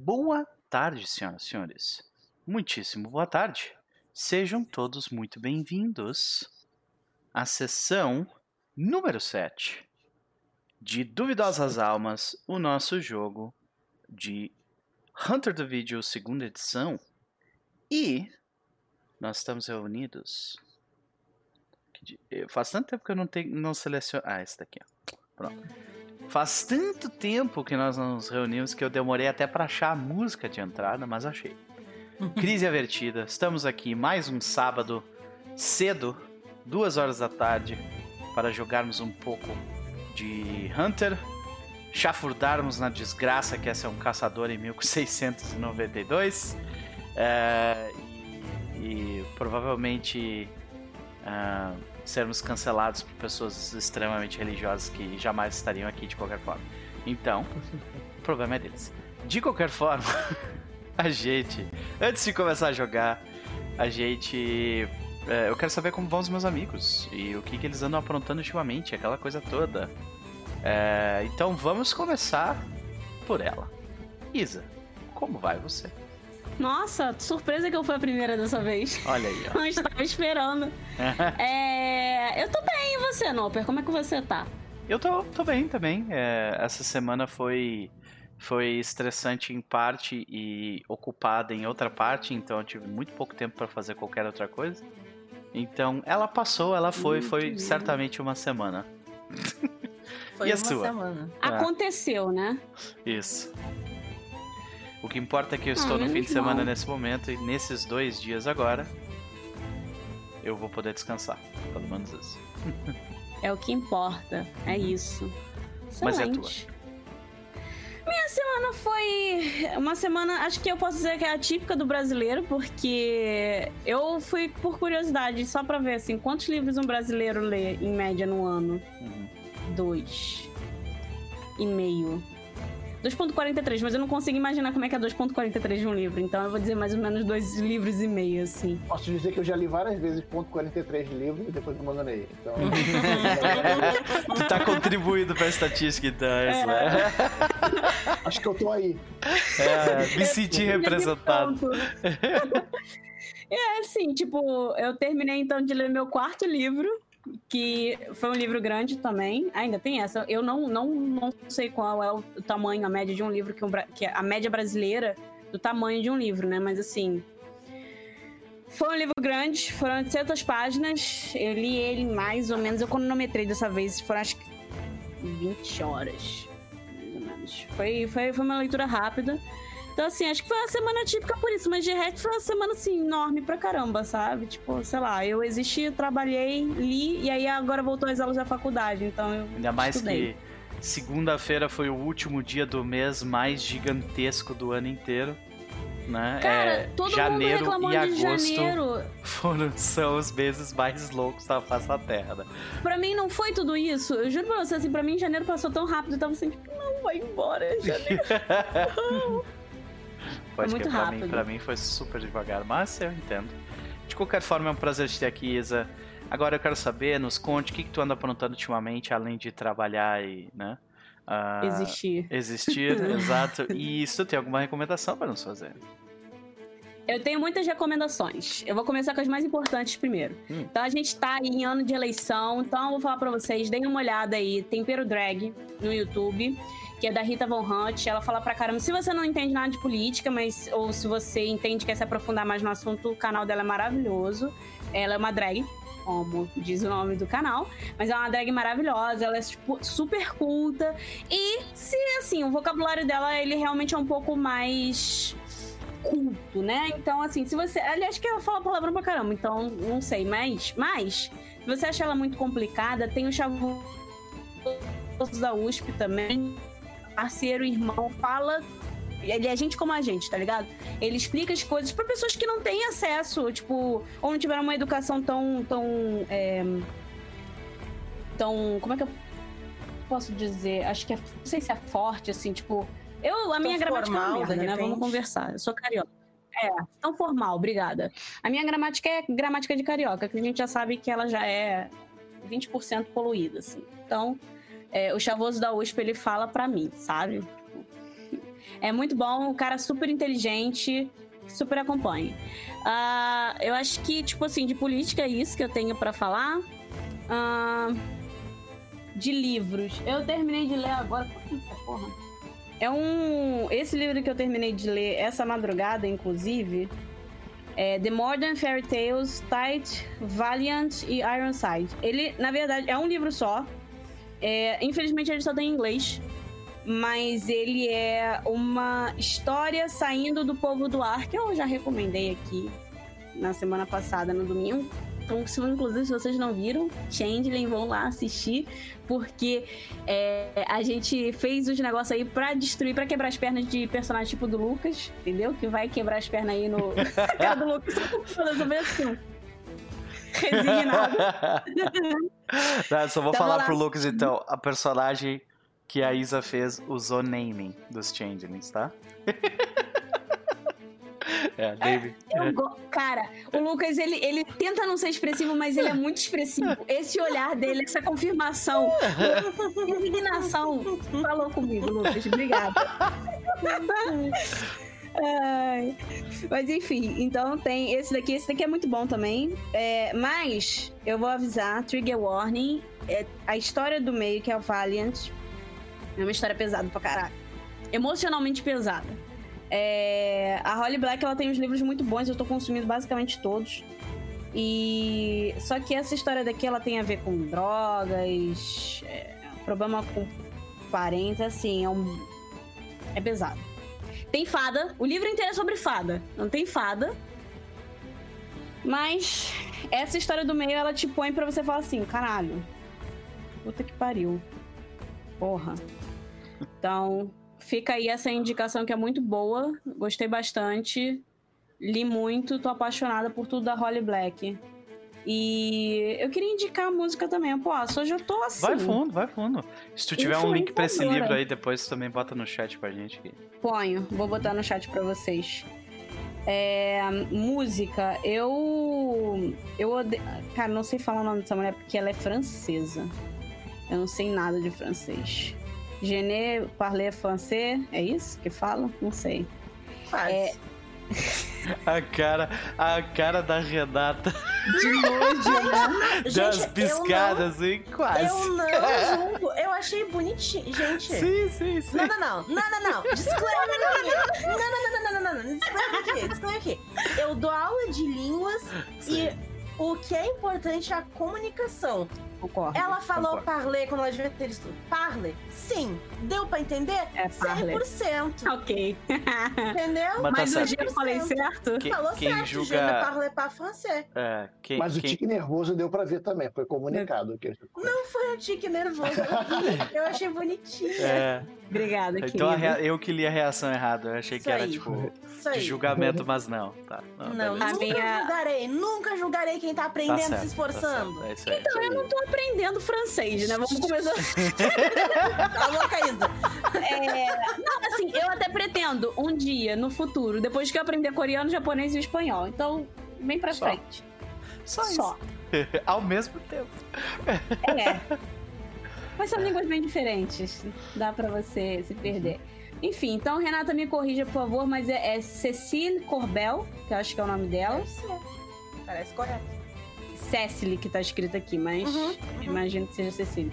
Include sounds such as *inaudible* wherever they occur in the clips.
Boa tarde, senhoras e senhores. Muitíssimo boa tarde. Sejam todos muito bem-vindos à sessão número 7 de Duvidosas Almas, o nosso jogo de Hunter do Video, segunda edição. E nós estamos reunidos. Faz tanto tempo que eu não, tenho, não seleciono. Ah, esse daqui, ó. Pronto. Faz tanto tempo que nós nos reunimos que eu demorei até para achar a música de entrada, mas achei. *laughs* Crise Avertida, estamos aqui mais um sábado cedo, duas horas da tarde, para jogarmos um pouco de Hunter, chafurdarmos na desgraça que é ser um caçador em 1692 é, e, e, provavelmente uh, sermos cancelados por pessoas extremamente religiosas que jamais estariam aqui de qualquer forma. Então, o problema é deles. De qualquer forma, *laughs* a gente, antes de começar a jogar, a gente é, eu quero saber como vão os meus amigos e o que, que eles andam aprontando ultimamente, aquela coisa toda. É, então vamos começar por ela. Isa, como vai você? Nossa, surpresa que eu fui a primeira dessa vez. Olha aí, ó. *laughs* Não estava esperando. *laughs* é, eu tô bem, e você, Noper? Como é que você tá? Eu tô, tô bem também. É, essa semana foi foi estressante em parte e ocupada em outra parte, então eu tive muito pouco tempo para fazer qualquer outra coisa. Então, ela passou, ela foi, Muito foi lindo. certamente uma semana. *laughs* Foi e a uma sua? semana. É. Aconteceu, né? Isso. O que importa é que eu estou ah, no fim de semana nesse momento e nesses dois dias agora eu vou poder descansar. Pelo menos isso. *laughs* É o que importa. É uhum. isso. Excelente. Mas é a tua. Minha semana foi uma semana, acho que eu posso dizer que é atípica do brasileiro, porque eu fui por curiosidade, só pra ver assim, quantos livros um brasileiro lê em média no ano? Uhum. Dois. E meio. 2.43, mas eu não consigo imaginar como é que é 2.43 de um livro, então eu vou dizer mais ou menos dois livros e meio, assim. Posso dizer que eu já li várias vezes ponto .43 de livro e depois abandonei, então... *laughs* *laughs* tu tá contribuindo pra estatística, então, é isso, né? Acho que eu tô aí. É, me senti representado. *laughs* É, assim, tipo, eu terminei então de ler meu quarto livro, que foi um livro grande também. Ainda tem essa. Eu não, não, não sei qual é o tamanho, a média de um livro, que, um, que a média brasileira do tamanho de um livro, né? Mas assim. Foi um livro grande, foram 800 páginas. Eu li ele mais ou menos. Eu cronometrei dessa vez, foram acho que 20 horas. Mais ou menos. Foi, foi, foi uma leitura rápida. Então, assim, acho que foi uma semana típica por isso, mas de resto foi uma semana, assim, enorme pra caramba, sabe? Tipo, sei lá, eu existi, trabalhei, li, e aí agora voltou às aulas da faculdade, então eu. Ainda mais estudei. que segunda-feira foi o último dia do mês mais gigantesco do ano inteiro. Né? Cara, é, todo janeiro mundo reclamou e agosto de janeiro. *laughs* Foram, são os meses mais loucos da face da Terra. Né? Pra mim não foi tudo isso. Eu juro pra você, assim, pra mim janeiro passou tão rápido. Eu tava assim, tipo, não, vai embora, janeiro. *laughs* Pode muito que pra rápido. mim, pra mim foi super devagar, mas eu entendo. De qualquer forma, é um prazer te ter aqui, Isa. Agora eu quero saber, nos conte o que, que tu anda aprontando ultimamente, além de trabalhar e, né? Uh, existir. Existir, *laughs* exato. E se tu tem alguma recomendação para nos fazer? Eu tenho muitas recomendações. Eu vou começar com as mais importantes primeiro. Hum. Então a gente tá em ano de eleição, então eu vou falar para vocês, deem uma olhada aí, Tempero Drag no YouTube que é da Rita Von Hunt. Ela fala pra caramba. Se você não entende nada de política, mas ou se você entende quer se aprofundar mais no assunto, o canal dela é maravilhoso. Ela é uma drag, como diz o nome do canal, mas é uma drag maravilhosa, ela é tipo, super culta. E se assim, o vocabulário dela ele realmente é um pouco mais culto, né? Então, assim, se você. Aliás, que ela fala palavrão pra caramba, então não sei, mas. Mas, se você acha ela muito complicada, tem o Chavo da USP também, parceiro, irmão, fala. Ele é gente como a gente, tá ligado? Ele explica as coisas para pessoas que não têm acesso, tipo, ou não tiveram uma educação tão. tão. É, tão. Como é que eu posso dizer? Acho que é, não sei se é forte, assim, tipo. Eu, a minha gramática formal, é uma merda, né? Vamos conversar. Eu sou carioca. É, tão formal, obrigada. A minha gramática é gramática de carioca, que a gente já sabe que ela já é 20% poluída, assim. Então, é, o chavoso da USP ele fala para mim, sabe? É muito bom, o cara super inteligente, super acompanha. Uh, eu acho que, tipo assim, de política é isso que eu tenho para falar. Uh, de livros. Eu terminei de ler agora. É um. Esse livro que eu terminei de ler essa madrugada, inclusive. É The Modern Fairy Tales, Tight, Valiant e Ironside. Ele, na verdade, é um livro só. É, infelizmente ele só tem em inglês mas ele é uma história saindo do povo do ar, que eu já recomendei aqui na semana passada, no domingo. Então, se, inclusive, se vocês não viram, Changeling, vão lá assistir, porque é, a gente fez os negócios aí pra destruir, pra quebrar as pernas de personagens tipo do Lucas, entendeu? Que vai quebrar as pernas aí no. *laughs* cara do Lucas, todas assim. Resignado. *laughs* Não, só vou então, falar pro Lucas então. A personagem que a Isa fez usou naming dos changelings, tá? *laughs* É, David. É, go... Cara, o Lucas, ele, ele tenta não ser expressivo, mas ele é muito expressivo. Esse olhar dele, essa confirmação, *laughs* indignação, falou comigo, Lucas. Obrigada. Ai. Mas enfim, então tem esse daqui. Esse daqui é muito bom também. É, mas eu vou avisar, trigger warning. É, a história do meio, que é o Valiant, é uma história pesada pra caralho. Emocionalmente pesada. É... A Holly Black ela tem uns livros muito bons, eu tô consumindo basicamente todos. E só que essa história daqui ela tem a ver com drogas, é... problema com parentes, assim, é um é pesado. Tem fada, o livro inteiro é sobre fada, não tem fada. Mas essa história do meio ela te põe para você falar assim, caralho. Puta que pariu. Porra. Então, fica aí essa indicação que é muito boa. Gostei bastante. Li muito, tô apaixonada por tudo da Holly Black. E eu queria indicar a música também. Pô, hoje eu tô assim. Vai fundo, vai fundo. Se tu tiver um link pra esse livro aí, depois também bota no chat pra gente. Aqui. Ponho, vou botar no chat pra vocês. É, música, eu. Eu odeio. Cara, não sei falar o nome dessa mulher porque ela é francesa. Eu não sei nada de francês. Je ne parle français, é isso que fala? Não sei. Quase. É... A cara, a cara da Renata. De nojo, né? Das piscadas, hein? Quase. Eu não julgo. Eu achei bonitinho. Gente. Sim, sim, sim. Não, não, não. Não, não, não. Disclaimer aqui. Não, não, não, não, não, não, não. Disclaimer aqui. Disclaimer aqui. Eu dou aula de línguas sim. e o que é importante é a comunicação. Concordo. Ela falou concordo. parler quando ela devia ter estudo. Parler? Sim. Deu pra entender? É parler. 100%. Ok. *laughs* Entendeu? Mas, tá hoje certo. eu falei certo. Quem- falou quem certo. julga- Je ne parle pas français. É, quem, Mas o tique nervoso deu pra ver também, foi comunicado. Que... Não foi um tique nervoso. *laughs* Eu achei bonitinha. É, Obrigada, então querida. rea- eu que li a reação errada. Eu achei que Isso era aí. tipo Isso de aí. julgamento, mas não. Tá. Não, Não, nunca minha- julgarei. Nunca julgarei quem tá Tá aprendendo, certo, se esforçando. Tá certo, é aí. Então, eu não tô aprendendo francês, né? Vamos começar. *laughs* Tá louca, Isa? É... Não, assim, eu até pretendo um dia, no futuro, depois que eu aprender coreano, japonês e espanhol. Então, bem pra Só. frente. Só isso. Só. *laughs* Ao mesmo tempo. É. Mas são línguas bem diferentes. Dá pra você se perder. Enfim, então, Renata, me corrija, por favor, mas é, é Cecile Corbel, que eu acho que é o nome dela. Parece correto. Cecily, que tá escrito aqui, mas Uhum, uhum. imagino que seja Cecília.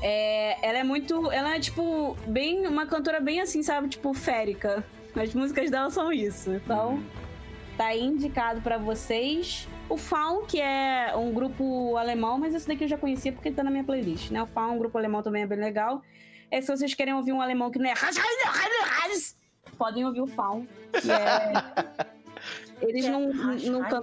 É, ela é muito. Ela é, tipo, bem. Uma cantora bem assim, sabe? Tipo, férica. As músicas dela são isso. Então, tá aí indicado pra vocês. O Faun, que é um grupo alemão, mas esse daqui eu já conhecia porque tá na minha playlist, né? O Faun, um grupo alemão também é bem legal. É, se vocês querem ouvir um alemão que não é. Podem ouvir o Faun, que é. *laughs* Eles não, não cantam.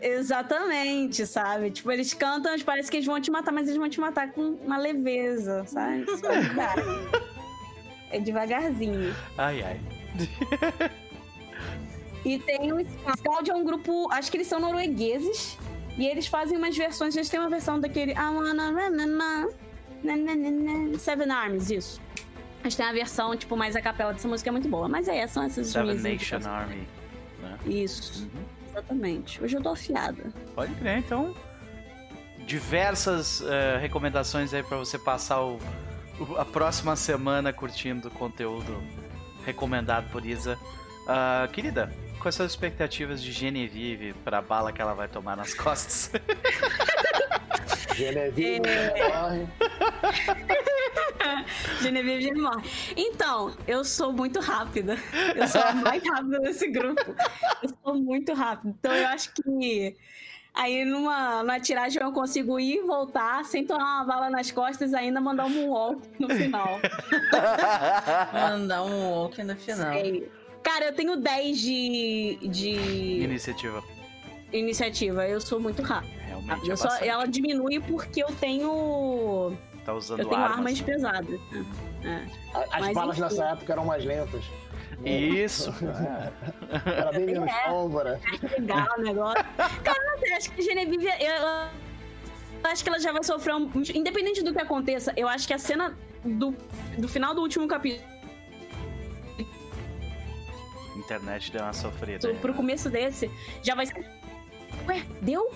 Exatamente, sabe? Tipo, eles cantam, mas parece que eles vão te matar, mas eles vão te matar com uma leveza, sabe? *laughs* É devagarzinho. Ai, ai. *laughs* E tem o Scald, é um grupo, acho que eles são noruegueses, e eles fazem umas versões, eles têm uma versão daquele I wanna na, na, na, na, na, na, Seven Arms, isso. Eles têm a versão, tipo, mais a capela dessa música, é muito boa. Mas é, são essas Seven Nation. Army. Né? Isso, Uhum. exatamente. Hoje eu tô afiada. Pode crer, então. Diversas eh, recomendações aí pra você passar o, o- a próxima semana curtindo o conteúdo recomendado por Isa. Ah, querida, quais são as expectativas de Genevieve pra bala que ela vai tomar nas costas? *laughs* Genevieve, É. morre. *laughs* Genevieve morre. Então, eu sou muito rápida. Eu sou a mais *laughs* rápida desse grupo. Eu sou muito rápida. Então, eu acho que aí numa, numa tiragem eu consigo ir e voltar sem tomar uma bala nas costas e ainda mandar um walk no final. Mandar um walk no final. Sei. Cara, eu tenho 10 de, de Iniciativa. iniciativa. Eu sou muito rápida. Realmente é Eu só, bastante. ela diminui porque eu tenho. Tá usando Eu tenho armas. armas pesadas. É. As Mas balas enfim. nessa época eram mais lentas. Isso. *laughs* *laughs* Era bem menos É. pólvora. Legal o negócio. Cara, sei, acho que a Genevieve. Eu, eu acho que ela já vai sofrer um. Independente do que aconteça, eu acho que a cena do, do final do último capítulo Internet deu uma sofrida. pro né? começo desse já vai ser. Ué, deu?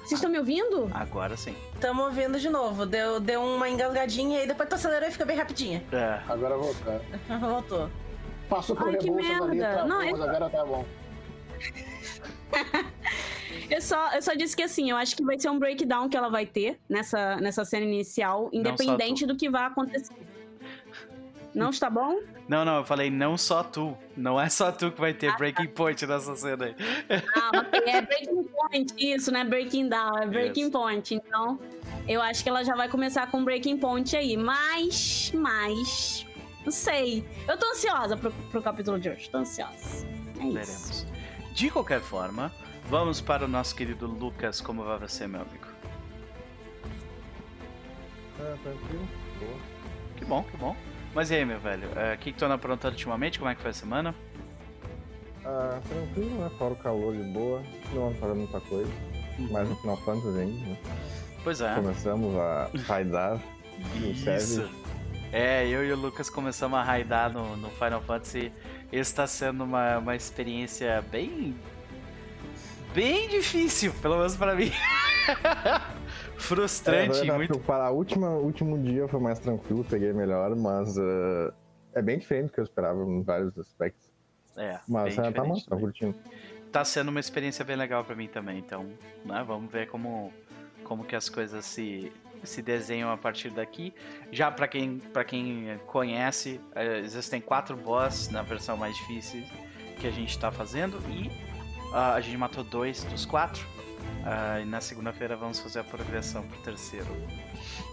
Vocês estão me ouvindo? Agora sim. Tamo ouvindo de novo. Deu, deu uma engasgadinha e depois tu acelerou e fica bem rapidinho. É. Agora voltou. *laughs* Voltou. Passou por Ai, que rebolsos ali, merda. travou, Não, mas eu- agora tá bom. *laughs* Eu só, eu só disse que assim, eu acho que vai ser um breakdown que ela vai ter nessa, nessa cena inicial, independente do que vai acontecer. Não está bom? Não, não, eu falei não só tu. Não é só tu que vai ter breaking point nessa cena aí. Ah, ok, é breaking point, isso, né? Breaking down, é breaking Isso. point. Então, eu acho que ela já vai começar com breaking point aí. Mas, mas. Não sei. Eu tô ansiosa pro, pro capítulo de hoje. Tô ansiosa. É isso. Veremos. De qualquer forma, vamos para o nosso querido Lucas. Como vai você, meu amigo? Ah, tranquilo. Boa. Que bom, que bom. Mas e aí, meu velho? é, O que, que tu anda aprontando ultimamente? Como é que foi a semana? Ah, tranquilo, né? Fora o calor de boa. Não vamos fazer muita coisa. Mas no Final Fantasy ainda, né? Pois é. Começamos a raidar *laughs* no Isso. É, eu e o Lucas começamos a raidar no, no Final Fantasy. Esse tá sendo uma, uma experiência bem. bem difícil, pelo menos pra mim. *laughs* Frustrante, É, muito. Para a última, último dia foi mais tranquilo, peguei melhor, mas ah, é bem diferente do que eu esperava em vários aspectos. É, Mas bem ah, tá massa, tá curtindo. tá sendo uma experiência bem legal pra mim também. Então, né, vamos ver como, como que as coisas se, se desenham a partir daqui. Já pra quem, pra quem conhece, eh, existem quatro boss na versão mais difícil que a gente tá fazendo e ah, a gente matou dois dos quatro. Ah, e na segunda-feira vamos fazer a progressão pro terceiro.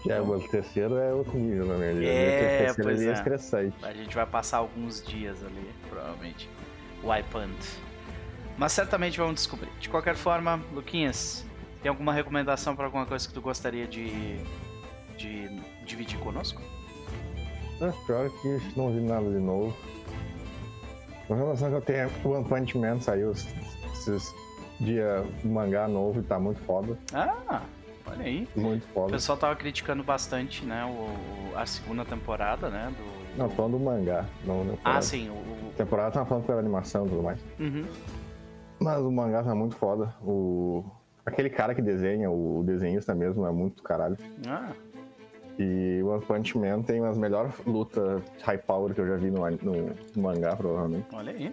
É, o terceiro é outro nível, na verdade. É, o terceiro é é. estressante. A gente vai passar alguns dias ali, provavelmente, wipando. Mas certamente vamos descobrir. De qualquer forma, Luquinhas, tem alguma recomendação para alguma coisa que tu gostaria de, de dividir conosco? É, pior que não vi nada de novo. Com relação que eu tenho, o One Punch Man saiu esses dia mangá novo e tá muito foda. Ah, olha aí. Muito O foda. pessoal tava criticando bastante, né, o, o- a segunda temporada, né, do... Não, falando do mangá. Não, não Ah, falando. sim, o... o- A temporada tava falando pela animação e tudo mais. Uhum. Mas o mangá tá muito foda. O... Aquele cara que desenha, o desenhista mesmo, é muito caralho. Ah, E o One Punch Man tem as melhores lutas high power que eu já vi no- no mangá, provavelmente. olha aí.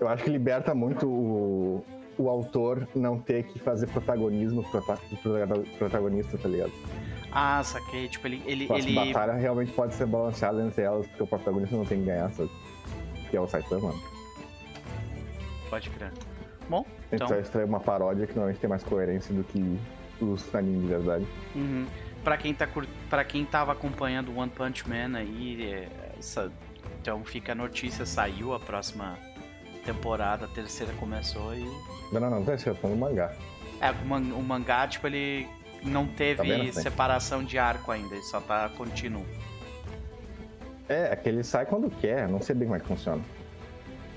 Eu acho que liberta muito o, o autor não ter que fazer protagonismo pro prota- pro protagonista, tá ligado? Ah, saquei. Tipo, ele... ele, As ele... batalhas realmente pode ser balanceada entre elas, porque o protagonista não tem que ganhar, sabe? Que é o Saitama. mano. Pode crer. Bom, Então, então... extrair uma paródia que normalmente tem mais coerência do que os animes de verdade. Uhum. Pra quem tá cur... para quem tava acompanhando o One Punch Man aí, é, essa- então fica a notícia, saiu a próxima temporada, a terceira começou e Não, não, não, tá escrevendo mangá. é o, man- o mangá tipo ele não Tá teve frente. separação de arco ainda, ele só tá contínuo. É, é que ele sai quando quer, não sei bem como é que funciona.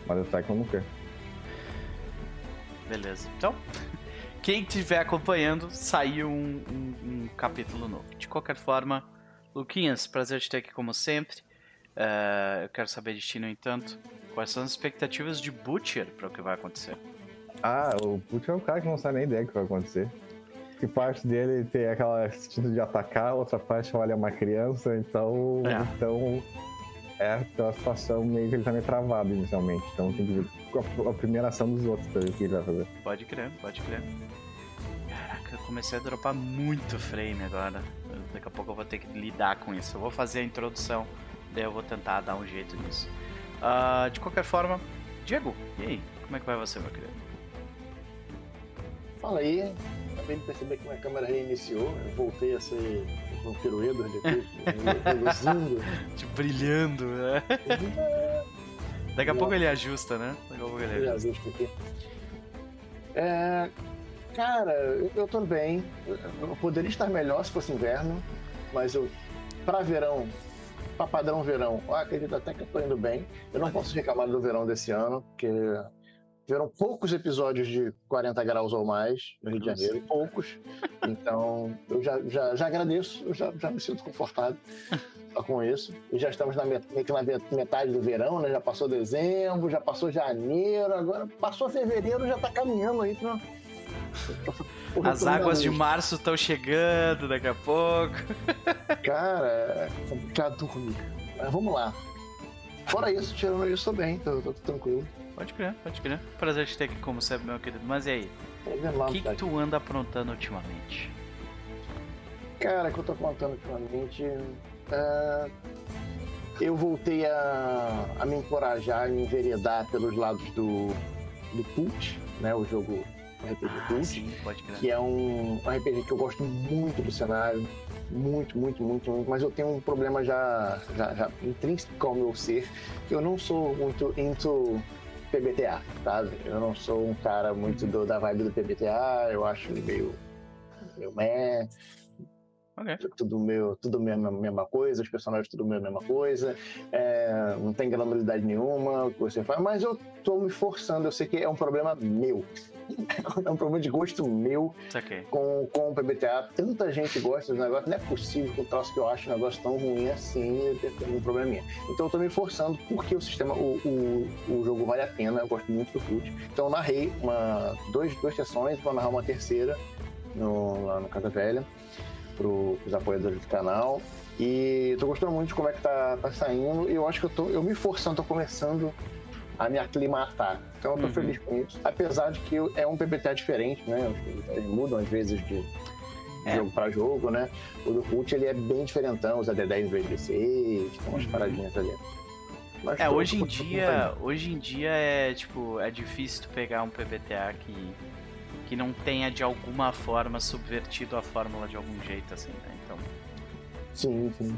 Mas ele sai quando quer. Beleza. Então, *laughs* quem estiver acompanhando, saiu um, um- um capítulo novo. De qualquer forma, Luquinhas, prazer te ter aqui como sempre. Eh, eu quero saber de ti, no entanto, quais são as expectativas de Butcher para o que vai acontecer. Ah, o Putin é o cara que não sabe nem ideia do que vai acontecer. que parte dele tem aquela instinto de atacar, outra parte olha uma criança, então. É. Então. É aquela situação meio que ele tá meio travado inicialmente. Então tem que ver a, a primeira ação dos outros pra ver o que ele vai fazer. Pode crer, pode crer. Caraca, eu comecei a dropar muito frame agora. Daqui a pouco eu vou ter que lidar com isso. Eu vou fazer a introdução, daí eu vou tentar dar um jeito nisso. Ah, de qualquer forma, Diego, e aí? Como é que vai você, meu querido? Fala aí. Acabei de perceber que minha câmera reiniciou. Eu voltei a ser um piruedo depois, *laughs* reluzindo. Brilhando, né? Daqui a pouco ele ajusta, né? Daqui a pouco ele ajusta. aqui. É, cara, eu, eu tô bem. Eu poderia estar melhor se fosse inverno, mas eu, pra verão, pra padrão verão, eu acredito até que eu tô indo bem. Eu não posso reclamar do verão desse ano, porque tiveram poucos episódios de 40 graus ou mais no Rio de. Janeiro, poucos. Então, eu já, já, já agradeço, eu já, já me sinto confortável só com isso. E já estamos na, met- na met- metade do verão, né? Já passou dezembro, já passou janeiro, agora passou fevereiro, já tá caminhando aí pra. O *laughs* As águas de março estão chegando daqui a pouco. Cara, é complicado dormir. Mas vamos lá. Fora isso, tirando isso, tô bem, tô, tô tranquilo. Pode crer, pode crer. Prazer te ter aqui como sempre, meu querido. Mas e aí? Tô O que, que tu anda aprontando ultimamente? Cara, que eu tô contando ultimamente. é, eu voltei a, a me encorajar, a me enveredar pelos lados do, do Cult, né? O jogo RPG Cult. Sim, pode crer. que é um RPG que eu gosto muito do cenário, muito, muito, muito, muito, mas eu tenho um problema já, já, já intrínseco ao meu ser, que eu não sou muito into PBTA, sabe? Eu não sou um cara muito do- da vibe do PBTA, eu acho ele meio, meio meh, Ok. tudo meu, tudo mesma, mesma coisa, os personagens tudo meio mesma coisa, é, não tem granulidade nenhuma que você faz, mas eu tô me forçando, eu sei que é um problema meu. *laughs* É um problema de gosto meu Saquei. com, com o PBTA. Tanta gente gosta do negócio, não é possível que o troço que eu acho um negócio tão ruim assim um probleminha. Então eu tô me forçando porque o sistema, o, o, o jogo vale a pena, eu gosto muito do Cult. Então eu narrei uma, dois, duas sessões, vou narrar uma terceira no, lá no Casa Velha, pro, pros apoiadores do canal. E tô gostando muito de como é que tá, tá saindo. E eu acho que eu tô eu me forçando, tô começando a me aclimatar. Então eu tô Uhum. feliz com isso. Apesar de que é um PPTA diferente, né? Eles mudam às vezes de É. jogo pra jogo, né? O do Cult ele é bem diferentão, usa D10 em vez de D6, tem umas Uhum. paradinhas ali. Mas É, hoje em dia, hoje em dia é tipo, é difícil tu pegar um PBTA que que não tenha de alguma forma subvertido a fórmula de algum jeito assim, né? Então, Sim, sim.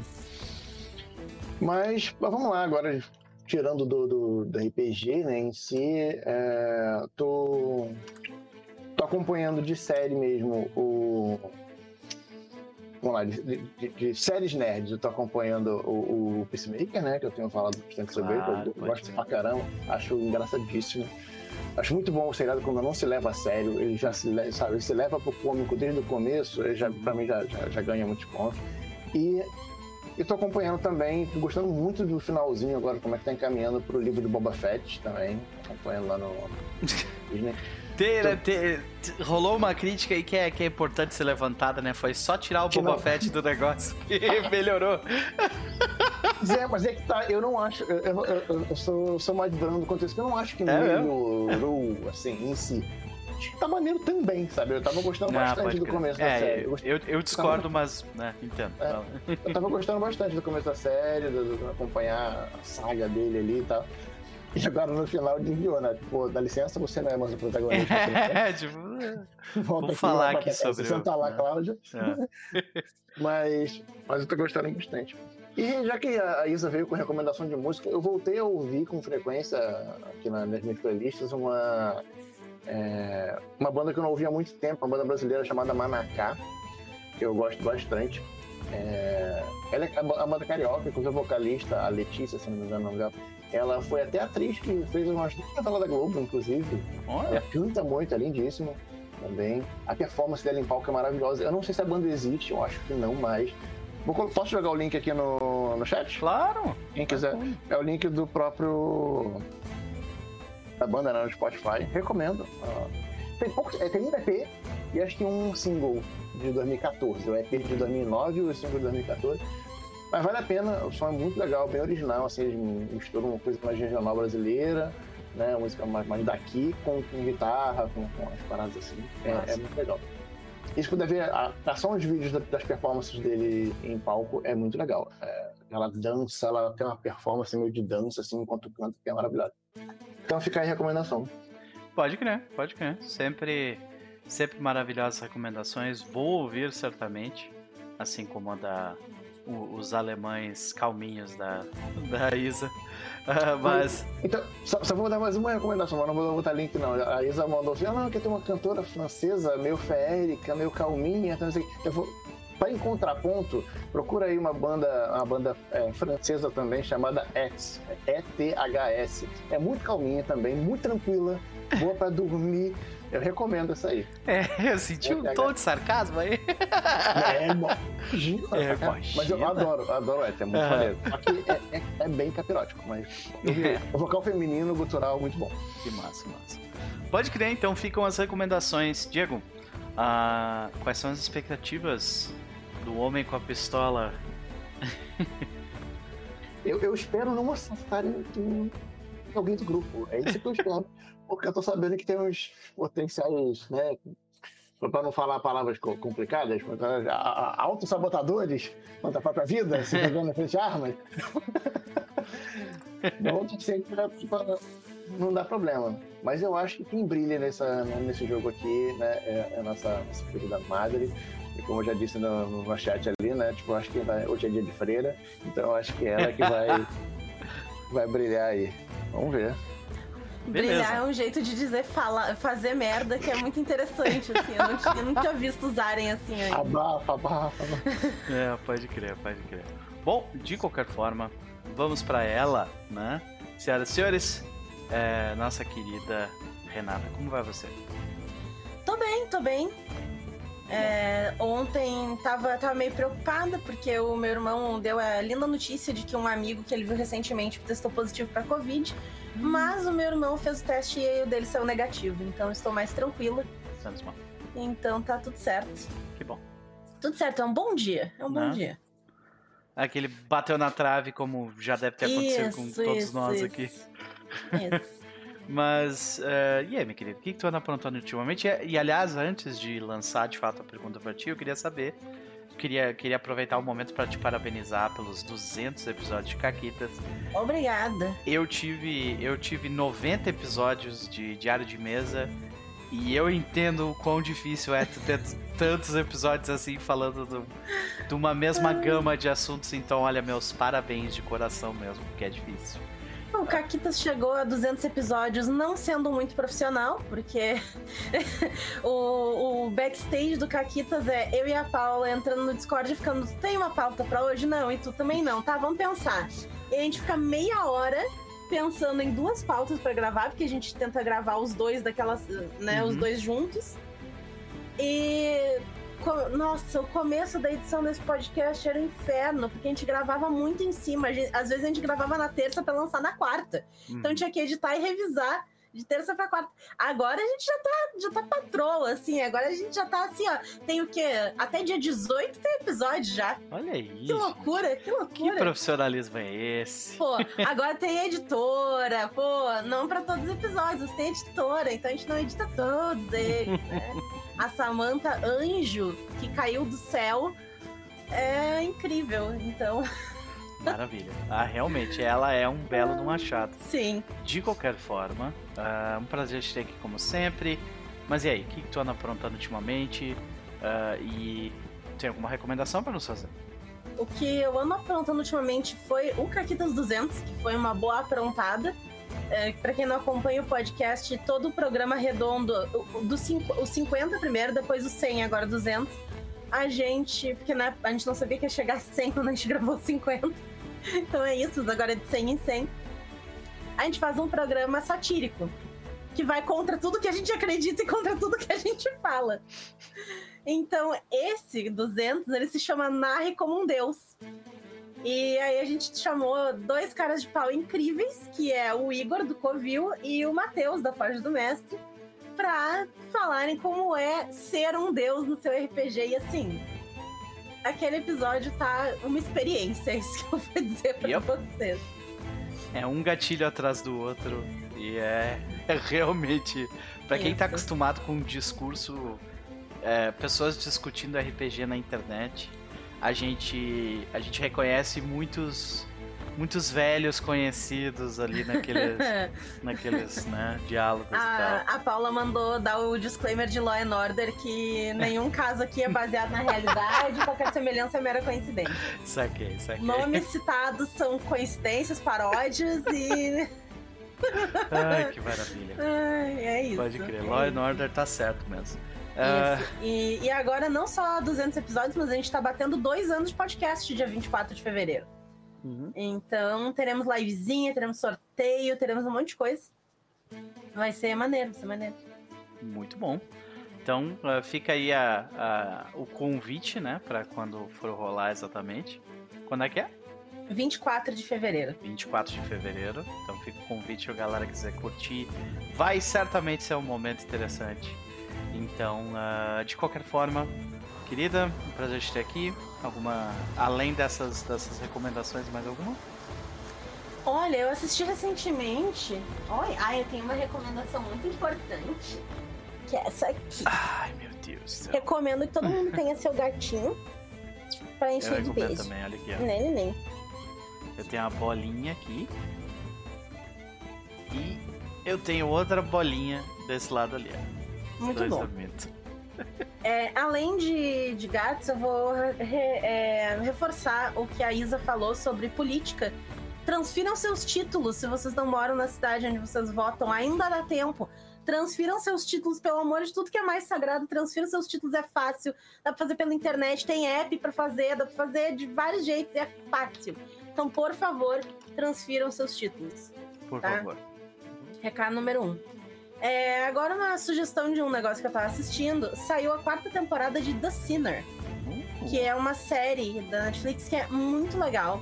Mas, mas vamos lá, agora tirando do, do, do RPG, né, em si, é, tô, tô acompanhando de série mesmo o. Vamos lá, de, de- de séries nerds, eu tô acompanhando o, o Peacemaker, né? Que eu tenho falado bastante sobre ele, Claro, eu gosto ser. pra caramba, acho engraçadíssimo. Acho muito bom o seriado quando não se leva a sério, ele já se, sabe, ele se leva pro cômico desde o começo, ele já, pra mim já, já, já ganha muitos pontos. E eu tô acompanhando também, tô gostando muito do finalzinho agora, como é que tá encaminhando pro livro do Boba Fett também, acompanhando lá no *laughs* Disney. Te- né, te- te- rolou uma crítica aí que é, que é importante ser levantada, né? Foi só tirar o Que Boba não. Fett do negócio *laughs* e melhorou. Mas é, mas é que tá, eu não acho, eu, eu, eu- sou, sou mais brando quanto isso, que eu não acho que É melhorou, assim, em si. Acho que tá maneiro também, sabe? Eu tava gostando Ah, bastante do crer. começo da é, série. Eu, eu, eu discordo, mas, né, entendo. É. Eu tava gostando bastante do começo da série, do- acompanhar a saga dele ali e tal. E agora no final desviou, né? Pô, dá licença, você não é mais o protagonista. É, *laughs* tipo, *laughs* Volta Vou falar volta aqui sobre Senta o- lá, né? Cláudia. é. *laughs* Mas, mas eu tô gostando bastante. E já que a Isa veio com recomendação de música, eu voltei a ouvir com frequência aqui na- nas minhas playlists uma, é, uma banda que eu não ouvia há muito tempo, uma banda brasileira chamada Manacá, que eu gosto bastante. É, ela é a ba- a banda carioca, inclusive a vocalista, a Letícia, se não me engano o nome dela, ela foi até atriz que fez umas novela da Globo, inclusive. Ela Olha, canta muito, é lindíssima também. A performance dela em palco é maravilhosa. Eu não sei se a banda existe, eu acho que não mais. Posso jogar o link aqui no, no chat? claro. Quem quiser. É o link do próprio. da banda né, no Spotify. Recomendo. Ah, tem pouco. é, Tem um EP. e acho que um single de 2014. O EP de 2009 e o single de 2014. Mas vale a pena, o som é muito legal, bem original, assim, eles misturam uma coisa mais regional brasileira, né, música mais, mais daqui, com, com guitarra, com, com, as paradas assim, é, é, muito legal. E se puder ver, a, a só os vídeos das performances dele em palco é muito legal. É, ela dança, ela tem uma performance meio de dança, assim, enquanto canta, que é maravilhosa. Então fica aí a recomendação. Pode crer, pode crer. Sempre, sempre maravilhosas recomendações. Vou ouvir certamente, assim como a da os alemães calminhos da, da Isa. Uh, *laughs* mas. Então, só, só, vou dar mais uma recomendação, não vou botar link não. A Isa mandou assim: ah, não, que tem uma cantora francesa meio feérica, meio calminha, então, assim, eu vou. Para em contraponto, procura aí uma banda, uma banda é, francesa também chamada ETHS, E-T-H-S. É muito calminha também, muito tranquila, boa para dormir. Eu recomendo essa aí. É, eu senti um tom de sarcasmo aí. É, imagina. É, mas eu adoro, adoro essa, é muito uhum. maneiro. Aqui é, é, é, bem capirótico, mas o vocal feminino, gutural, muito bom. Que massa, massa. Pode crer, então ficam as recomendações. Diego, uh, quais são as expectativas do homem com a pistola? eu, eu espero não acertarem alguém do grupo. É isso que eu espero *laughs* porque eu tô sabendo que tem uns potenciais, né? Para não falar palavras complicadas, autossabotadores contra a própria vida, se jogando na frente de armas. *laughs* não, pra, não dá problema. Mas eu acho que quem brilha nessa, nesse jogo aqui né, é, é a nossa, nossa querida Madre. E como eu já disse no, no chat ali, né? Tipo, eu acho que vai, hoje é dia de freira, então eu acho que é ela que vai, *laughs* vai brilhar aí. Vamos ver. Beleza. Brilhar é um jeito de dizer fala, fazer merda que é muito interessante, assim. Eu, não tinha, eu não tinha visto usarem assim ainda. Abafa, abafa. É, pode crer, pode crer. Bom, de qualquer forma, vamos para ela, né? Senhoras e senhores, é, nossa querida Renata, como vai você? Tô bem, tô bem. É, ontem tava, tava meio preocupada porque o meu irmão deu a linda notícia de que um amigo que ele viu recentemente testou positivo para Covid. Mas o meu irmão fez o teste e o dele saiu negativo. Então estou mais tranquila. Santos. Então tá tudo certo. Que bom. Tudo certo, é um bom dia. É um Não. bom dia. Aquele bateu na trave, como já deve ter acontecido isso, com todos isso, nós isso. aqui. Isso. Mas, uh, e aí, minha querida, o que, que tu anda aprontando ultimamente? E, e, aliás, antes de lançar de fato a pergunta pra ti, eu queria saber. Queria, queria aproveitar o momento para te parabenizar pelos 200 episódios de Caquitas. Obrigada. Eu tive, eu tive 90 episódios de Diário de Mesa e eu entendo o quão difícil é ter *laughs* tantos episódios assim falando do, de uma mesma gama de assuntos. Então, olha, meus parabéns de coração mesmo, porque é difícil. O Caquitas chegou a 200 episódios não sendo muito profissional, porque *laughs* o, o, backstage do Caquitas é eu e a Paula entrando no Discord e ficando, tem uma pauta pra hoje? Não, e tu também não, tá? Vamos pensar. E a gente fica meia hora pensando em duas pautas para gravar, porque a gente tenta gravar os dois daquelas, né, uhum. os dois juntos. E nossa, o começo da edição desse podcast era um inferno, porque a gente gravava muito em cima. Gente, às vezes a gente gravava na terça para lançar na quarta. Uhum. Então tinha que editar e revisar de terça pra quarta. Agora a gente já tá, já tá patroa, assim. Agora a gente já tá assim, ó. Tem o quê? Até dia 18 tem episódio já. Olha aí. Que loucura, que loucura. Que profissionalismo é esse? Pô, agora tem editora. Pô, não pra todos os episódios, tem editora. Então a gente não edita todos eles, né? *laughs* a Samantha Anjo, que caiu do céu, é incrível. Então. *laughs* Maravilha. Ah, realmente, ela é um belo do machado. Sim. De qualquer forma, é um prazer te ter aqui como sempre. Mas e aí, o que, que tu anda aprontando ultimamente? Uh, e tem alguma recomendação para nos fazer? O que eu ando aprontando ultimamente foi o Caquitas 200, que foi uma boa aprontada. É, para quem não acompanha o podcast, todo o programa redondo, do cinco, o 50 primeiro, depois o 100, agora 200, a gente, porque né, a gente não sabia que ia chegar a 100 quando a gente *laughs* gravou 50, então é isso, agora é de 100 em 100. A gente faz um programa satírico, que vai contra tudo que a gente acredita e contra tudo que a gente fala. Então, esse 200, ele se chama Narre como um Deus. E aí a gente chamou dois caras de pau incríveis, que é o Igor do Covil e o Matheus da Forja do Mestre, pra falarem como é ser um deus no seu RPG. E assim, aquele episódio tá uma experiência, *laughs* é isso que eu vou dizer pra Yep. vocês. É um gatilho atrás do outro. E é, é realmente. Pra quem tá acostumado com um discurso. é, pessoas discutindo RPG na internet, a gente. A gente reconhece muitos. Muitos velhos conhecidos ali naqueles, *laughs* naqueles né, diálogos e A, tal. a Paula mandou dar o disclaimer de Law and Order que nenhum caso aqui é baseado na realidade, qualquer semelhança é mera coincidência. Saquei, saquei. Nomes citados são coincidências, paródias e. *laughs* Ai, que maravilha. Ai, é isso. Pode crer. é Law and Order tá certo mesmo. Isso. E, e agora, não só 200 episódios, mas a gente tá batendo dois anos de podcast dia 24 de fevereiro. uhum. Então, teremos livezinha, teremos sorteio, teremos um monte de coisa. Vai ser maneiro, vai ser maneiro. Muito bom. Então ah, fica aí a, a- o convite, né? Pra quando for rolar exatamente. Quando é que é? 24 de fevereiro. 24 de fevereiro. Então fica o convite a galera quiser curtir. Vai certamente ser um momento interessante. Então, ah, de qualquer forma, querida, um prazer te ter aqui. Alguma. Além dessas, dessas recomendações, mais alguma? Olha, eu assisti recentemente. Olha, ai, eu tenho uma recomendação muito importante. Que é essa aqui. Ai, meu Deus do céu. Recomendo que todo mundo *laughs* tenha seu gatinho pra Eu encher de recomendo beijo. também, olha aqui, ó. Né, neném. Eu tenho uma bolinha aqui. E eu tenho outra bolinha desse lado ali. ó. Muito bom. É, além de, de gatos, eu vou re- é, reforçar o que a Isa falou sobre política. Transfiram seus títulos se vocês não moram na cidade onde vocês votam, ainda dá tempo. Transfiram seus títulos, pelo amor de tudo que é mais sagrado. Transfiram seus títulos, é fácil. Dá pra fazer pela internet, tem app pra fazer, dá pra fazer de vários jeitos, é fácil. Então, por favor, transfiram seus títulos. Por Tá. favor. Recado número um. É, agora, uma sugestão de um negócio que eu tava assistindo: saiu a quarta temporada de The Sinner, Uh, que é uma série da Netflix que é muito legal.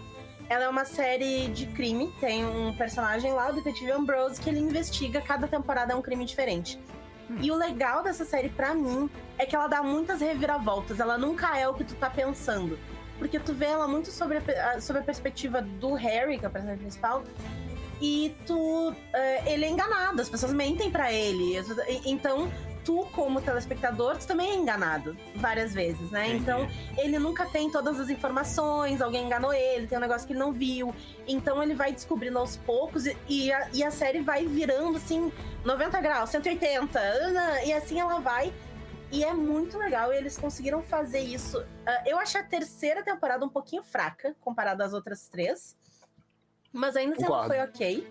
Ela é uma série de crime, tem um personagem lá, o detetive Ambrose, que ele investiga, cada temporada é um crime diferente. Hum. E o legal dessa série, pra mim, é que ela dá muitas reviravoltas, ela nunca é o que tu tá pensando. Porque tu vê ela muito sobre a- sobre a perspectiva do Harry, que é o personagem principal, e tu. eh, ele é enganado, as pessoas mentem pra ele. Então, tu, como telespectador, tu também é enganado várias vezes, né? Entendi. Então, ele nunca tem todas as informações, alguém enganou ele, tem um negócio que ele não viu. Então ele vai descobrindo aos poucos e, a, e a série vai virando assim, 90 graus, 180, ana, e assim ela vai. E é muito legal, eles conseguiram fazer isso. Ah, eu achei a terceira temporada um pouquinho fraca, comparada às outras três. Mas ainda assim ela foi ok.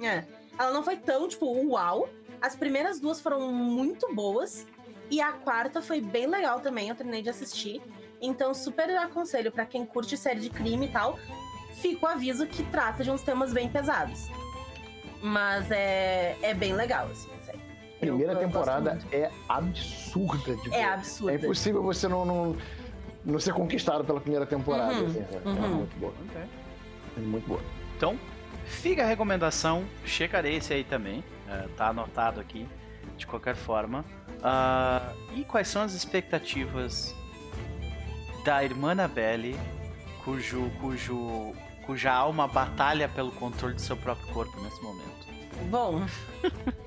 É. Ela não foi tão, tipo, uau. As primeiras duas foram muito boas. E a quarta foi bem legal também, eu terminei de assistir. Então, super aconselho pra quem curte série de crime e tal. Fica o aviso que trata de uns temas bem pesados. Mas é, é bem legal, assim, a série. Primeira Eu- eu temporada é absurda de ver. É absurdo. É impossível você não, não, não ser conquistado pela primeira temporada. Uhum, assim, é, é uhum. muito boa. Ok. É muito boa. Então, fica a recomendação. Checarei esse aí também. é, tá anotado aqui, de qualquer forma. Ah, e quais são as expectativas da irmã Annabelle, cujo, cujo, cuja alma batalha pelo controle do seu próprio corpo nesse momento? Bom. *laughs*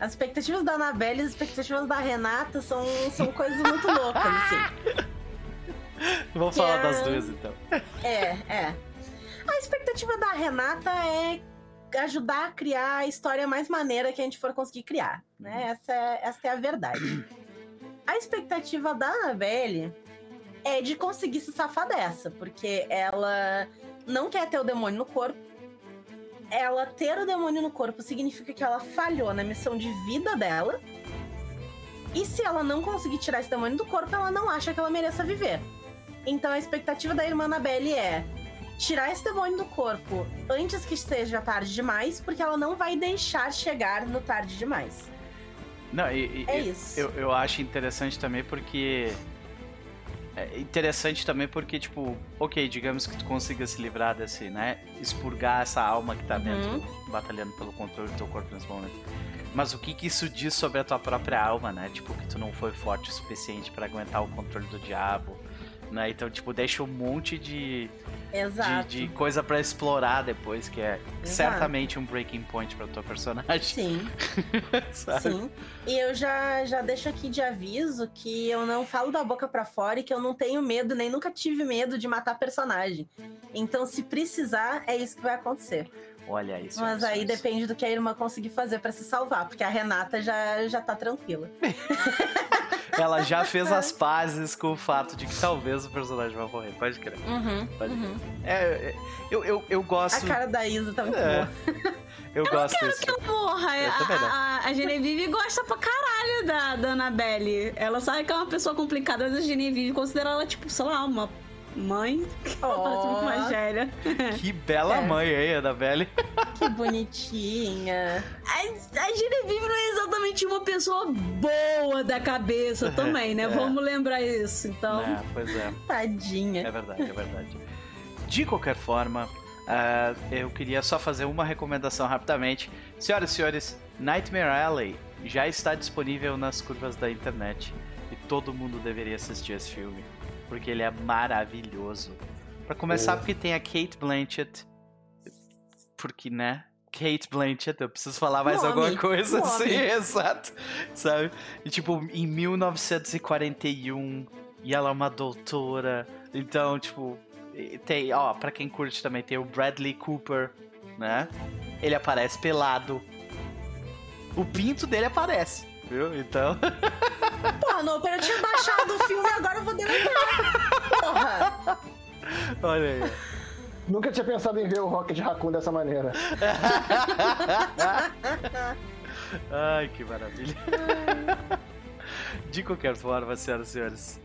As expectativas da Anabelle e as expectativas da Renata são, são coisas muito loucas, assim. *laughs* Vamos Que falar é- das duas então. É, é. A expectativa da Renata é ajudar a criar a história mais maneira que a gente for conseguir criar, né? Essa é, essa é a verdade. A expectativa da Annabelle é de conseguir se safar dessa, porque ela não quer ter o demônio no corpo. Ela ter o demônio no corpo significa que ela falhou na missão de vida dela. E se ela não conseguir tirar esse demônio do corpo, ela não acha que ela mereça viver. Então a expectativa da irmã Annabelle é tirar esse demônio do corpo antes que seja tarde demais, porque ela não vai deixar chegar no tarde demais. Não, e, e- É eu- isso. Eu, eu acho interessante também porque. É interessante também porque, tipo, ok, digamos que tu consiga se livrar desse, né? Expurgar essa alma que tá Uhum. dentro, batalhando pelo controle do teu corpo nesse momento. Mas o que, que isso diz sobre a tua própria alma, né? Tipo, que tu não foi forte o suficiente para aguentar o controle do diabo, né? Então, tipo, deixa um monte de, de, de coisa para explorar depois, que é Exato. certamente um breaking point pra tua personagem. Sim, *laughs* sim. E eu já, já deixo aqui de aviso que eu não falo da boca pra fora e que eu não tenho medo, nem nunca tive medo de matar personagem. Então, se precisar, é isso que vai acontecer. Olha isso. Mas aí depende do que a irmã conseguir fazer pra se salvar, porque a Renata já, já tá tranquila. *laughs* Ela já fez as pazes com o fato de que talvez o personagem vai morrer. Pode crer. Uhum, Pode uhum. É, é, eu, eu, eu A gosto. cara da Isa tá muito É. boa. *laughs* Eu gosto desse. Que Eu a, também não. a, a Genevieve gosta pra caralho da, da Annabelle. Ela sabe que é uma pessoa complicada, mas a Genevieve considera ela, tipo, sei lá, uma mãe. Ela *laughs* parece muito mais Ó, velha. Que bela É. mãe aí, Annabelle. que bonitinha. A, a Genevieve não é exatamente uma pessoa boa da cabeça *laughs* também, né? É. Vamos lembrar isso. Então, É, pois é. Tadinha. É verdade, é verdade. De qualquer forma, ah, eu queria só fazer uma recomendação rapidamente. Senhoras e senhores, Nightmare Alley já está disponível nas curvas da internet e todo mundo deveria assistir esse filme, porque ele é maravilhoso. Pra começar, Oh. porque tem a Kate Blanchett, porque, né? Kate Blanchett, eu preciso falar mais Nome, alguma coisa nome. assim, *laughs* exato, sabe? E tipo, em 1941, e ela é uma doutora, então, tipo, tem, ó, pra quem curte também, tem o Bradley Cooper, né? Ele aparece pelado. O pinto dele aparece, viu? Então, *laughs* Porra, não, eu tinha baixado o filme agora eu vou deletar. Porra. olha aí. Nunca tinha pensado em ver o Rocket Raccoon dessa maneira. *laughs* Ai, que maravilha. De qualquer forma, senhoras e senhores,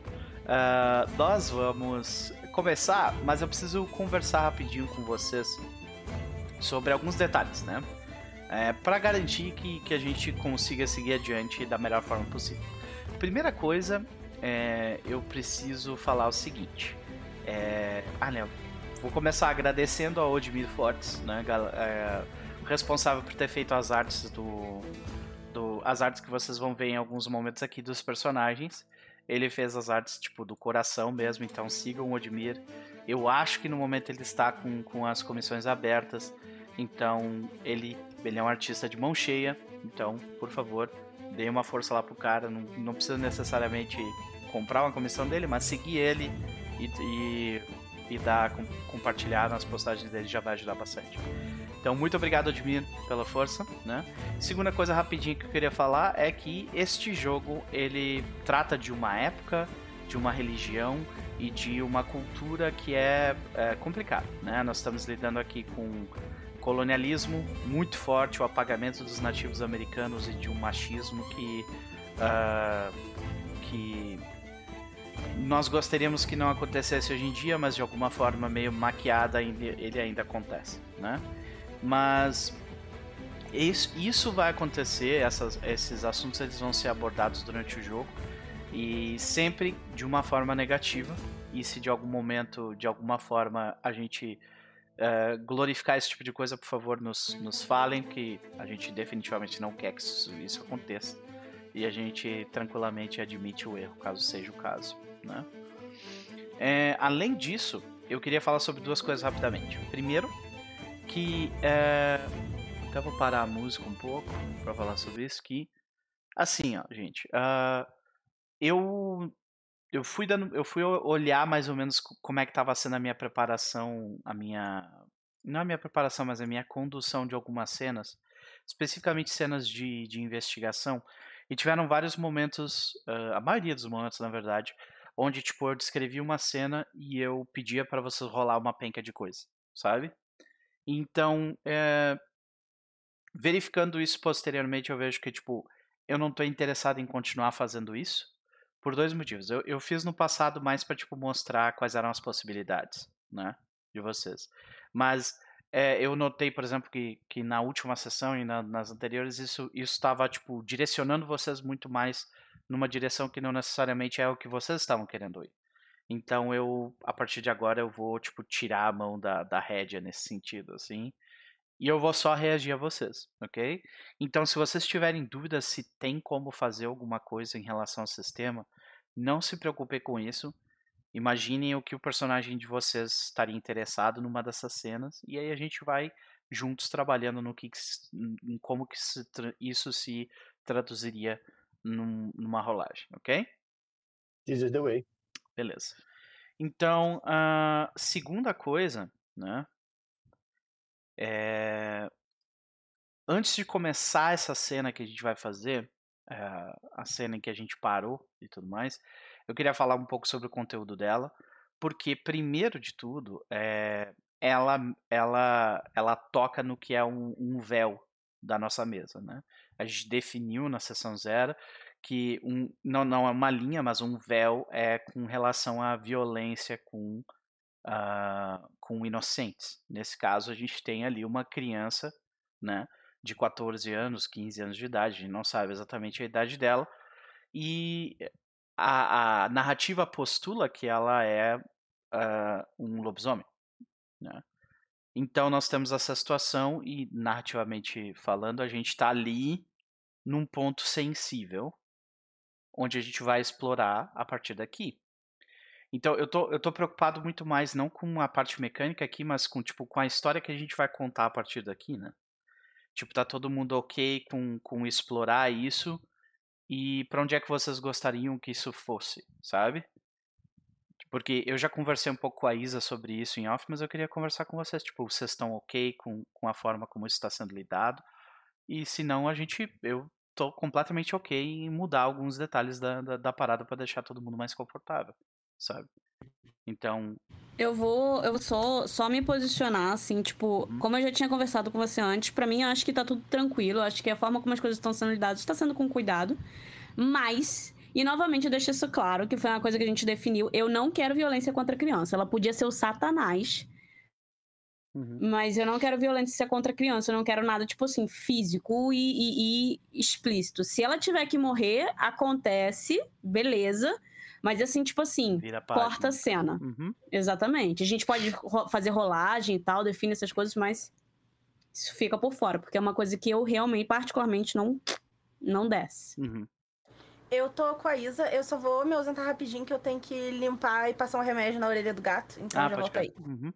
ah, nós vamos começar, mas eu preciso conversar rapidinho com vocês sobre alguns detalhes, né? É, para garantir que, que a gente consiga seguir adiante da melhor forma possível. Primeira coisa, é, eu preciso falar o seguinte. É, ah, né? Vou começar agradecendo ao Odmir Fortes, né? é, responsável por ter feito as artes do, do as artes que vocês vão ver em alguns momentos aqui dos personagens. Ele fez as artes tipo do coração mesmo, então sigam o Odmir. Eu acho que no momento ele está com, com as comissões abertas, então ele ele é um artista de mão cheia, então por favor dê uma força lá pro cara. Não, não precisa necessariamente comprar uma comissão dele, mas seguir ele e, e, e dar com- compartilhar nas postagens dele já vai ajudar bastante. Então, muito obrigado, Admir, pela força, né? Segunda coisa rapidinho que eu queria falar é que este jogo, ele trata de uma época, de uma religião e de uma cultura que é, é complicada, né? Nós estamos lidando aqui com colonialismo muito forte, o apagamento dos nativos americanos e de um machismo que ah, que nós gostaríamos que não acontecesse hoje em dia, mas de alguma forma meio maquiada ele ainda acontece, né? Mas isso vai acontecer, essas- esses assuntos eles vão ser abordados durante o jogo e sempre de uma forma negativa. E se de algum momento, de alguma forma, a gente eh, glorificar esse tipo de coisa, por favor, nos, nos falem, que a gente definitivamente não quer que isso, isso aconteça. E a gente tranquilamente admite o erro, caso seja o caso. Né? É, além disso, eu queria falar sobre duas coisas rapidamente. Primeiro, que é, até vou parar a música um pouco para falar sobre isso. Que assim, ó, gente, ah, eu eu fui dando, eu fui olhar mais ou menos co- como é que estava sendo a minha preparação, a minha não a minha preparação, mas a minha condução de algumas cenas, especificamente cenas de, de investigação. E tiveram vários momentos, ah, a maioria dos momentos, na verdade, onde tipo eu descrevi uma cena e eu pedia para você rolar uma penca de coisa, sabe? Então, é, verificando isso posteriormente, eu vejo que tipo eu não tô interessado em continuar fazendo isso por dois motivos. Eu, eu fiz no passado mais para tipo mostrar quais eram as possibilidades, né, de vocês. Mas é, eu notei, por exemplo, que, que na última sessão e na- nas anteriores isso estava tipo direcionando vocês muito mais numa direção que não necessariamente é o que vocês estavam querendo ir. Então eu, a partir de agora, eu vou tipo tirar a mão da, da rédea nesse sentido, assim, E eu vou só reagir a vocês, ok? Então, se vocês tiverem dúvidas se tem como fazer alguma coisa em relação ao sistema, não se preocupem com isso. Imaginem o que o personagem de vocês estaria interessado numa dessas cenas e aí a gente vai juntos trabalhando no que, em como que se, isso se traduziria num, numa rolagem, ok? This is the way. Beleza. Então, a segunda coisa, né? É... Antes de começar essa cena que a gente vai fazer, é, a cena em que a gente parou e tudo mais, eu queria falar um pouco sobre o conteúdo dela, porque primeiro de tudo, é, ela, ela, ela toca no que é um, um, véu da nossa mesa, né? A gente definiu na sessão zero que um, não, não é uma linha, mas um véu é com relação à violência com, uh, com inocentes. Nesse caso, a gente tem ali uma criança, né? De 14 anos, 15 anos de idade, a gente não sabe exatamente a idade dela, e a, a narrativa postula que ela é uh, um lobisomem. Né? Então nós temos essa situação e narrativamente falando a gente está ali num ponto sensível onde a gente vai explorar a partir daqui. Então eu tô, eu tô preocupado muito mais não com a parte mecânica aqui, mas com tipo com a história que a gente vai contar a partir daqui, né? Tipo, tá todo mundo ok com, com explorar isso e para onde é que vocês gostariam que isso fosse, sabe? Porque eu já conversei um pouco com a Isa sobre isso em off, mas eu queria conversar com vocês. Tipo, vocês estão ok com, com a forma como isso está sendo lidado? E se não, a gente. Eu tô completamente ok em mudar alguns detalhes da, da, da parada para deixar todo mundo mais confortável, sabe? Então. Eu vou, eu só, só me posicionar, assim, tipo, uhum. como eu já tinha conversado com você antes, para mim eu acho que tá tudo tranquilo. Acho que a forma como as coisas estão sendo lidadas está sendo com cuidado. Mas e novamente eu deixo isso claro, que foi uma coisa que a gente definiu. Eu não quero violência contra criança. Ela podia ser o Satanás. Uhum. Mas eu não quero violência contra criança. Eu não quero nada, tipo assim, físico e, e, e explícito. Se ela tiver que morrer, acontece, beleza. Mas assim, tipo assim, corta a cena. Uhum. Exatamente. A gente pode ro fazer rolagem e tal, define essas coisas, mas isso fica por fora, porque é uma coisa que eu realmente, particularmente, não, não desce. Uhum. Eu tô com a Isa, eu só vou me ausentar rapidinho que eu tenho que limpar e passar um remédio na orelha do gato. Então ah, já volto aí. Uhum.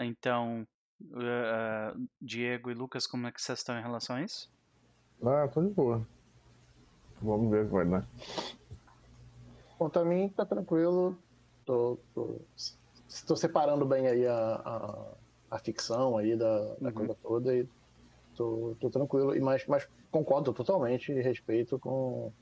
Então, uh, Diego e Lucas, como é que vocês estão em relação a isso? Ah, tô de boa. Vamos ver o que vai dar. Bom, também tá tranquilo. Tô, tô, tô separando bem aí a, a, a ficção aí da, da uhum. coisa toda e tô, tô tranquilo. E mais, mais concordo totalmente e respeito com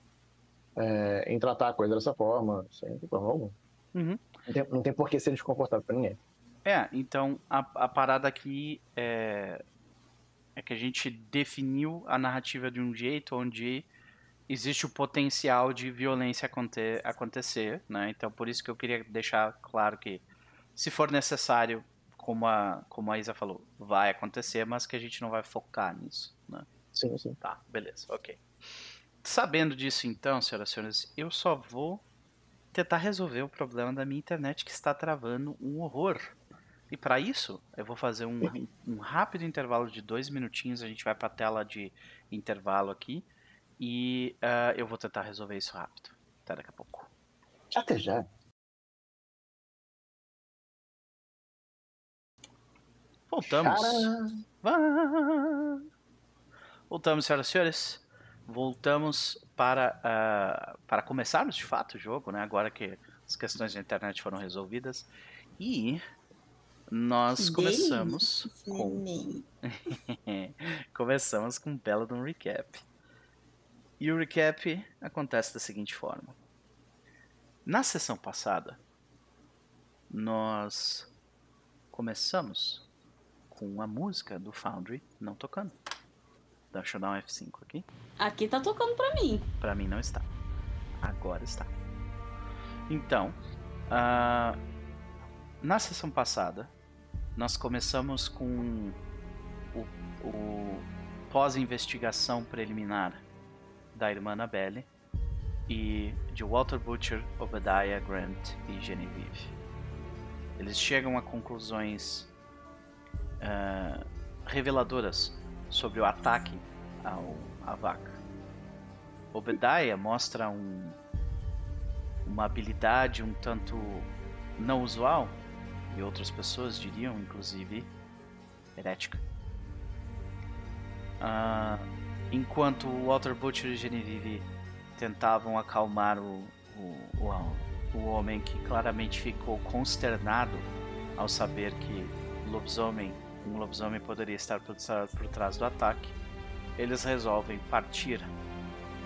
é, em tratar a coisa dessa forma, sem problema algum. Uhum. Não, tem, não tem por que ser desconfortável para ninguém. É, então a, a parada aqui é, é que a gente definiu a narrativa de um jeito onde existe o potencial de violência aconte acontecer, né? Então por isso que eu queria deixar claro que se for necessário, como a, como a Isa falou, vai acontecer, mas que a gente não vai focar nisso, né? Sim, sim. Tá, beleza, ok. Sabendo disso então, senhoras e senhores, eu só vou tentar resolver o problema da minha internet que está travando um horror. E para isso, eu vou fazer um, um, rápido intervalo de dois minutinhos. A gente vai para a tela de intervalo aqui. E uh, eu vou tentar resolver isso rápido. Até daqui a pouco. Até já. Voltamos. Voltamos, senhoras e senhores. Voltamos para, uh, para começarmos de fato o jogo, né? Agora que as questões da internet foram resolvidas. E nós começamos com. *laughs* começamos com um belo de um recap. E o recap acontece da seguinte forma. Na sessão passada, nós começamos com a música do Foundry não tocando. Deixa eu dar um F5 aqui. Aqui tá tocando pra mim. Pra mim não está. Agora está. Então, uh, na sessão passada, nós começamos com o, o pós-investigação preliminar da irmã Annabelle e de Walter Butcher, Obadiah Grant e Genevieve. Eles chegam a conclusões uh, reveladoras sobre o ataque ao, à vaca. Obadiah mostra um, uma habilidade um tanto não usual, e outras pessoas diriam, inclusive, herética. Uh, enquanto Walter Butcher e Genevieve tentavam acalmar o, o, o, o homem que claramente ficou consternado ao saber que lobisomem, um lobisomem poderia estar por, por trás do ataque, eles resolvem partir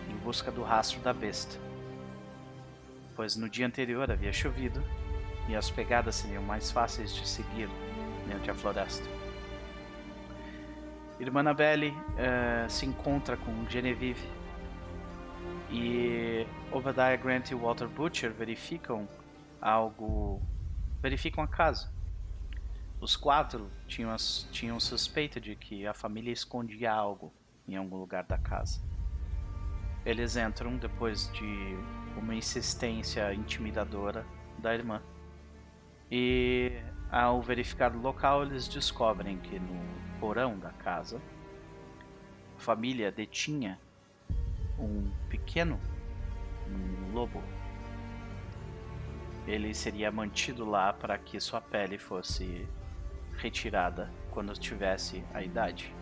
em busca do rastro da besta. Pois no dia anterior havia chovido e as pegadas seriam mais fáceis de seguir mediante a floresta. Irmã Annabelle uh, se encontra com Genevieve e Obadiah Grant e Walter Butcher verificam algo. verificam a casa. Os quatro tinham, tinham suspeita de que a família escondia algo em algum lugar da casa. Eles entram depois de uma insistência intimidadora da irmã. E ao verificar o local, eles descobrem que no porão da casa, a família detinha um pequeno um lobo. Ele seria mantido lá para que sua pele fosse retirada quando tivesse a idade.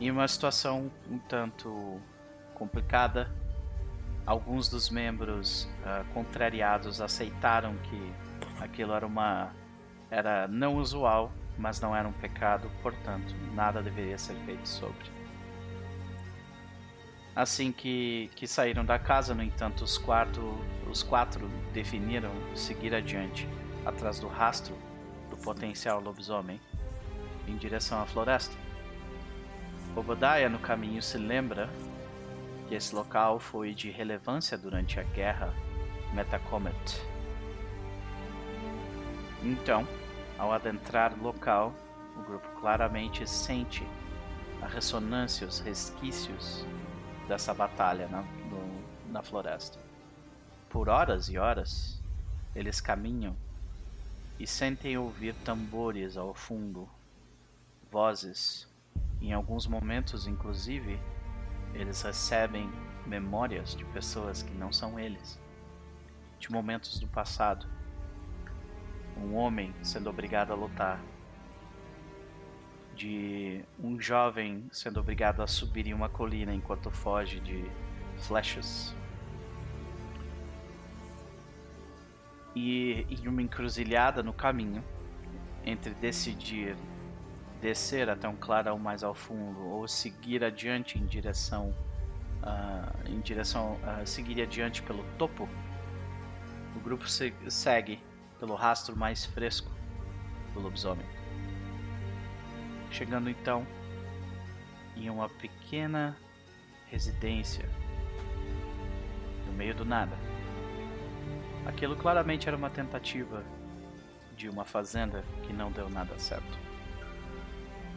Em uma situação um tanto complicada, alguns dos membros uh, contrariados aceitaram que aquilo era uma era não usual, mas não era um pecado, portanto, nada deveria ser feito sobre. Assim que, que saíram da casa, no entanto, os, quarto, os quatro definiram seguir adiante, atrás do rastro do potencial lobisomem, em direção à floresta. Obadiah, no caminho, se lembra que esse local foi de relevância durante a guerra Metacomet. Então, ao adentrar o local, o grupo claramente sente a ressonância, os resquícios dessa batalha na, na floresta. Por horas e horas, eles caminham e sentem ouvir tambores ao fundo, vozes. Em alguns momentos, inclusive, eles recebem memórias de pessoas que não são eles, de momentos do passado. Um homem sendo obrigado a lutar, de um jovem sendo obrigado a subir em uma colina enquanto foge de flechas. E em uma encruzilhada no caminho, entre decidir descer até um clarão mais ao fundo ou seguir adiante em direção uh, em direção uh, seguir adiante pelo topo, o grupo se segue pelo rastro mais fresco do lobisomem chegando então em uma pequena residência no meio do nada. Aquilo claramente era uma tentativa de uma fazenda que não deu nada certo.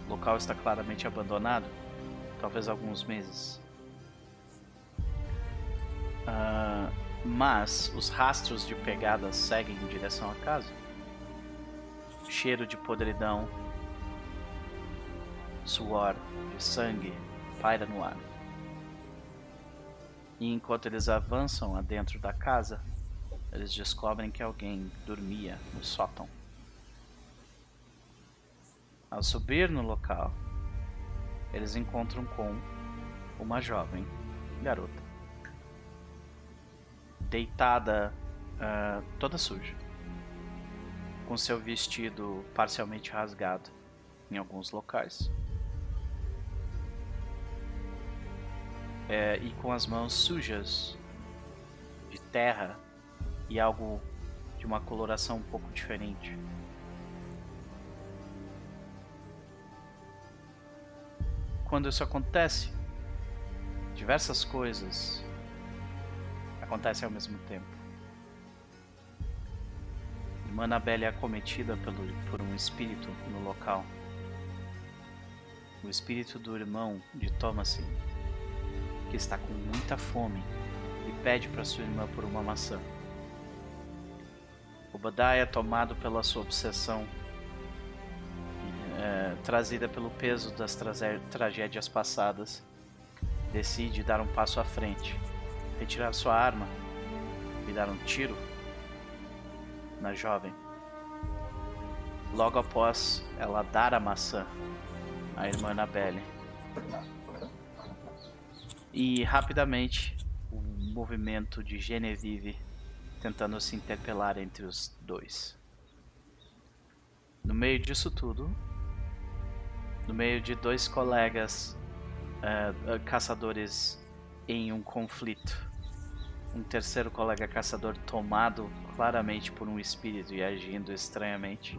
O local está claramente abandonado, talvez alguns meses. Uh, mas os rastros de pegadas seguem em direção à casa. Cheiro de podridão suor de sangue paira no ar. E enquanto eles avançam adentro da casa, eles descobrem que alguém dormia no sótão. Ao subir no local, eles encontram com uma jovem garota, deitada uh, toda suja, com seu vestido parcialmente rasgado em alguns locais. é, e com as mãos sujas de terra e algo de uma coloração um pouco diferente. Quando isso acontece, diversas coisas acontecem ao mesmo tempo. Irmã Annabelle é acometida pelo, por um espírito no local. O espírito do irmão de Thomasin que está com muita fome e pede para sua irmã por uma maçã. Obadiah, tomado pela sua obsessão, é, trazida pelo peso das tragédias passadas, decide dar um passo à frente, retirar sua arma e dar um tiro na jovem. Logo após ela dar a maçã à irmã Annabelle. E rapidamente o movimento de Genevieve tentando se interpelar entre os dois. No meio disso tudo, no meio de dois colegas eh, caçadores em um conflito, um terceiro colega caçador tomado claramente por um espírito e agindo estranhamente,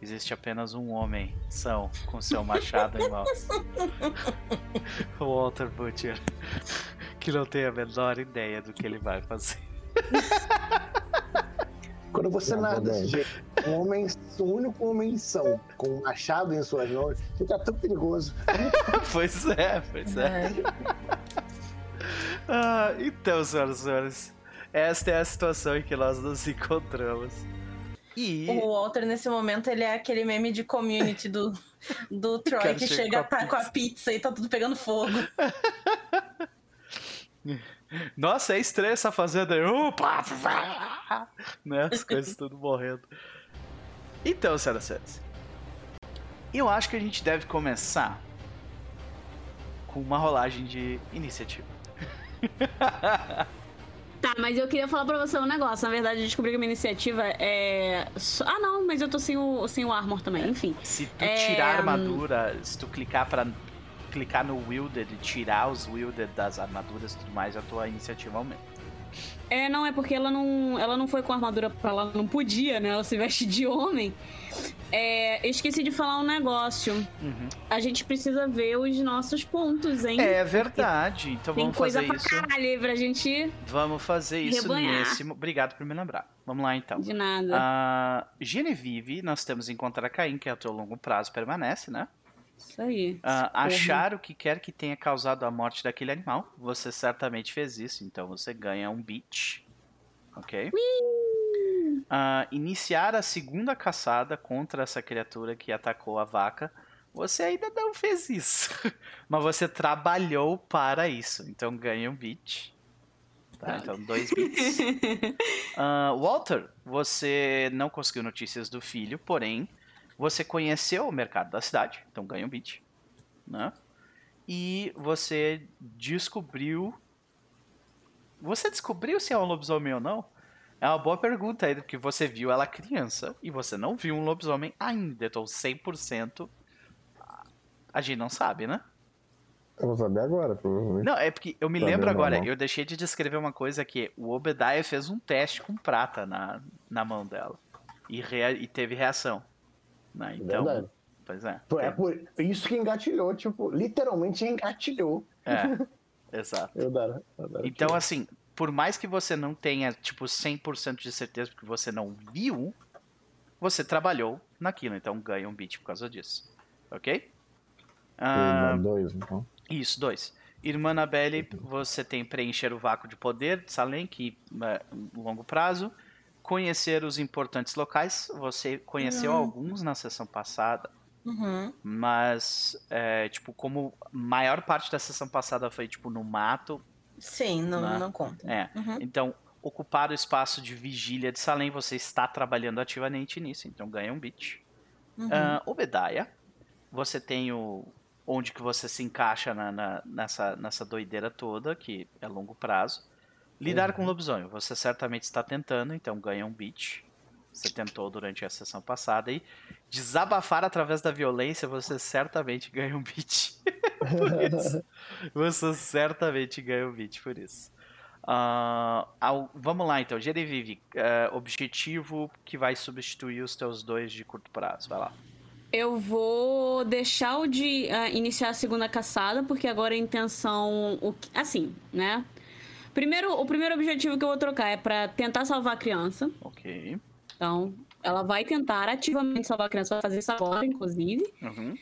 existe apenas um homem são com seu machado em mãos. o Walter Butcher, que não tem a menor ideia do que ele vai fazer. Quando você Não, também. desse jeito, um homem, um único homem são, com um machado em suas mãos, fica tão perigoso. *laughs* pois é, pois é. Ah, então, senhoras e senhores, esta é a situação em que nós nos encontramos. E. O Walter, nesse momento, ele é aquele meme de community do, do *laughs* Troy que chega com a tá com a pizza e tá tudo pegando fogo. *laughs* Nossa, é estranho essa fazenda! *laughs* Né? As coisas tudo morrendo. Então, senhoras e senhores, eu acho que a gente deve começar com uma rolagem de iniciativa. *laughs* Tá, mas eu queria falar pra você um negócio. Na verdade, eu descobri que a minha iniciativa é. Ah, não, mas eu tô sem o, sem o armor também, enfim. Se tu É, tirar a hum. armadura, se tu clicar para clicar no wielded e tirar os wielded das armaduras e tudo mais, a tua iniciativa aumenta. É, não, é porque ela não, ela não foi com armadura pra ela não podia, né? Ela se veste de homem. É, eu esqueci de falar um negócio. Uhum. A gente precisa ver os nossos pontos, hein? É verdade. Então Tem vamos coisa fazer pra isso. caralho aí pra gente. Vamos fazer isso Rebanhar. nesse. Obrigado por me lembrar. Vamos lá então. De nada. A Genevieve, nós temos encontrar Caim, que é o teu longo prazo permanece, né? Isso aí. Ah, achar o que quer que tenha causado a morte daquele animal. Você certamente fez isso, então você ganha um beat. Ok? Ah, iniciar a segunda caçada contra essa criatura que atacou a vaca. Você ainda não fez isso. *laughs* Mas você trabalhou para isso. Então ganha um beat. Tá, então dois beats. *laughs* Ah, Walter, você não conseguiu notícias do filho, porém você conheceu o mercado da cidade, então ganha um beat, né? E você descobriu. Você descobriu se é um lobisomem ou não? É uma boa pergunta aí, porque você viu ela criança e você não viu um lobisomem ainda, então 100% a gente não sabe, né? Eu vou saber agora, provavelmente. Não, é porque eu me lembro vendo, agora, eu deixei de descrever uma coisa que o Obadiah fez um teste com prata na, na mão dela. E, rea- e teve reação. né? Então, Verdade. pois é. É por isso que engatilhou, tipo, literalmente engatilhou. É, *laughs* exato. Eu dar, eu dar Então, assim, por mais que você não tenha, tipo, 100% de certeza porque você não viu, você trabalhou naquilo. Então, ganha um beat por causa disso. Ok? Ah, dois, então. Isso, dois. Irmã Annabelle, você tem preencher o vácuo de poder de Salem, que é longo prazo. Conhecer os importantes locais. Você conheceu alguns na sessão passada, Uhum. mas, é, tipo, como a maior parte da sessão passada foi, tipo, no mato, Sim, não, Né? não conta. é. Uhum. Então, ocupar o espaço de vigília de Salem, você está trabalhando ativamente nisso, então ganha um bit. Uhum. Obediah, você tem o onde que você se encaixa na- na- nessa, nessa doideira toda, que é longo prazo. Lidar com lobisomem, você certamente está tentando, então ganha um beat. Você tentou durante a sessão passada e desabafar através da violência, você certamente ganha um beat. *laughs* por isso. Você certamente ganha um beat por isso. Ah, ao- vamos lá então, Genevieve, eh, objetivo que vai substituir os teus dois de curto prazo, vai lá. Eu vou deixar o de ah, iniciar a segunda caçada, porque agora a intenção. O, assim, né? Primeiro, o primeiro objetivo que eu vou trocar é pra tentar salvar a criança. Ok. Então, ela vai tentar ativamente salvar a criança, vai fazer isso agora, inclusive. Uhum.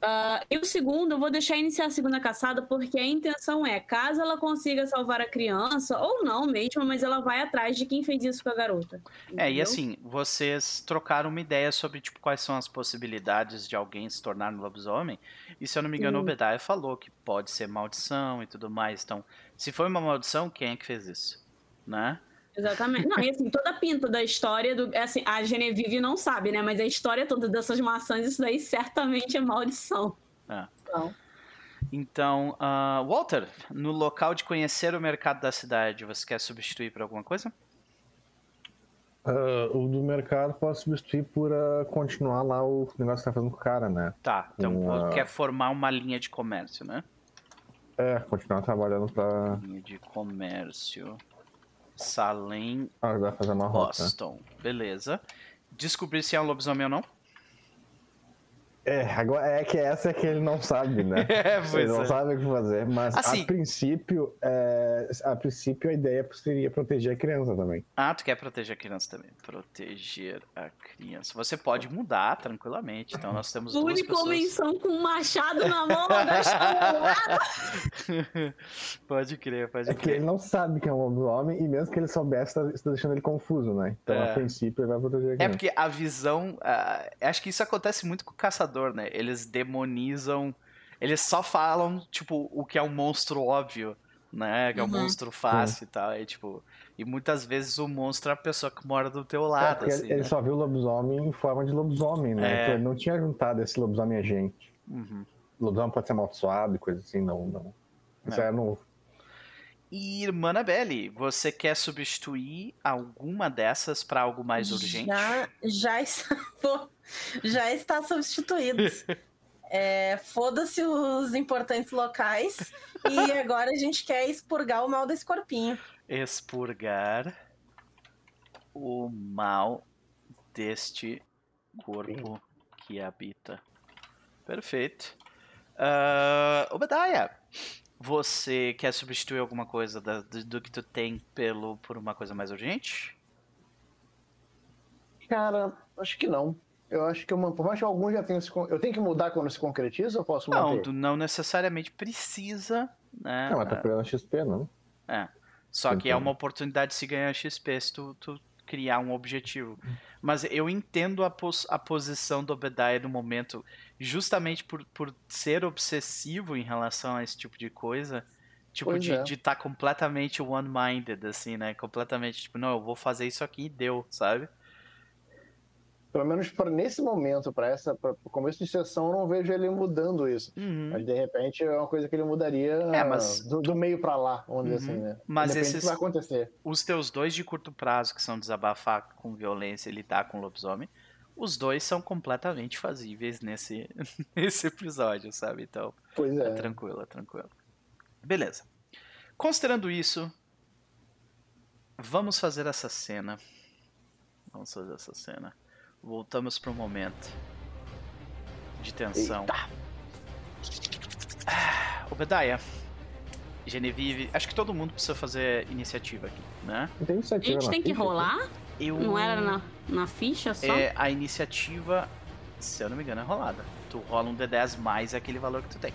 Uh, e o segundo, eu vou deixar iniciar a segunda caçada, porque a intenção é, caso ela consiga salvar a criança, ou não mesmo, mas ela vai atrás de quem fez isso com a garota. Entendeu? É, e assim, vocês trocaram uma ideia sobre tipo, quais são as possibilidades de alguém se tornar um lobisomem. E se eu não me engano, hum. o Obadiah falou que pode ser maldição e tudo mais. Então, se foi uma maldição, quem é que fez isso? Né? Exatamente. Não, e assim, toda a pinta da história do. Assim, a Genevieve não sabe, né? Mas a história toda dessas maçãs, isso daí certamente é maldição. É. Então, então uh, Walter, no local de conhecer o mercado da cidade, você quer substituir por alguma coisa? Uh, o do mercado posso substituir por uh, continuar lá o negócio que tá fazendo com o cara, né? Tá, então com, quer formar uma linha de comércio, né? É, continuar trabalhando pra. Linha de comércio. Salem. Ah. Boston. Beleza. Descobrir se é um lobisomem ou não? É, agora é que essa é que ele não sabe, né? *laughs* É, pois ele não é. sabe o que fazer. Mas assim, a princípio, é, a princípio a ideia seria proteger a criança também. Ah, tu quer proteger a criança também. Proteger a criança. Você pode mudar tranquilamente. Então nós temos duas pessoas... menção com um machado na mão, *laughs* Pode crer, pode é crer. que ele não sabe que é um homem e mesmo que ele soubesse, está tá deixando ele confuso, né? Então é. a princípio ele vai proteger a é criança. É porque a visão... Uh, acho que isso acontece muito com o caçador né? Eles demonizam. Eles só falam, tipo, o que é um monstro óbvio, né? Que é um uhum. monstro fácil e tal. E, tipo, e muitas vezes o monstro é a pessoa que mora do teu lado. É, assim, ele, né? só viu o lobisomem em forma de lobisomem, né? É... Então ele não tinha juntado esse lobisomem a gente. Uhum. Lobisomem pode ser amaldiçoado e coisa assim, não, não. Isso é novo. E irmã Anabelle, você quer substituir alguma dessas para algo mais urgente? Já, já está, *laughs* já está substituído. *laughs* É, Foda-se os importantes locais e agora a gente quer expurgar o mal desse corpinho. Expurgar o mal deste corpo que habita. Perfeito. Uh, Obadiah, você quer substituir alguma coisa da, do, do, que tu tem pelo, por uma coisa mais urgente? Cara, acho que não. Eu acho que eu, por mais que alguns já tenham se, Eu tenho que mudar quando se concretiza ou posso não, manter? Tu não necessariamente precisa, né? Não, mas tá pegando XP, não? É. Só que é uma oportunidade de se ganhar XP se tu, tu criar um objetivo. Mas eu entendo a, pos a posição do Obadiah no momento, justamente por, por ser obsessivo em relação a esse tipo de coisa. Tipo, pois de é. estar tá completamente one-minded, assim, né? Completamente, tipo, não, eu vou fazer isso aqui e deu, sabe? Pelo menos para nesse momento, para essa pra, começo de sessão, eu não vejo ele mudando isso. Uhum. Mas de repente é uma coisa que ele mudaria é, mas... do, do meio para lá, vamos uhum. dizer assim, né? Mas esses, vai acontecer. Os teus dois de curto prazo, que são desabafar com violência e lidar com lobisomem, os dois são completamente fazíveis nesse, *laughs* nesse episódio, sabe? Então, pois é. é tranquilo, é tranquilo. Beleza. Considerando isso, vamos fazer essa cena. Vamos fazer essa cena. Voltamos para um momento de tensão. Ah, Obadiah, Genevieve, acho que todo mundo precisa fazer iniciativa aqui, né? Tem iniciativa a gente tem que rolar? Eu... Não era na, na ficha só? É, a iniciativa, se eu não me engano, é rolada. Tu rola um D10 mais aquele valor que tu tem.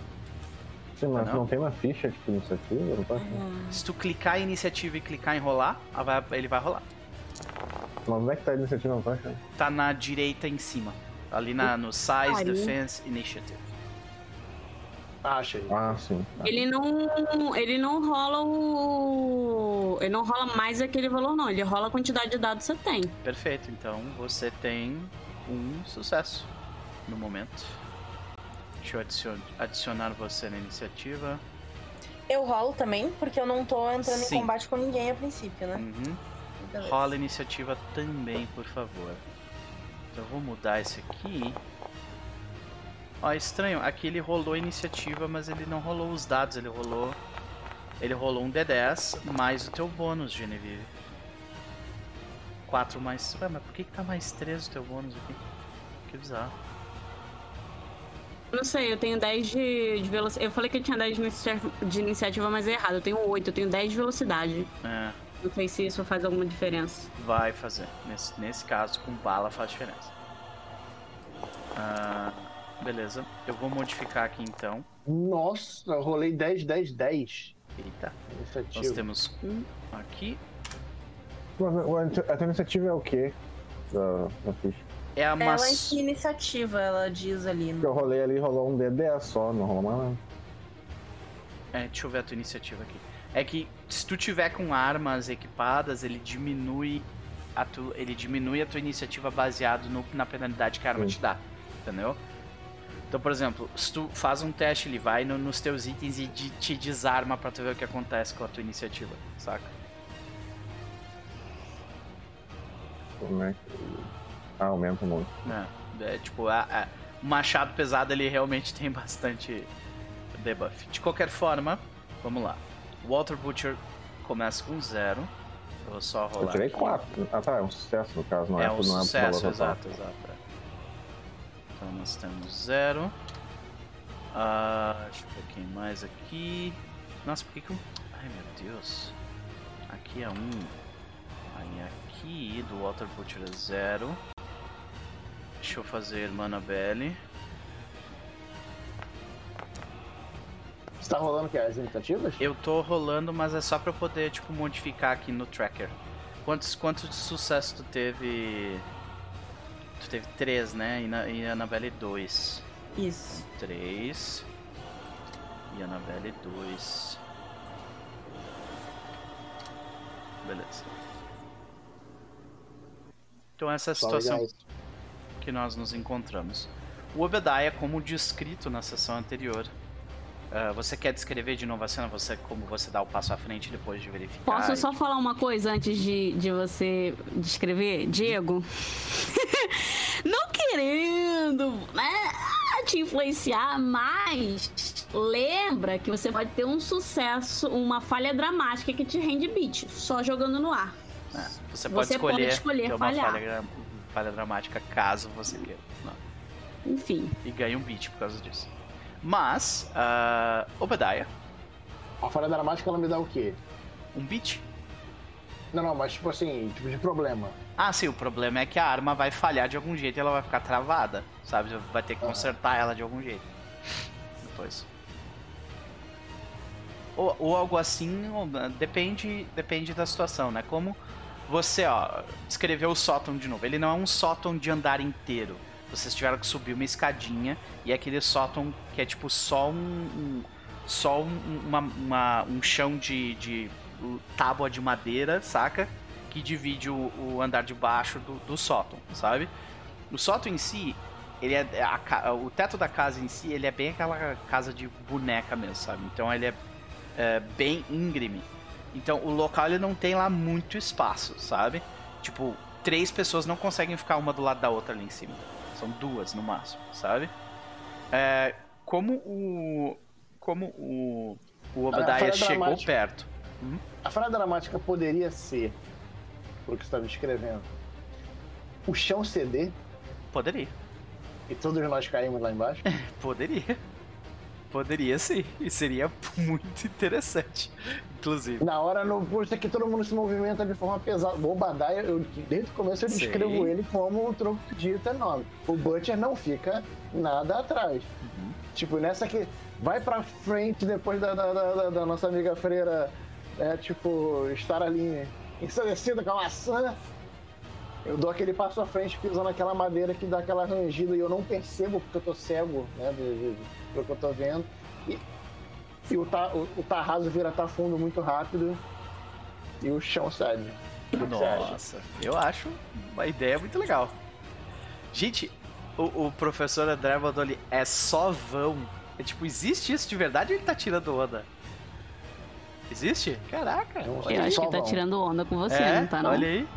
Sim, mas não, não tem uma ficha de iniciativa? Não tá? Se tu clicar em iniciativa e clicar em rolar, ele vai rolar. Mas onde é que tá a iniciativa? Não tá Tá na direita em cima. Ali na, no Size Defense Initiative. Ah, achei. Ah, sim. Ah. Ele não. Ele não rola o. Ele não rola mais aquele valor, não. Ele rola a quantidade de dados que você tem. Perfeito. Então você tem um sucesso no momento. Deixa eu adicionar você na iniciativa. Eu rolo também, porque eu não tô entrando Sim. em combate com ninguém a princípio, né? Uhum. Beleza. Rola a iniciativa também, por favor. Então eu vou mudar esse aqui. Ó, estranho, aqui ele rolou a iniciativa, mas ele não rolou os dados, ele rolou. Ele rolou um D10 mais o teu bônus, Genevieve. 4 mais. Ué, mas por que, que tá mais 3 o teu bônus aqui? Que bizarro. Não sei, eu tenho 10 de, de velocidade. Eu falei que eu tinha 10 de iniciativa, mas é errado. Eu tenho 8, eu tenho 10 de velocidade. É. Não sei se isso faz alguma diferença. Vai fazer. Nesse, nesse caso, com bala faz diferença. Ah, Beleza. Eu vou modificar aqui então. Nossa, eu rolei 10, 10, 10. Eita. Iniciativa. Nós temos um aqui. Mas A tua iniciativa é o quê? Da, da ficha? É a Ela em maçã. que iniciativa ela diz ali? Porque eu rolei ali rolou um D10 só, não rolou mais nada. É, deixa eu ver a tua iniciativa aqui. É que se tu tiver com armas equipadas, ele diminui a tu, ele diminui a tua iniciativa baseado no- na penalidade que a arma Sim. te dá, entendeu? Então, por exemplo, se tu faz um teste, ele vai no- nos teus itens e de- te desarma pra tu ver o que acontece com a tua iniciativa, saca? Como é que. Ah, aumenta muito. É, é, tipo, a, a- o machado pesado ele realmente *laughs* tem bastante debuff. De qualquer forma, vamos lá. Walter Butcher começa com zero. Eu vou só rolar. Eu tirei aqui. 4. Ah tá, é um sucesso no caso, não é, É um não é sucesso, total. exato, exato. é. Então nós temos zero. Ah, deixa eu ver quem mais aqui. Nossa, por que que eu... Ai meu Deus. Aqui é um. Aí aqui do Walter Butcher é zero. Deixa eu fazer Manabelle. Você tá rolando o que? As iniciativas? Eu tô rolando, mas é só pra eu poder, tipo, modificar aqui no tracker. Quantos, quantos de sucesso tu teve? Tu teve três, né? E, na, e a Annabelle dois. Isso. Três. E a Annabelle dois. Beleza. Então essa é a situação que nós nos encontramos. O Obadiah, como descrito na sessão anterior, ah, você quer descrever de novo a cena? Você, como você dá o passo à frente depois de verificar? Posso e- só falar uma coisa antes de, de você descrever, Diego? *laughs* Não querendo, né, te influenciar, mas lembra que você pode ter um sucesso, uma falha dramática que te rende beat, só jogando no ar. É, você pode Você escolher, pode escolher ter uma falha, falha dramática caso você queira. Não. Enfim, E ganha um beat por causa disso. Mas, uh, Obadiah, A falha dramática ela me dá o quê? um beat. Não, não, mas tipo assim, tipo de problema. Ah, sim, o problema é que a arma vai falhar de algum jeito e ela vai ficar travada, sabe? Você vai ter que Aham. consertar ela de algum jeito. Depois. Ou, ou algo assim, ou- depende, depende da situação, né? Como você, ó, descreveu o sótão de novo. Ele não é um sótão de andar inteiro. Vocês tiveram que subir uma escadinha e é aquele sótão que é tipo só um. um- só um, uma- uma- um chão de, de tábua de madeira, saca? Que divide o, o andar de baixo do, do sótão, sabe? O sótão em si, ele é. a ca- o teto da casa em si, ele é bem aquela casa de boneca mesmo, sabe? Então ele é, é, bem íngreme. Então o local ele não tem lá muito espaço, sabe? Tipo, três pessoas não conseguem ficar uma do lado da outra ali em cima. São duas no máximo, sabe? É, como o. Como o. O Obadiah chegou dramática. perto. A falha dramática poderia ser, pelo que você está descrevendo, o chão ceder Poderia. e todos nós caímos lá embaixo. *laughs* Poderia. Poderia sim. E seria *laughs* muito interessante. Inclusive. Na hora, no posto que todo mundo se movimenta de forma pesada. O Obadiah, eu, desde o começo eu Sim. descrevo ele como um tronco dito enorme. O Butcher não fica nada atrás. Uhum. Tipo, nessa que vai pra frente depois da, da, da- da- da nossa amiga freira, é, tipo, estar ali ensandecida com a maçã. Eu dou aquele passo à frente pisando aquela madeira que dá aquela rangida e eu não percebo porque eu tô cego, né, de, de- pelo que eu tô vendo. E, e o, tá, o, o tá raso vira tá fundo muito rápido e o chão cede. Nossa, eu acho uma ideia muito legal. Gente, o, o professor André mandou ali, é só vão. É tipo, existe isso de verdade ou ele tá tirando onda? Existe? Caraca. Eu acho que tá tirando onda com você, é, não tá não? olha aí.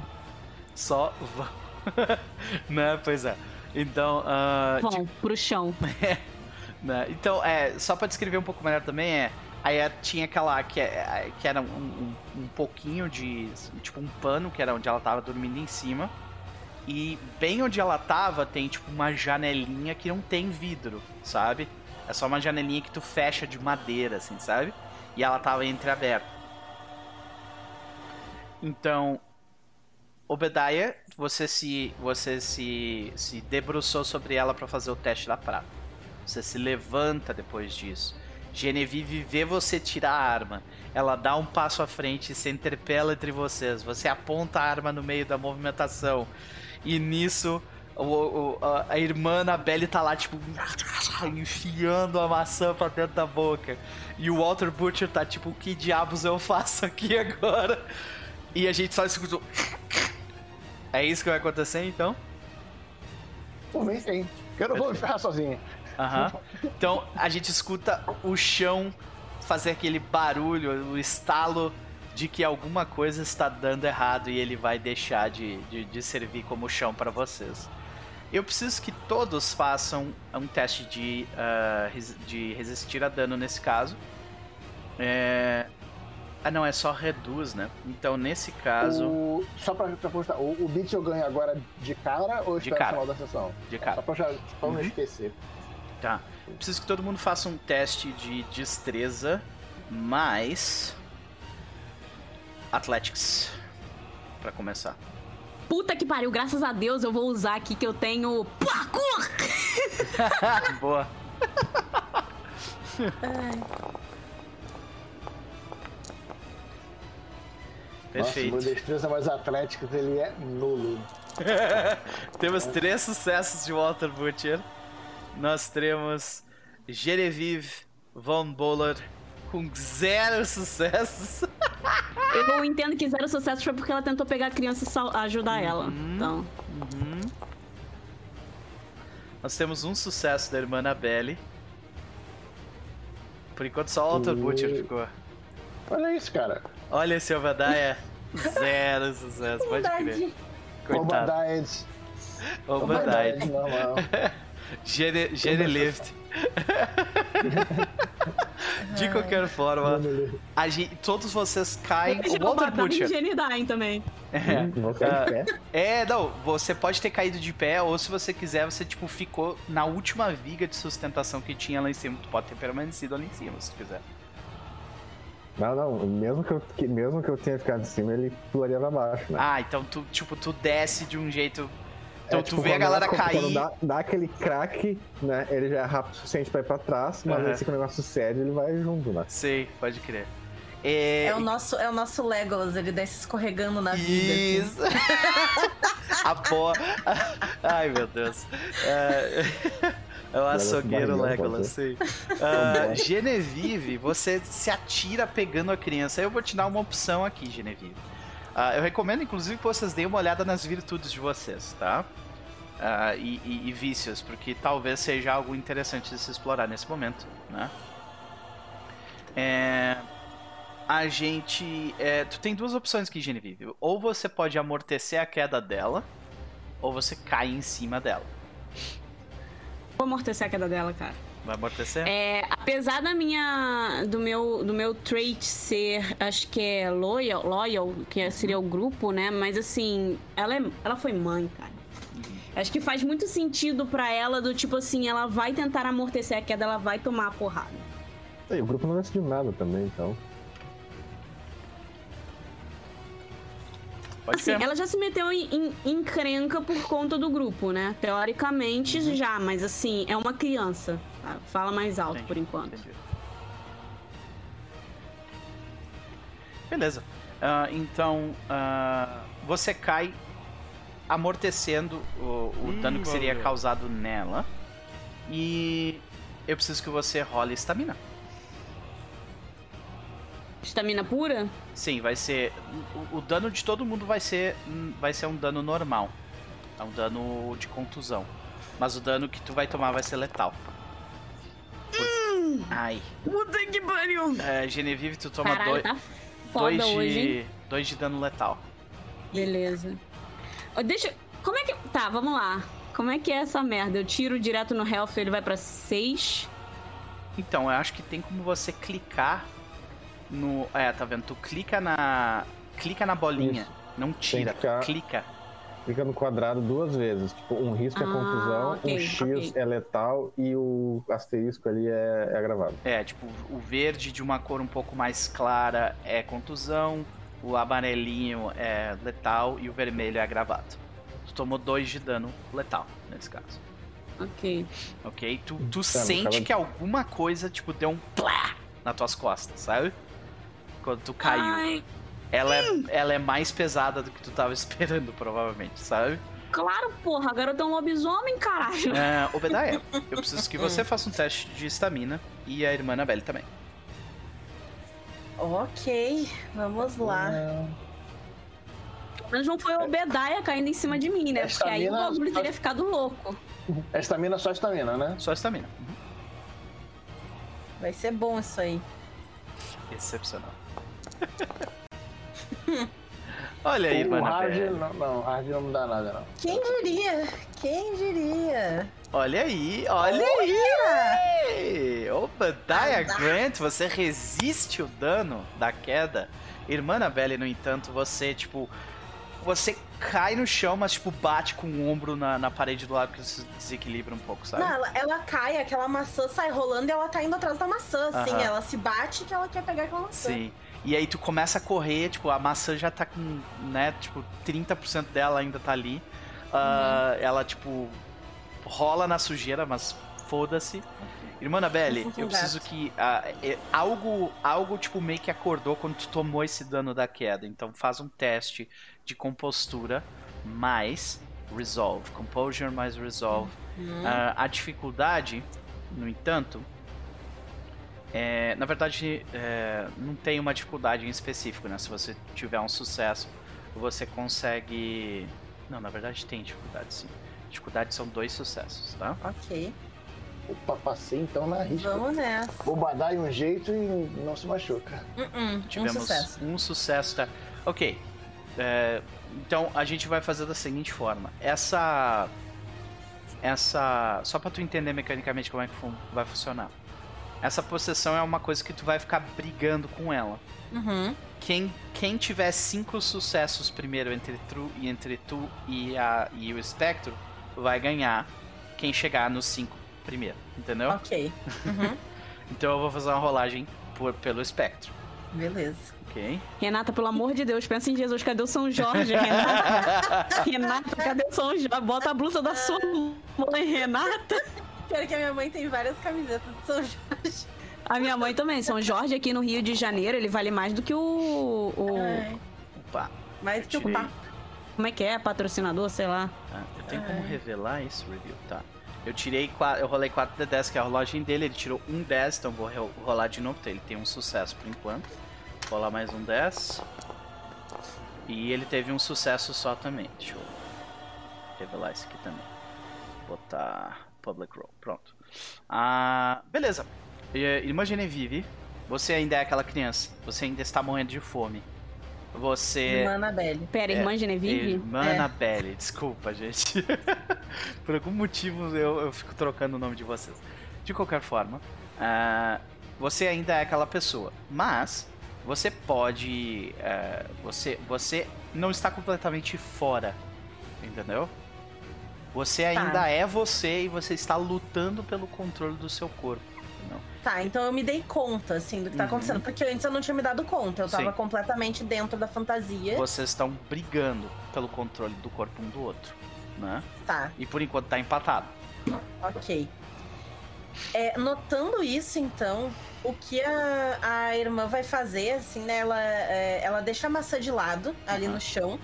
Só vão. *laughs* né, pois é. Então, ah, Vão pro chão. *laughs* né, Então, é, só pra descrever um pouco melhor também, é. Aí é, tinha aquela que, é- que era um, um, um pouquinho de. Tipo, um pano, que era onde ela tava dormindo em cima. E bem onde ela tava tem, tipo, uma janelinha que não tem vidro, sabe? É só uma janelinha que tu fecha de madeira, assim, sabe? E ela tava entreaberta. Então, Obadiah, você se você se, se debruçou sobre ela pra fazer o teste da prata. Você se levanta depois disso. Genevieve vê você tirar a arma. Ela dá um passo à frente e se interpela entre vocês. Você aponta a arma no meio da movimentação. E nisso, o, o, a, a irmã tá lá, tipo, enfiando a maçã pra dentro da boca. E o Walter Butcher tá tipo, que diabos eu faço aqui agora? E a gente só escutou. É isso que vai acontecer então? Por mim, sim. Eu não vou ferrar sozinho. Aham. Então a gente escuta o chão fazer aquele barulho, o estalo de que alguma coisa está dando errado e ele vai deixar de, de, de servir como chão para vocês. Eu preciso que todos façam um teste de, uh, de resistir a dano nesse caso. É... Ah, não, é só reduz, né? Então, nesse caso, O- Só pra, pra postar, o, o beat eu ganho agora de cara ou De cara. no final da sessão? De cara. Só pra, já, pra não Uhum. esquecer. tá. Preciso que todo mundo faça um teste de destreza mais Athletics Pra começar. Puta que pariu, graças a Deus eu vou usar aqui que eu tenho parkour! *laughs* Boa. *laughs* Nossa, Perfeito. meu destreza mais atlético ele é nulo. *laughs* temos três sucessos de Walter Butcher. Nós temos Genevieve Von Boller com zero sucessos. *laughs* Eu entendo que zero sucesso foi porque ela tentou pegar a criança e ajudar ela. Então, Nós temos um sucesso da irmã Annabelle. Por enquanto só o Walter Butcher ficou. Olha isso, cara. Olha esse Obadiah. Zero sucesso, pode crer. Verdade. Coitado. Obadiah. Obadiah. normal. Gene, Gene Lift. De qualquer forma, a gente- todos vocês caem. O Walter Butcher. também. É. Vou cair de pé. É, não, você pode ter caído de pé, ou se você quiser, você tipo ficou na última viga de sustentação que tinha lá em cima. Tu pode ter permanecido ali em cima, se tu quiser. Não, não, mesmo que, eu, que- mesmo que eu tenha ficado em cima, ele pularia pra baixo, né? Ah, então tu, tipo, tu desce de um jeito. Então É, tu tipo, vê a galera dá- cair. Quando dá, dá aquele craque, né? Ele já é rápido o suficiente pra ir pra trás, mas Aham. aí se o negócio sério, ele vai junto, né? Sei, pode crer. É, É o nosso, é o nosso Legolas, ele desce escorregando na vida. assim. Isso! *laughs* a porra. *laughs* Ai, meu Deus. É, *laughs* é o açougueiro barrigão, Legolas, sei. *laughs* Ah, Genevieve, você se atira pegando a criança. Eu vou te dar uma opção aqui, Genevieve. Ah, eu recomendo, inclusive, que vocês deem uma olhada nas virtudes de vocês, tá? Ah, e, e- e vícios, porque talvez seja algo interessante de se explorar nesse momento, né? É, a gente. é, tu tem duas opções aqui, Genevieve. Ou você pode amortecer a queda dela, ou você cai em cima dela. Vou amortecer a queda dela, cara. Vai amortecer? É, apesar da minha do meu do meu trait ser, acho que é loyal, loyal, que seria o grupo, né? Mas assim, ela é, ela foi mãe, cara. Acho que faz muito sentido pra ela do tipo assim, ela vai tentar amortecer a queda, ela vai tomar a porrada. E o grupo não decidiu nada também, então. Pode Assim, ser. ela já se meteu em, em, em encrenca por conta do grupo, né? Teoricamente já, mas assim, é uma criança. tá? Fala mais alto Entendi, por enquanto. entendi. Beleza. Ah, então, ah, você cai amortecendo o, o Hum, dano que seria valeu. causado nela. E eu preciso que você role estamina. Estamina pura? Sim, vai ser. O, o dano de todo mundo vai ser. hum, Vai ser um dano normal. É um dano de contusão. Mas o dano que tu vai tomar vai ser letal. Por- Ai. Puta que pariu! É, Genevieve, tu toma Caralho, dois, tá foda dois, hoje, hein? de, dois de dano letal. Beleza. Deixa. Como é que. Tá, vamos lá. Como é que é essa merda? Eu tiro direto no health, ele vai pra 6. Então, eu acho que tem como você clicar no. É, tá vendo? Tu clica na. Clica na bolinha. Isso. Não tira, ficar- clica. Fica no quadrado duas vezes. Tipo, um risco é Ah, confusão, ok, um X ok. é letal e o asterisco ali é, é agravado. É, tipo, o verde de uma cor um pouco mais clara é contusão, o amarelinho é letal e o vermelho é agravado. Tu tomou dois de dano letal, nesse caso. Ok. Ok? Tu, tu Tá, sente acaba- que alguma coisa, tipo, deu um plá nas tuas costas, sabe? Quando tu caiu. Ai, Ela é, ela é mais pesada do que tu tava *laughs* esperando, provavelmente, sabe? claro, porra, garota é um lobisomem, caralho. É, *laughs* Obedaya, eu preciso que você faça um teste de estamina e a irmã Annabelle também. Ok, vamos lá. Pelo menos não foi o Obedaya caindo em cima de mim, né? Porque aí o bagulho teria ficado louco. É estamina só estamina, né? Só estamina. Vai ser bom isso aí. Excepcional. Olha aí, o irmã hard, não, não, hard não dá nada, não. Quem diria? Quem diria? Olha aí, olha aí! Obadiah Grant, você resiste o dano da queda. Irmã Annabelle, no entanto, você, tipo. Você cai no chão, mas, tipo, bate com o ombro na, na parede do lado que se desequilibra um pouco, sabe? Não, ela, ela cai, aquela maçã sai rolando e ela tá indo atrás da maçã, assim. Aham. Ela se bate que ela quer pegar aquela maçã. Sim. E aí tu começa a correr, tipo, a maçã já tá com, né, tipo, 30% dela ainda tá ali. Ah, ela, tipo, rola na sujeira, mas foda-se. Irmã Annabelle, Sinto um eu preciso que é, algo, algo, tipo, meio que acordou quando tu tomou esse dano da queda. Então faz um teste de compostura mais resolve. Composure mais resolve. Hum. Ah, a dificuldade, no entanto, é, na verdade, é, não tem uma dificuldade em específico, né? Se você tiver um sucesso, você consegue. Não, na verdade tem dificuldade, sim. Dificuldade são dois sucessos, tá? Ok, Opa, passei então na risca. vamos nessa. Vou badar de um jeito e não se machuca. Uh-uh, Um Tivemos sucesso. um sucesso, tá? Ok. É, então a gente vai fazer da seguinte forma. Essa. Essa. Só pra tu entender mecanicamente como é que fun- vai funcionar. Essa possessão é uma coisa que tu vai ficar brigando com ela. Uhum. Quem, quem tiver cinco sucessos primeiro entre tu e entre tu e, a, e o espectro vai ganhar quem chegar nos cinco primeiro, entendeu? Ok. Uhum. *laughs* Então eu vou fazer uma rolagem por, pelo espectro, Beleza. ok? Renata, pelo amor de Deus, pensa em Jesus. Cadê o São Jorge, Renata? *laughs* Renata, cadê o São Jorge? Bota a blusa da sua mãe, Renata. Pior que a minha mãe tem várias camisetas de São Jorge. A minha mãe também. São Jorge aqui no Rio de Janeiro, ele vale mais do que o. o- Opa, mais que o papo. como é que é? Patrocinador, sei lá. Tá, eu tenho como revelar esse review, tá? Eu tirei, eu rolei 4 de 10, que é a rolagem dele, ele tirou um 10, então vou rolar de novo, tá? ele tem um sucesso por enquanto. Vou rolar mais um 10. E ele teve um sucesso só também, deixa eu revelar esse aqui também. Botar Public Roll, pronto. Ah, beleza. Irmã Genevieve, você ainda é aquela criança, você ainda está morrendo de fome. Você... Irmã Anabelle. Pera, É, irmã Genevieve? Irmã É. Annabelle, desculpa, gente. *laughs* Por algum motivo eu, eu fico trocando o nome de vocês. De qualquer forma, ah, você ainda é aquela pessoa, mas você pode. ah, você, você não está completamente fora, entendeu? Você ainda é você e você está lutando pelo controle do seu corpo. entendeu? Tá, então eu me dei conta, assim, do que tá Uhum. acontecendo. Porque antes eu não tinha me dado conta. Eu tava Sim. completamente dentro da fantasia. Vocês estão brigando pelo controle do corpo um do outro, né? Tá, E por enquanto tá empatado. ok. É, notando isso, então, o que a, a irmã vai fazer, assim, né? Ela, é, ela deixa a maçã de lado, ali Uhum. no chão.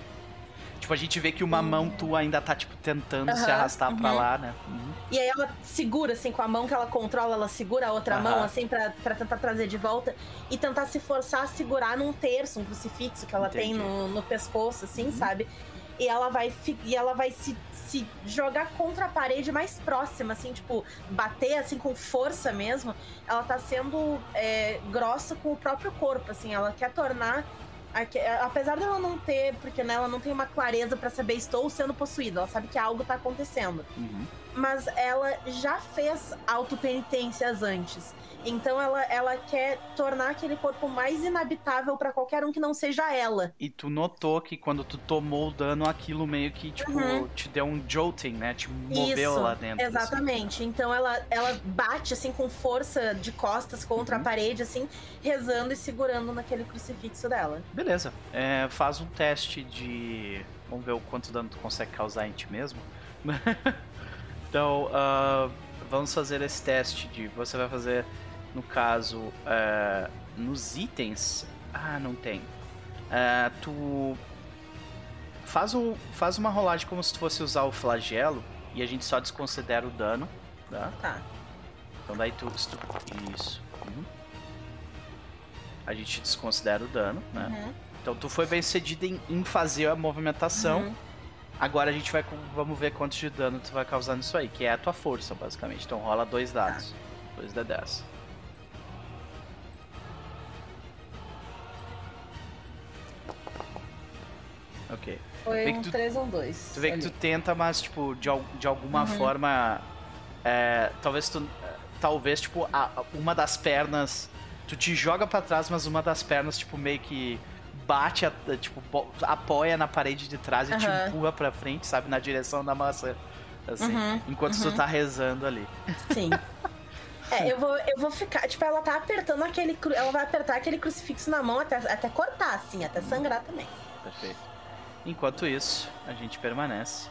Tipo, a gente vê que uma mão tua ainda tá, tipo, tentando se Aham, arrastar pra uhum. lá, né? Uhum. E aí ela segura, assim, com a mão que ela controla, ela segura a outra Aham. mão, assim, pra, pra tentar trazer de volta. E tentar se forçar a segurar num terço, um crucifixo que ela tem Entendi. no, no pescoço, assim, Uhum. sabe? E ela vai, e ela vai se, se jogar contra a parede mais próxima, assim, tipo, bater, assim, com força mesmo. Ela tá sendo é, grossa com o próprio corpo, assim. Ela quer tornar... Apesar dela não ter, porque né, ela não tem uma clareza pra saber estou sendo possuída, ela sabe que algo tá acontecendo Uhum. mas ela já fez autopenitências antes. Então ela, ela quer tornar aquele corpo mais inabitável pra qualquer um que não seja ela. E tu notou que quando tu tomou o dano, aquilo meio que, tipo, Uhum. te deu um jolting, né? Te moveu Isso, lá dentro. assim. Exatamente. Então ela, ela bate assim com força de costas contra Uhum. a parede, assim, rezando e segurando naquele crucifixo dela. Beleza. É, faz um teste de. Vamos ver o quanto dano tu consegue causar em ti mesmo. *laughs* Então, uh, vamos fazer esse teste de. Você vai fazer, no caso, uh, nos itens. Ah, não tem. Uh, tu faz, um, faz uma rolagem como se tu fosse usar o flagelo e a gente só desconsidera o dano, tá? Tá. Então daí tu. tu isso. Uhum. A gente desconsidera o dano, né? Uhum. Então tu foi bem sucedido em, em fazer a movimentação. Uhum. Agora a gente vai vamos ver quanto de dano tu vai causar nisso aí, que é a tua força, basicamente. Então rola dois dados. Tá. Dois D10. Ok. Foi um tu- 3 ou um 2. Tu vê que tu tenta, mas, tipo, de, de alguma forma. é, talvez tu. Talvez, tipo, a- uma das pernas. Tu te joga pra trás, mas uma das pernas, tipo, meio que bate, a- tipo, apoia na parede de trás e te empurra pra frente, sabe? Na direção da maçã. Assim. Uhum, enquanto tu uhum. tá rezando ali. Sim. É, eu vou, eu vou ficar. Tipo, ela tá apertando aquele. Ela vai apertar aquele crucifixo na mão até, até cortar, assim, até sangrar também. Perfeito. Enquanto isso, a gente permanece.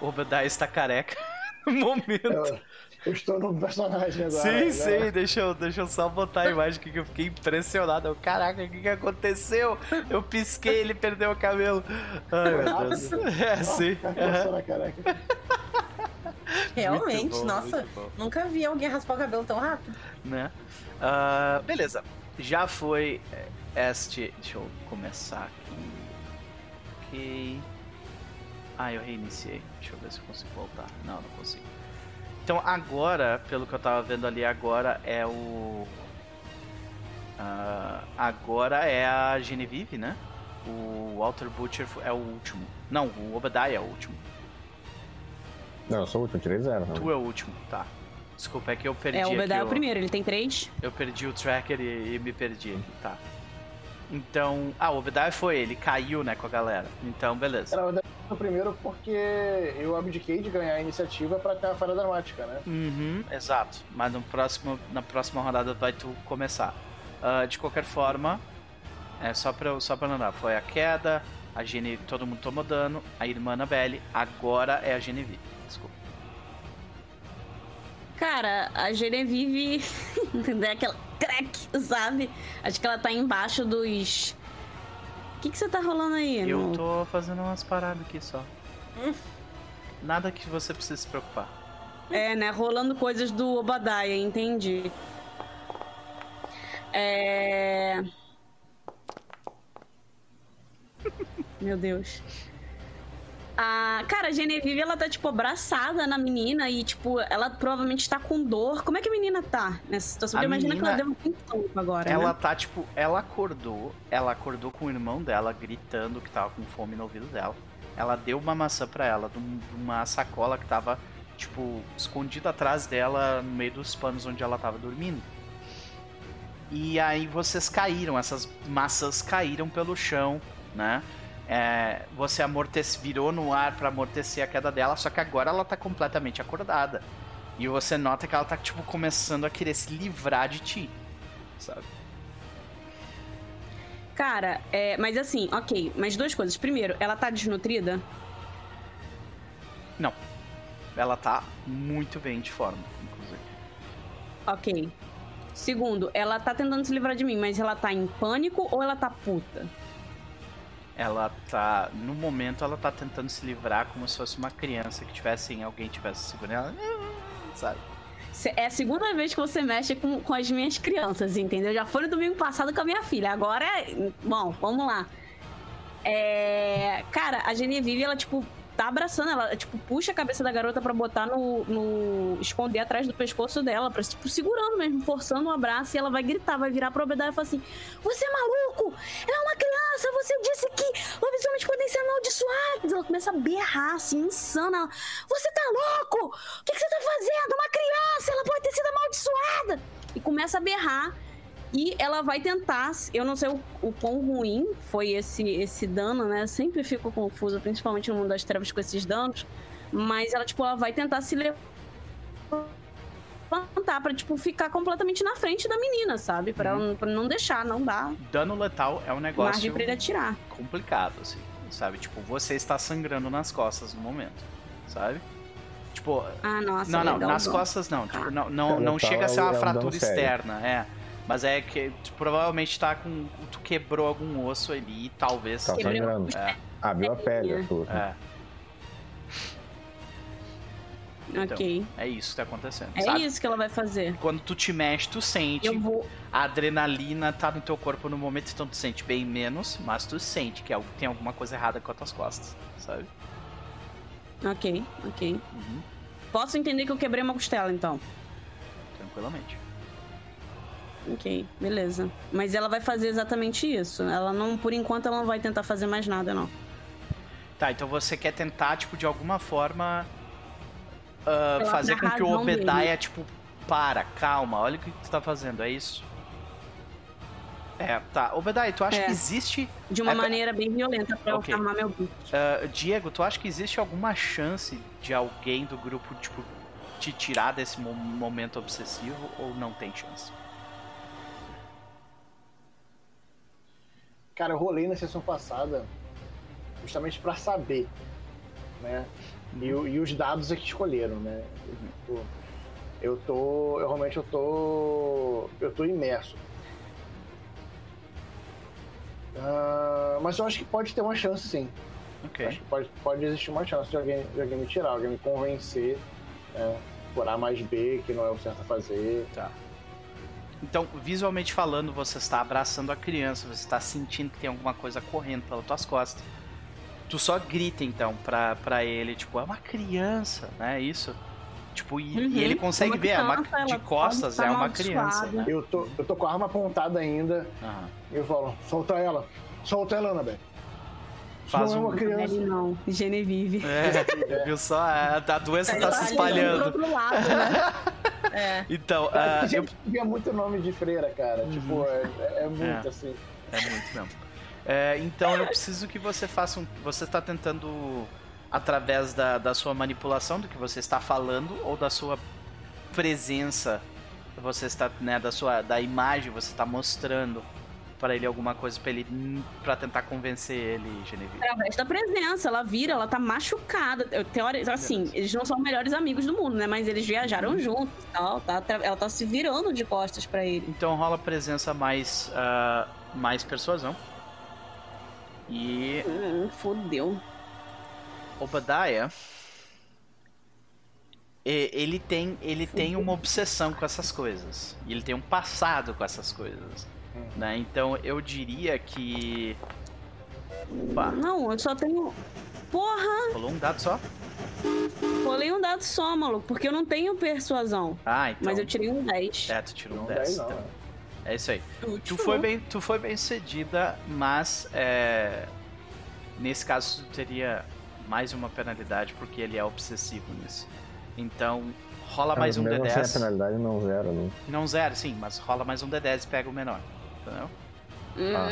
O Obadiah está careca *laughs* no momento. Eu, eu estou no personagem agora. Sim, né? sim, deixa eu, deixa eu só botar a imagem aqui que eu fiquei impressionado. Eu, Caraca, o que, que aconteceu? Eu pisquei, ele perdeu o cabelo. Ai, meu Deus. É, sim. Careca. *laughs* Realmente, bom, nossa. Nunca vi alguém raspar o cabelo tão rápido. Né? Ah, beleza. Já foi é, este. Deixa eu começar aqui. Ok. Ah, eu reiniciei. Deixa eu ver se eu consigo voltar. Não, não consigo. Então agora, pelo que eu tava vendo ali agora, é o. Ah, agora é a Genevieve, né? O Walter Butcher é o último. Não, o Obadiah é o último. Não, eu sou o último, tirei zero. Tu é o último, tá. Desculpa, é que eu perdi É, o aqui Obadiah é o o- primeiro, ele tem três. Eu perdi o tracker e, e me perdi aqui, tá. Então. Ah, o Obadiah foi ele, caiu, né, com a galera. Então, beleza. Era o primeiro porque eu abdiquei de ganhar a iniciativa pra ter uma falha dramática, né? Uhum, exato. Mas no próximo, na próxima rodada vai tu começar. Ah, de qualquer forma, é só pra, só pra lembrar, foi a queda, a Gene, todo mundo tomou dano, a irmã Annabelle, agora é a Genevieve. Desculpa. Cara, a Genevieve. entendeu? *laughs* Aquela crack, sabe? Acho que ela tá embaixo dos. O que, que você tá rolando aí? Eu no- tô fazendo umas paradas aqui só. Nada que você precise se preocupar. É, né? Rolando coisas do Obadiah, entendi. É. *laughs* Meu Deus. Ah, cara, a Genevieve, ela tá, tipo, abraçada na menina e, tipo, ela provavelmente tá com dor. Como é que a menina tá nessa situação? A Porque imagina que ela deu um tempo agora, Ela né? tá, tipo, ela acordou, ela acordou com o irmão dela gritando que tava com fome no ouvido dela. Ela deu uma maçã pra ela, de de uma sacola que tava, tipo, escondida atrás dela, no meio dos panos onde ela tava dormindo. E aí vocês caíram, essas maçãs caíram pelo chão, né? É, você amortece, virou no ar pra amortecer a queda dela, só que agora ela tá completamente acordada. E você nota que ela tá, tipo, começando a querer se livrar de ti, sabe? Cara, é, mas assim, ok. Mas duas coisas. Primeiro, ela tá desnutrida? Não. Ela tá muito bem de forma, inclusive. Ok. Segundo, ela tá tentando se livrar de mim, mas ela tá em pânico ou ela tá puta? Ela tá. No momento, ela tá tentando se livrar como se fosse uma criança que tivesse. Alguém tivesse segurando ela. *laughs* Sabe? É a segunda vez que você mexe com, com as minhas crianças, entendeu? Já foi no domingo passado com a minha filha. Agora, é- bom, vamos lá. É, Cara, a Genevieve, ela, tipo, tá abraçando ela, tipo, puxa a cabeça da garota pra botar no, no- esconder atrás do pescoço dela, pra, tipo, segurando mesmo, forçando um abraço, e ela vai gritar, vai virar pra Obadiah e falar assim: Você é maluco? Ela é uma criança, você disse que lobisomens podem ser amaldiçoados. Ela começa a berrar, assim, insana. Ela, Você tá louco? O que, que você tá fazendo? Uma criança, ela pode ter sido amaldiçoada. E começa a berrar. E ela vai tentar, eu não sei o, o quão ruim foi esse, esse dano, né? Eu sempre fico confusa, principalmente no mundo das trevas com esses danos. Mas ela, tipo, ela vai tentar se levantar pra, tipo, ficar completamente na frente da menina, sabe? Pra, ela, pra não deixar, não dar Dano letal é um margem negócio pra ele atirar. complicado, assim. Sabe? Tipo, você está sangrando nas costas no momento. Sabe? Tipo, Ah, nossa. não, não, nas bom. costas não. Tipo, não, não, não tá, chega a ser é uma um fratura externa, é. Mas é que tu provavelmente tá com. Tu quebrou algum osso ali, talvez. Tá sangrando. É, Abriu a pele, tudo. é. Ok. É isso que tá acontecendo. É sabe? isso que ela vai fazer. Quando tu te mexe, tu sente. Eu vou. A adrenalina tá no teu corpo no momento, então tu sente bem menos, mas tu sente que algo- tem alguma coisa errada com as tuas costas, sabe? Ok, ok. Uhum, Posso entender que eu quebrei uma costela, então. tranquilamente. Ok, beleza. Mas ela vai fazer exatamente isso. Ela não, por enquanto, ela não vai tentar fazer mais nada, não. Tá, então você quer tentar, tipo, de alguma forma. Pela fazer com que o razão Obediah, tipo, para, calma, olha o que tu tá fazendo, é isso? É, tá. Obediah, tu acha É. que existe. De uma É, maneira bem violenta pra Ok. eu farmar meu bicho. ah, Diego, tu acha que existe alguma chance de alguém do grupo, tipo, te tirar desse mo- momento obsessivo ou não tem chance? Cara, eu rolei na sessão passada justamente pra saber, né? E, e os dados é que escolheram, né? Tipo, Eu tô. Eu realmente eu tô. Eu tô imerso. Ah, mas eu acho que pode ter uma chance sim. Ok. Acho que pode, pode existir uma chance de alguém, de alguém me tirar, alguém me convencer, né? Por A mais B, que não é o certo a fazer. Tá. Então, visualmente falando, você está abraçando a criança, você está sentindo que tem alguma coisa correndo pelas tuas costas. Tu só grita então pra, pra ele, tipo, é uma criança, né? Isso. Tipo, e, Uhum, e ele consegue uma ver, é uma, de ela costas é tá uma criança, né? Eu tô, eu tô com a arma apontada ainda. E eu falo, solta ela. Solta ela, Annabelle. Isso Faz não é um- uma criança. Não. Genevieve. É, viu só? A, a doença tá se Ele espalhando. Pro outro lado, né? *laughs* É. Então, Cara, ah, eu, gente, é muito nome de freira, cara. Tipo, é, é- é muito É. assim. É muito mesmo. É, então eu preciso que você faça um. Você está tentando, através da, da sua manipulação, do que você está falando, ou da sua presença, você está, né, da sua da imagem, você está mostrando para ele alguma coisa para ele para tentar convencer ele, Genevieve. Através da presença, ela vira, ela tá machucada. Eu, teori... Assim, eles não são os melhores amigos do mundo, né? Mas eles viajaram juntos e tal. Tá, ela tá se virando de costas pra ele. Então rola presença mais ah, mais persuasão. E Hum, fodeu. Obadiah ele tem ele tem uma obsessão com essas coisas e ele tem um passado com essas coisas né então eu diria que Opa, Não, eu só tenho. Porra! rolou um dado só Rolei um dado só, maluco, porque eu não tenho persuasão. ah então Mas eu tirei um 10. é tu tirou um Não 10 daí não. então. né? é isso aí tu Útil. foi bem tu foi bem sucedida mas é, nesse caso tu teria mais uma penalidade porque ele é obsessivo nisso então rola mais um Mesmo assim, a D10 penalidade não zero, né? Não zero, sim, mas rola mais um D10 e pega o menor. Entendeu? Ah,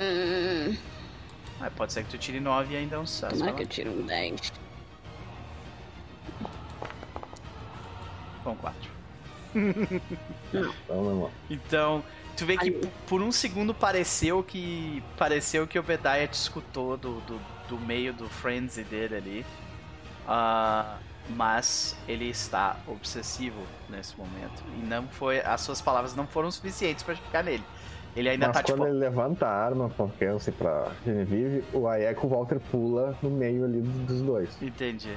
Hum, Ah, pode ser que tu tire 9 e ainda é um sucesso. Como é que eu tiro um 10? Bom, 4. então, tu vê que Aí- p- por um segundo pareceu que. Pareceu que o Obediah te escutou do, do, do meio do frenzy dele ali. Ah, mas ele está obsessivo nesse momento. E não foi. As suas palavras não foram suficientes pra chegar nele. Ele ainda Mas tá quando tipo. ele levanta a arma pra criança e pra Genevieve, o Aieco Walter pula no meio ali dos dois. Entendi.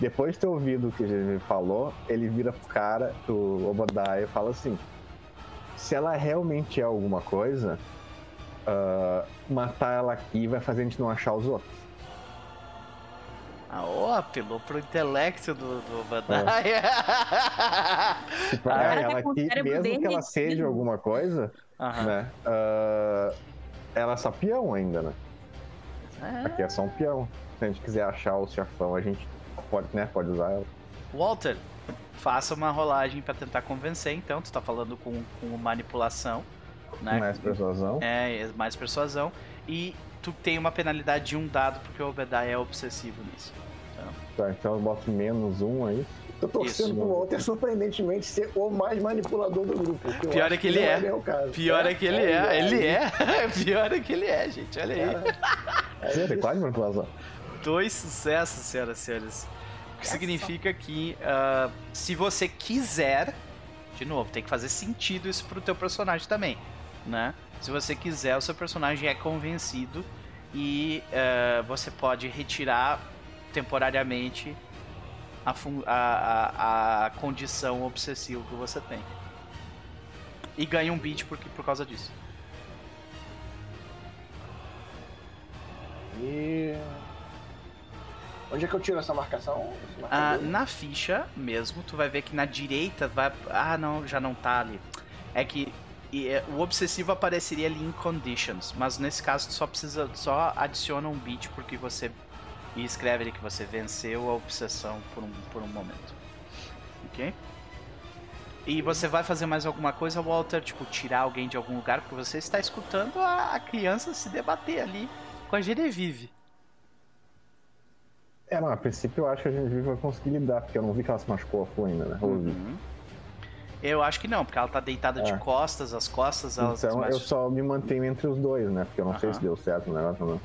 Depois de ter ouvido o que a Genevieve falou, ele vira pro cara, pro Obadiah, e fala assim: se ela realmente é alguma coisa, ah, matar ela aqui vai fazer a gente não achar os outros. Ah, ó, apelou pro intelecto do, do Obadiah. *laughs* Tipo, Ah, ah, cara tá ela cérebro mesmo que ela seja alguma coisa, Aham. né? ah, ela é só peão ainda, né? É. Aqui é só um peão. Se a gente quiser achar o chefão, a gente pode, né, pode usar ela. Walter, faça uma rolagem pra tentar convencer, então. Tu tá falando com, com manipulação, né? Mais persuasão. É, mais persuasão. E tu tem uma penalidade de um dado porque o Obediah é obsessivo nisso. Tá, então eu boto menos um aí. Tô torcendo pro Walter surpreendentemente ser o mais manipulador do grupo. que eu Pior é que ele é. Pior é que ele é, ele é. *laughs* Pior é que ele é, gente, olha aí. Cara, Você tem quase manipulação. Dois sucessos, senhoras e senhores. O que significa que uh, se você quiser, de novo, tem que fazer sentido isso pro teu personagem também, né? Se você quiser, o seu personagem é convencido e uh, você pode retirar temporariamente a, a, a, condição obsessiva que você tem. E ganha um beat por, por causa disso. E. Onde é que eu tiro essa marcação? Ah, na ficha mesmo, tu vai ver que na direita vai. Ah, não, já não tá ali. É que e, é, o obsessivo apareceria ali em conditions, mas nesse caso tu só precisa. só adiciona um beat porque você. E escreve ali que você venceu a obsessão por um, por um momento. Ok? E você vai fazer mais alguma coisa, Walter? Tipo, tirar alguém de algum lugar? Porque você está escutando a, criança se debater ali com a Genevieve. É, não, a princípio eu acho que a Genevieve vai conseguir lidar, porque eu não vi que ela se machucou a ainda, né? Uhum. Eu acho que não, porque ela tá deitada é. de costas, as costas elas. Então eu só me mantenho entre os dois, né? Porque eu não uhum. sei se deu certo o negócio não.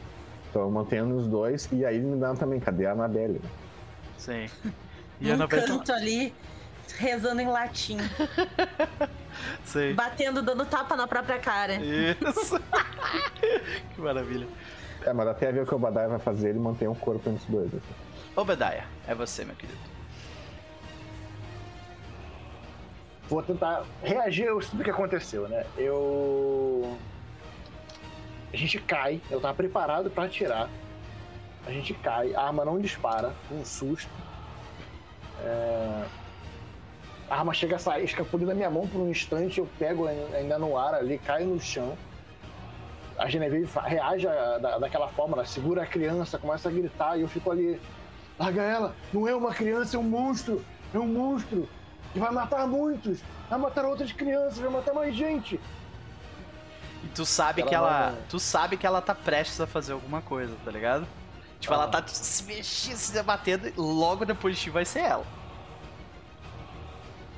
Então eu mantenho os dois e aí me dá também, cadê a Anabelle? Sim. *laughs* E um Anabelle... canto ali, rezando em latim. *laughs* Sim. Batendo, dando tapa na própria cara. Isso. *laughs* que maravilha. É, mas até ver o que o Obadiah vai fazer, ele mantém o corpo entre os dois. Assim. Obadiah, é você, meu querido. Vou tentar reagir a tudo que aconteceu, né? Eu. A gente cai, eu tava preparado para atirar. A gente cai, a arma não dispara, um susto. É... A arma chega a sair, escapulindo da minha mão por um instante, eu pego ainda no ar ali, caio no chão a Genevieve reage a, da, daquela forma, ela segura a criança, começa a gritar e eu fico ali. Larga ela, não é uma criança, é um monstro, é um monstro que vai matar muitos, vai matar outras crianças, vai matar mais gente. E tu sabe ela que ela, vai... tu sabe que ela tá prestes a fazer alguma coisa, tá ligado? Tipo, ah. ela tá se mexendo, se debatendo, e logo depois de ti vai ser ela.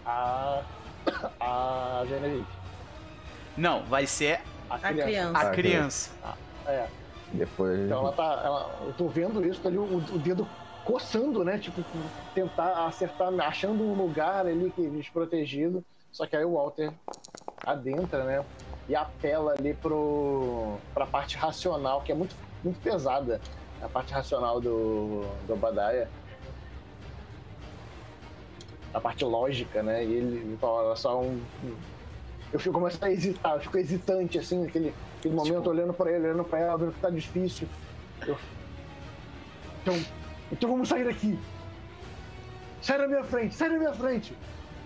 A a Genevieve. Não, vai ser a criança. A criança. Ah, é. Depois. Então ela tá. Ela, eu tô vendo isso, tá ali o, o dedo coçando, né? Tipo, tentar acertar, achando um lugar ali que desprotegido. Só que aí o Walter adentra, né? E apela ali pro, pra parte racional, que é muito, muito pesada. A parte racional do, do Obadiah. A parte lógica, né? E ele fala só um, eu fico começando a hesitar, eu fico hesitante, assim, naquele, naquele momento, tipo... olhando pra ele, olhando pra ela, vendo que tá difícil. Eu... Então, então vamos sair daqui. Sai da minha frente, sai da minha frente.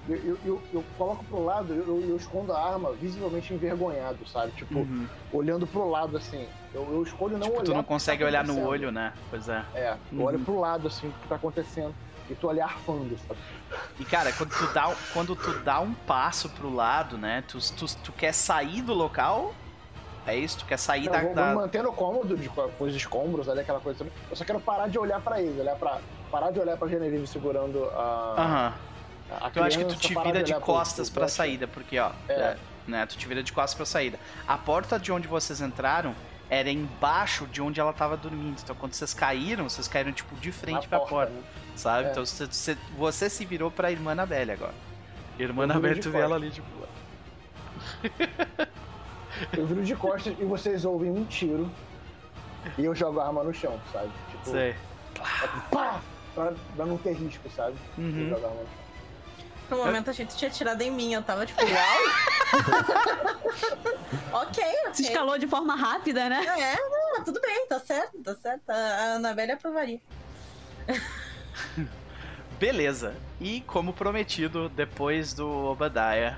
Eu, eu, eu, eu coloco pro lado, eu, eu, escondo a arma visivelmente envergonhado, sabe? Tipo, uhum. olhando pro lado, assim. Eu, escolho não tipo, olhar. Tu não consegue tá olhar no olho, né? Pois é. É, eu uhum. olho pro lado, assim, o que tá acontecendo. E tô ali arfando, sabe? E cara, quando tu dá, quando tu dá um passo pro lado, né? Tu, tu, tu quer sair do local. É isso? Tu quer sair eu da. Vou, da... mantendo cômodo de, com os escombros ali, aquela coisa. Eu só quero parar de olhar para eles, olhar para parar de olhar pra Genevieve segurando a. Aham. Uhum. Eu acho que tu te vira de, de costas pro, pra saída, porque, ó. É. É, né, tu te vira de costas pra saída. A porta de onde vocês entraram era embaixo de onde ela tava dormindo. Então quando vocês caíram, vocês caíram tipo de frente Na pra porta. porta. Né? Sabe? É. Então você, você, você, se virou pra irmã Anabelle agora. Irmã Anabelle, tu vê ela ali, tipo. *laughs* eu viro de costas e vocês ouvem um tiro. E eu jogo a arma no chão, sabe? Tipo, Sei. Pá! Pra, pra não ter risco, sabe? Uhum. Eu jogo a arma no chão. No momento a gente tinha tirado em mim, eu tava tipo, uau! *laughs* ok, ok. Se escalou de forma rápida, né? É, não, tudo bem, tá certo, tá certo. A Anabelle aprovaria. Beleza. E como prometido, depois do Obadiah,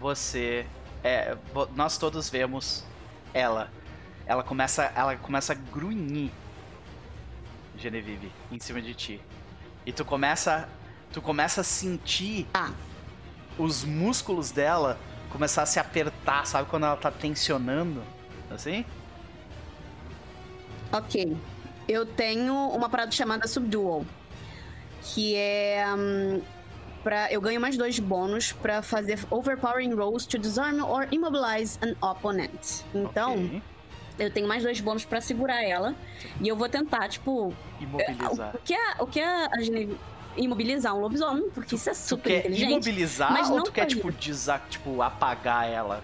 você. É, nós todos vemos ela. Ela começa, ela começa a grunhir, Genevieve, em cima de ti. E tu começa, tu começa a sentir ah. os músculos dela começar a se apertar, sabe quando ela tá tensionando, assim? Ok. Eu tenho uma parada chamada Subdual que é um, para eu ganho mais dois bônus para fazer overpowering rolls to disarm or immobilize an opponent. Então, okay. Eu tenho mais dois bônus pra segurar ela. E eu vou tentar, tipo. Imobilizar. O que a, o que a, a Genevieve. Imobilizar um lobisomem, porque isso é Tu super quer inteligente. imobilizar mas ou tu quer, tipo, desa tipo, apagar ela?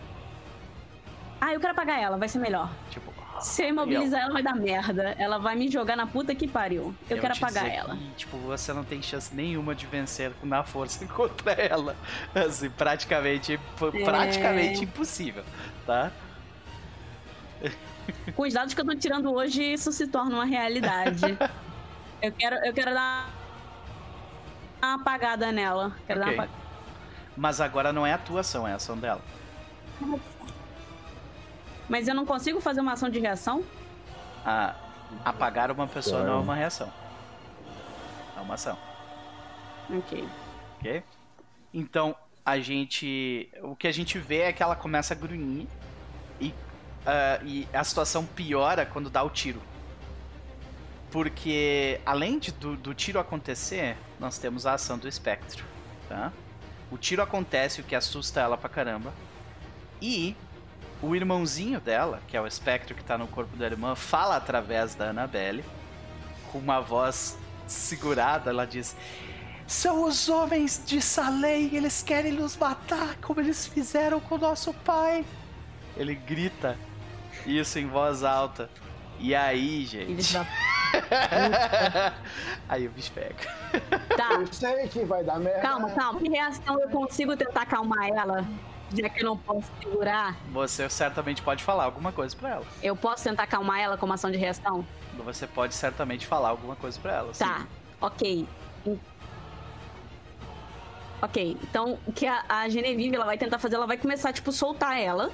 Ah, eu quero apagar ela, vai ser melhor. Tipo. Se eu imobilizar ela, vai dar merda. Ela vai me jogar na puta que pariu. Eu, quero te apagar ela. que, tipo, você não tem chance nenhuma de vencer na força *laughs* contra ela. Assim, praticamente, É. praticamente impossível, tá? Com os dados que eu tô tirando hoje, isso se torna uma realidade. *laughs* eu, quero, eu quero dar uma apagada nela. Quero Ok. dar uma apagada. Mas agora não é a tua ação, é a ação dela. Mas eu não consigo fazer uma ação de reação? Ah, apagar uma pessoa não é uma reação. É uma ação, Ok. ok? Então, a gente. O que a gente vê é que ela começa a grunhir e, ah, e a situação piora quando dá o tiro. Porque, além de, do, do tiro acontecer, nós temos a ação do espectro, tá? O tiro acontece, o que assusta ela pra caramba. E o irmãozinho dela, que é o espectro que tá no corpo da irmã, fala através da Annabelle, com uma voz segurada, ela diz: São os homens de Salem, eles querem nos matar, como eles fizeram com o nosso pai. Ele grita isso em voz alta. E aí, gente. da... *laughs* aí o bicho pega. Tá, Eu sei que vai dar merda. calma, calma. Que reação eu consigo tentar acalmar ela? Já que eu não posso segurar, Você certamente pode falar alguma coisa pra ela. eu posso tentar acalmar ela como ação de reação? Você pode certamente falar alguma coisa pra ela. Tá, sim. ok. Ok, então o que a, a Genevieve ela vai tentar fazer, ela vai começar, tipo, soltar ela.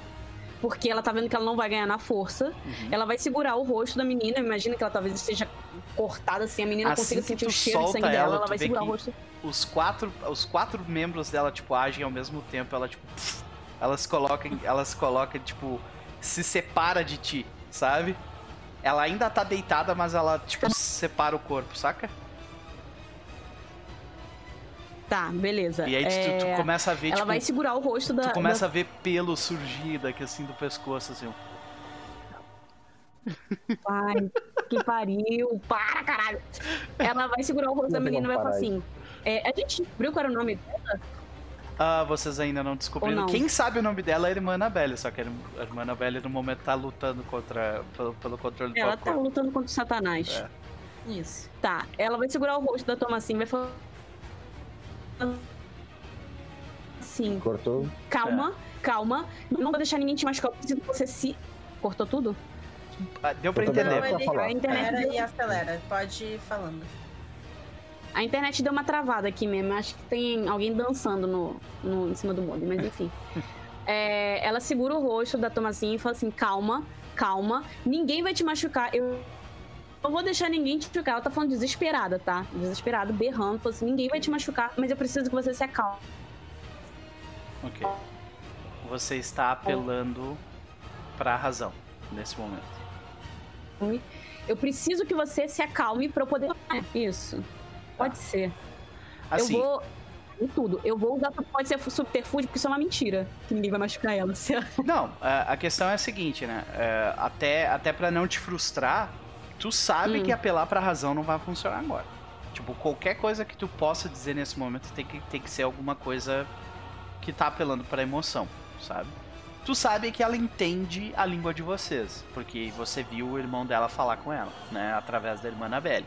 Porque ela tá vendo que ela não vai ganhar na força. Uhum. Ela vai segurar o rosto da menina. Imagina que ela talvez esteja cortada assim, a menina Assim consiga sentir o cheiro de sangue ela, dela. Ela vai segurar o rosto. Os quatro, os quatro membros dela, tipo, agem ao mesmo tempo. Ela, tipo, pff, elas colocam, elas colocam, tipo, se separa de ti, sabe? Ela ainda tá deitada, mas ela, tipo, separa o corpo, saca? Tá, beleza. E aí tu, tu É, começa a ver, Ela tipo, vai segurar o rosto da. tu começa da- a ver pelo surgir daqui, assim, do pescoço, assim. ó. Ai, que pariu. Para, caralho. Ela vai segurar o rosto da Não tem menina e vai falar assim. é, a gente descobriu qual era o nome dela? Ah, vocês ainda não descobriram. Não? Quem sabe o nome dela é a Irmã Annabelle, só que a Irmã Annabelle no momento tá lutando contra, pelo, pelo controle do Ela próprio tá corpo. lutando contra o Satanás. É. Isso. Tá, ela vai segurar o rosto da Thomasin e vai falar. Assim, Cortou? calma, calma. Não vou deixar ninguém te machucar. Eu preciso que você se. Cortou tudo? Ah, Deu pra entender. pra ele falar. A internet, deu, e acelera. Pode ir falando. A internet deu uma travada aqui mesmo. Acho que tem alguém dançando no, no- em cima do molde, mas enfim. *laughs* É, ela segura o rosto da Thomasin e fala assim: calma, calma. Ninguém vai te machucar. Eu não vou deixar ninguém te machucar. Ela tá falando desesperada, tá? Desesperada, berrando. Falando assim: ninguém vai te machucar, mas eu preciso que você se acalme. Ok. Você está apelando pra razão nesse momento. Eu preciso que você se acalme pra eu poder. Isso. Pode ser. Assim, Eu vou. Em tudo. Eu vou usar. Pode ser subterfúgio, porque isso é uma mentira. Que ninguém vai machucar ela. *laughs* Não, a a questão é a seguinte, né? É, até, até pra não te frustrar, tu sabe Hum. que apelar pra razão não vai funcionar agora. Tipo, qualquer coisa que tu possa dizer nesse momento tem que, tem que ser alguma coisa que tá apelando pra emoção, sabe? Tu sabe que ela entende a língua de vocês, porque você viu o irmão dela falar com ela, né? Através da irmã Annabelle.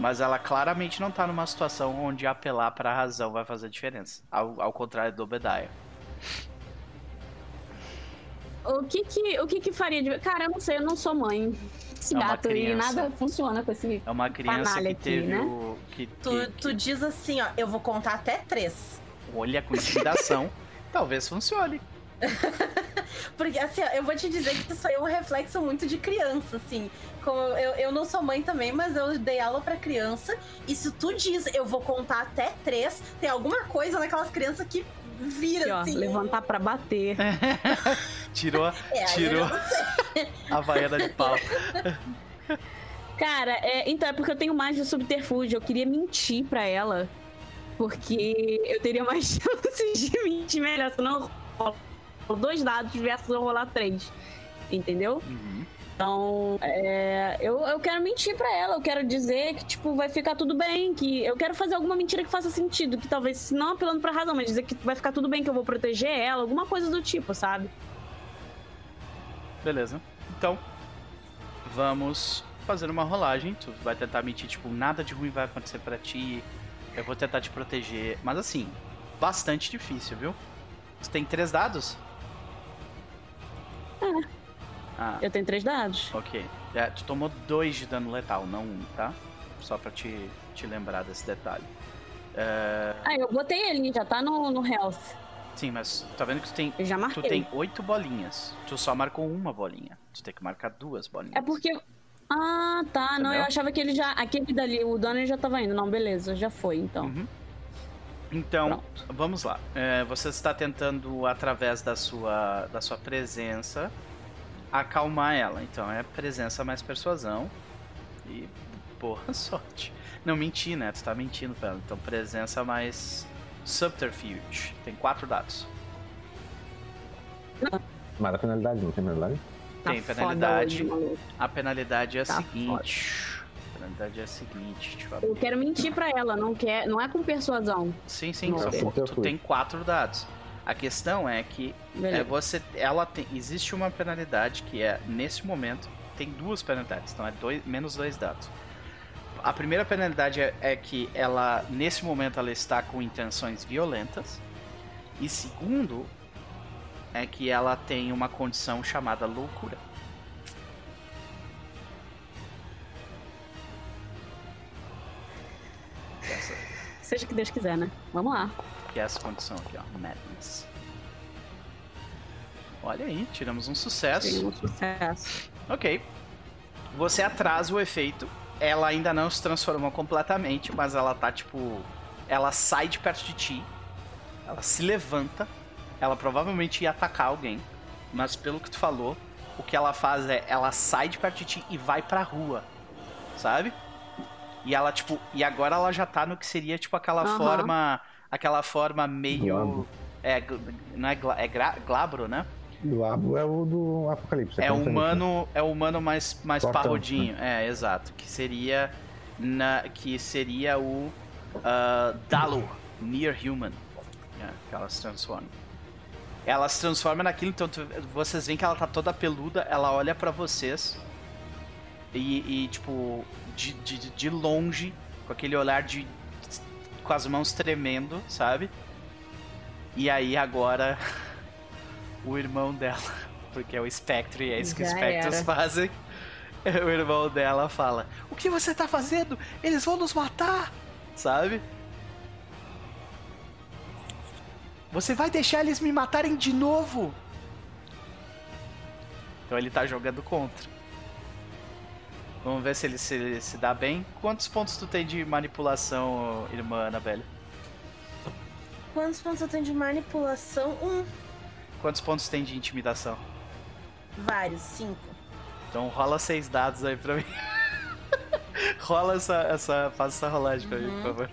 Mas ela claramente não tá numa situação onde apelar pra razão vai fazer diferença. Ao, ao contrário do Obediah. O que que, o que que faria de. Cara, eu não sei, eu não sou mãe. Esse É gato aí, criança. nada funciona com esse. É uma criança que aqui, teve né? o. Que, Tu, que- tu diz assim, ó, eu vou contar até três. olha com intimidação. *laughs* talvez funcione. *laughs* Porque, assim, eu vou te dizer que isso aí é um reflexo muito de criança, assim. Como eu, eu não sou mãe também, mas eu dei aula pra criança. E se tu diz, eu vou contar até três, tem alguma coisa naquelas crianças que vira, Aqui, ó, assim. levantar pra bater. Tirou, *laughs* É, tirou a *laughs* vaiana de pau. Cara, é, então é porque eu tenho mais de subterfúgio. Eu queria mentir pra ela. Porque eu teria mais chances de mentir melhor. Se não, rolo dois dados versus eu rolar três. entendeu? Uhum. Então, é, eu, eu quero mentir pra ela, eu quero dizer que, tipo, vai ficar tudo bem, que eu quero fazer alguma mentira que faça sentido, que talvez, se não apelando pra razão, mas dizer que vai ficar tudo bem, que eu vou proteger ela, alguma coisa do tipo, sabe? Beleza. Então, vamos fazer uma rolagem. Tu vai tentar mentir, tipo, nada de ruim vai acontecer pra ti. Eu vou tentar te proteger. Mas assim, bastante difícil, viu? Você tem três dados? Ah, Eu tenho três dados. ok. É, tu tomou dois de dano letal, não um, tá? Só pra te, te lembrar desse detalhe. É, Ah, eu botei ele, já tá no, no health. sim, mas tá vendo que tu tem, Eu já tu marquei. tem oito bolinhas. Tu só marcou uma bolinha. Tu tem que marcar duas bolinhas. É porque. Ah, tá. Não, Entendeu? eu achava que ele já. Aquele dali, o dano ele já tava indo. Não, beleza, já foi, então. Uhum. Então, vamos lá. É, você está tentando, através da sua, da sua presença, acalmar ela. Então, é presença mais persuasão. E boa *laughs* sorte. Não, mentir, né? Tu tá mentindo pra ela. Então, presença mais subterfuge. Tem quatro dados. Mas a penalidade, não tem penalidade? Tá Tem foda penalidade. maluco. A penalidade é a Tá seguinte. A penalidade é a seguinte. Deixa eu quero mentir pra ela, não, quer, não é com persuasão. Sim, sim. Não, só- é tu subterfúgio. tem quatro dados. A questão é que É, você, ela tem, existe uma penalidade que é nesse momento tem duas penalidades, então é dois, menos dois dados. A primeira penalidade é, é que ela nesse momento ela está com intenções violentas e segundo é que ela tem uma condição chamada loucura. Essa, Seja o que Deus quiser, né? Vamos lá. que é essa condição aqui, ó, madness. Olha aí, tiramos um sucesso. Seria um sucesso. Ok. Você atrasa o efeito. Ela ainda não se transformou completamente, mas ela tá tipo. Ela sai de perto de ti. Ela se levanta. Ela provavelmente ia atacar alguém. Mas pelo que tu falou, o que ela faz é ela sai de perto de ti e vai pra rua. Sabe? E ela, tipo. E agora ela já tá no que seria, tipo, aquela Aham. forma. Aquela forma meio. Glabro. É, não é, gla, é gra- glabro, né? O Labo é o do Apocalipse. É também. humano, é o humano mais, mais parrudinho. É, exato. Que seria na, que seria o ah, Dalu, Near Human. É, que ela se transforma. Ela se transforma naquilo, então tu- vocês veem que ela tá toda peluda, ela olha pra vocês e, e, tipo, de, de, de longe, com aquele olhar de. com as mãos tremendo, sabe? E aí agora *laughs* o irmão dela, *laughs* porque é o Spectre e é isso que os era. fazem. *laughs* O irmão dela fala: O que você tá fazendo? Eles vão nos matar! Sabe? Você vai deixar eles me matarem de novo? Então ele tá jogando contra. Vamos ver se ele se, ele se dá bem. Quantos pontos tu tem de manipulação, irmã Anabelle? Quantos pontos eu tenho de manipulação? Um. Quantos pontos tem de intimidação? Vários, cinco. Então rola seis dados aí pra mim. *laughs* rola essa, essa. Faz essa rolagem pra mim, por favor.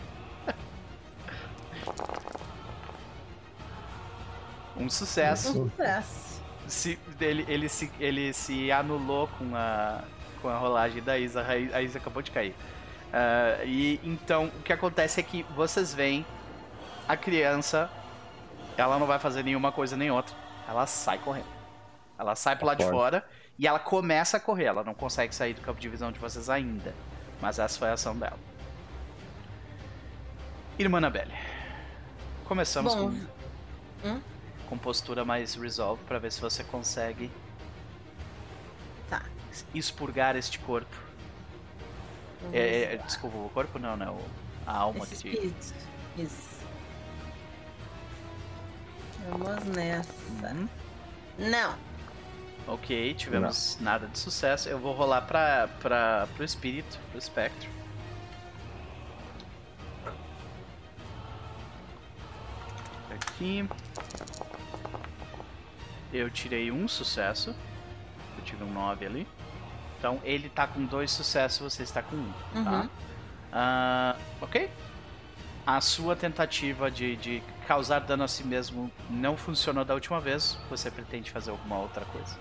Um sucesso. Um sucesso. Se, ele, ele, se, ele se anulou com a, com a rolagem da Isa. A Isa acabou de cair. Ah, e então o que acontece é que vocês veem a criança. Ela não vai fazer nenhuma coisa nem outra. Ela sai correndo. Ela sai pro lado de fora e ela começa a correr. Ela não consegue sair do campo de visão de vocês ainda. Mas essa foi a ação dela. Irmã Anabelle. Começamos Bom. com Hum? com postura mais resolve pra ver se você consegue. Expurgar este corpo. É, é, desculpa, o corpo não, né? O- a alma Esse que te... espírito. Isso. Vamos nessa. Uhum. Não. Ok, tivemos nada de sucesso. Eu vou rolar pra, pra, pro espírito, pro espectro. Aqui. Eu tirei um sucesso. Eu tive um 9 ali. Então ele tá com dois sucessos, você está com um. Tá? Uhum. Ah, ok. A sua tentativa de, de causar dano a si mesmo não funcionou da última vez. Você pretende fazer alguma outra coisa?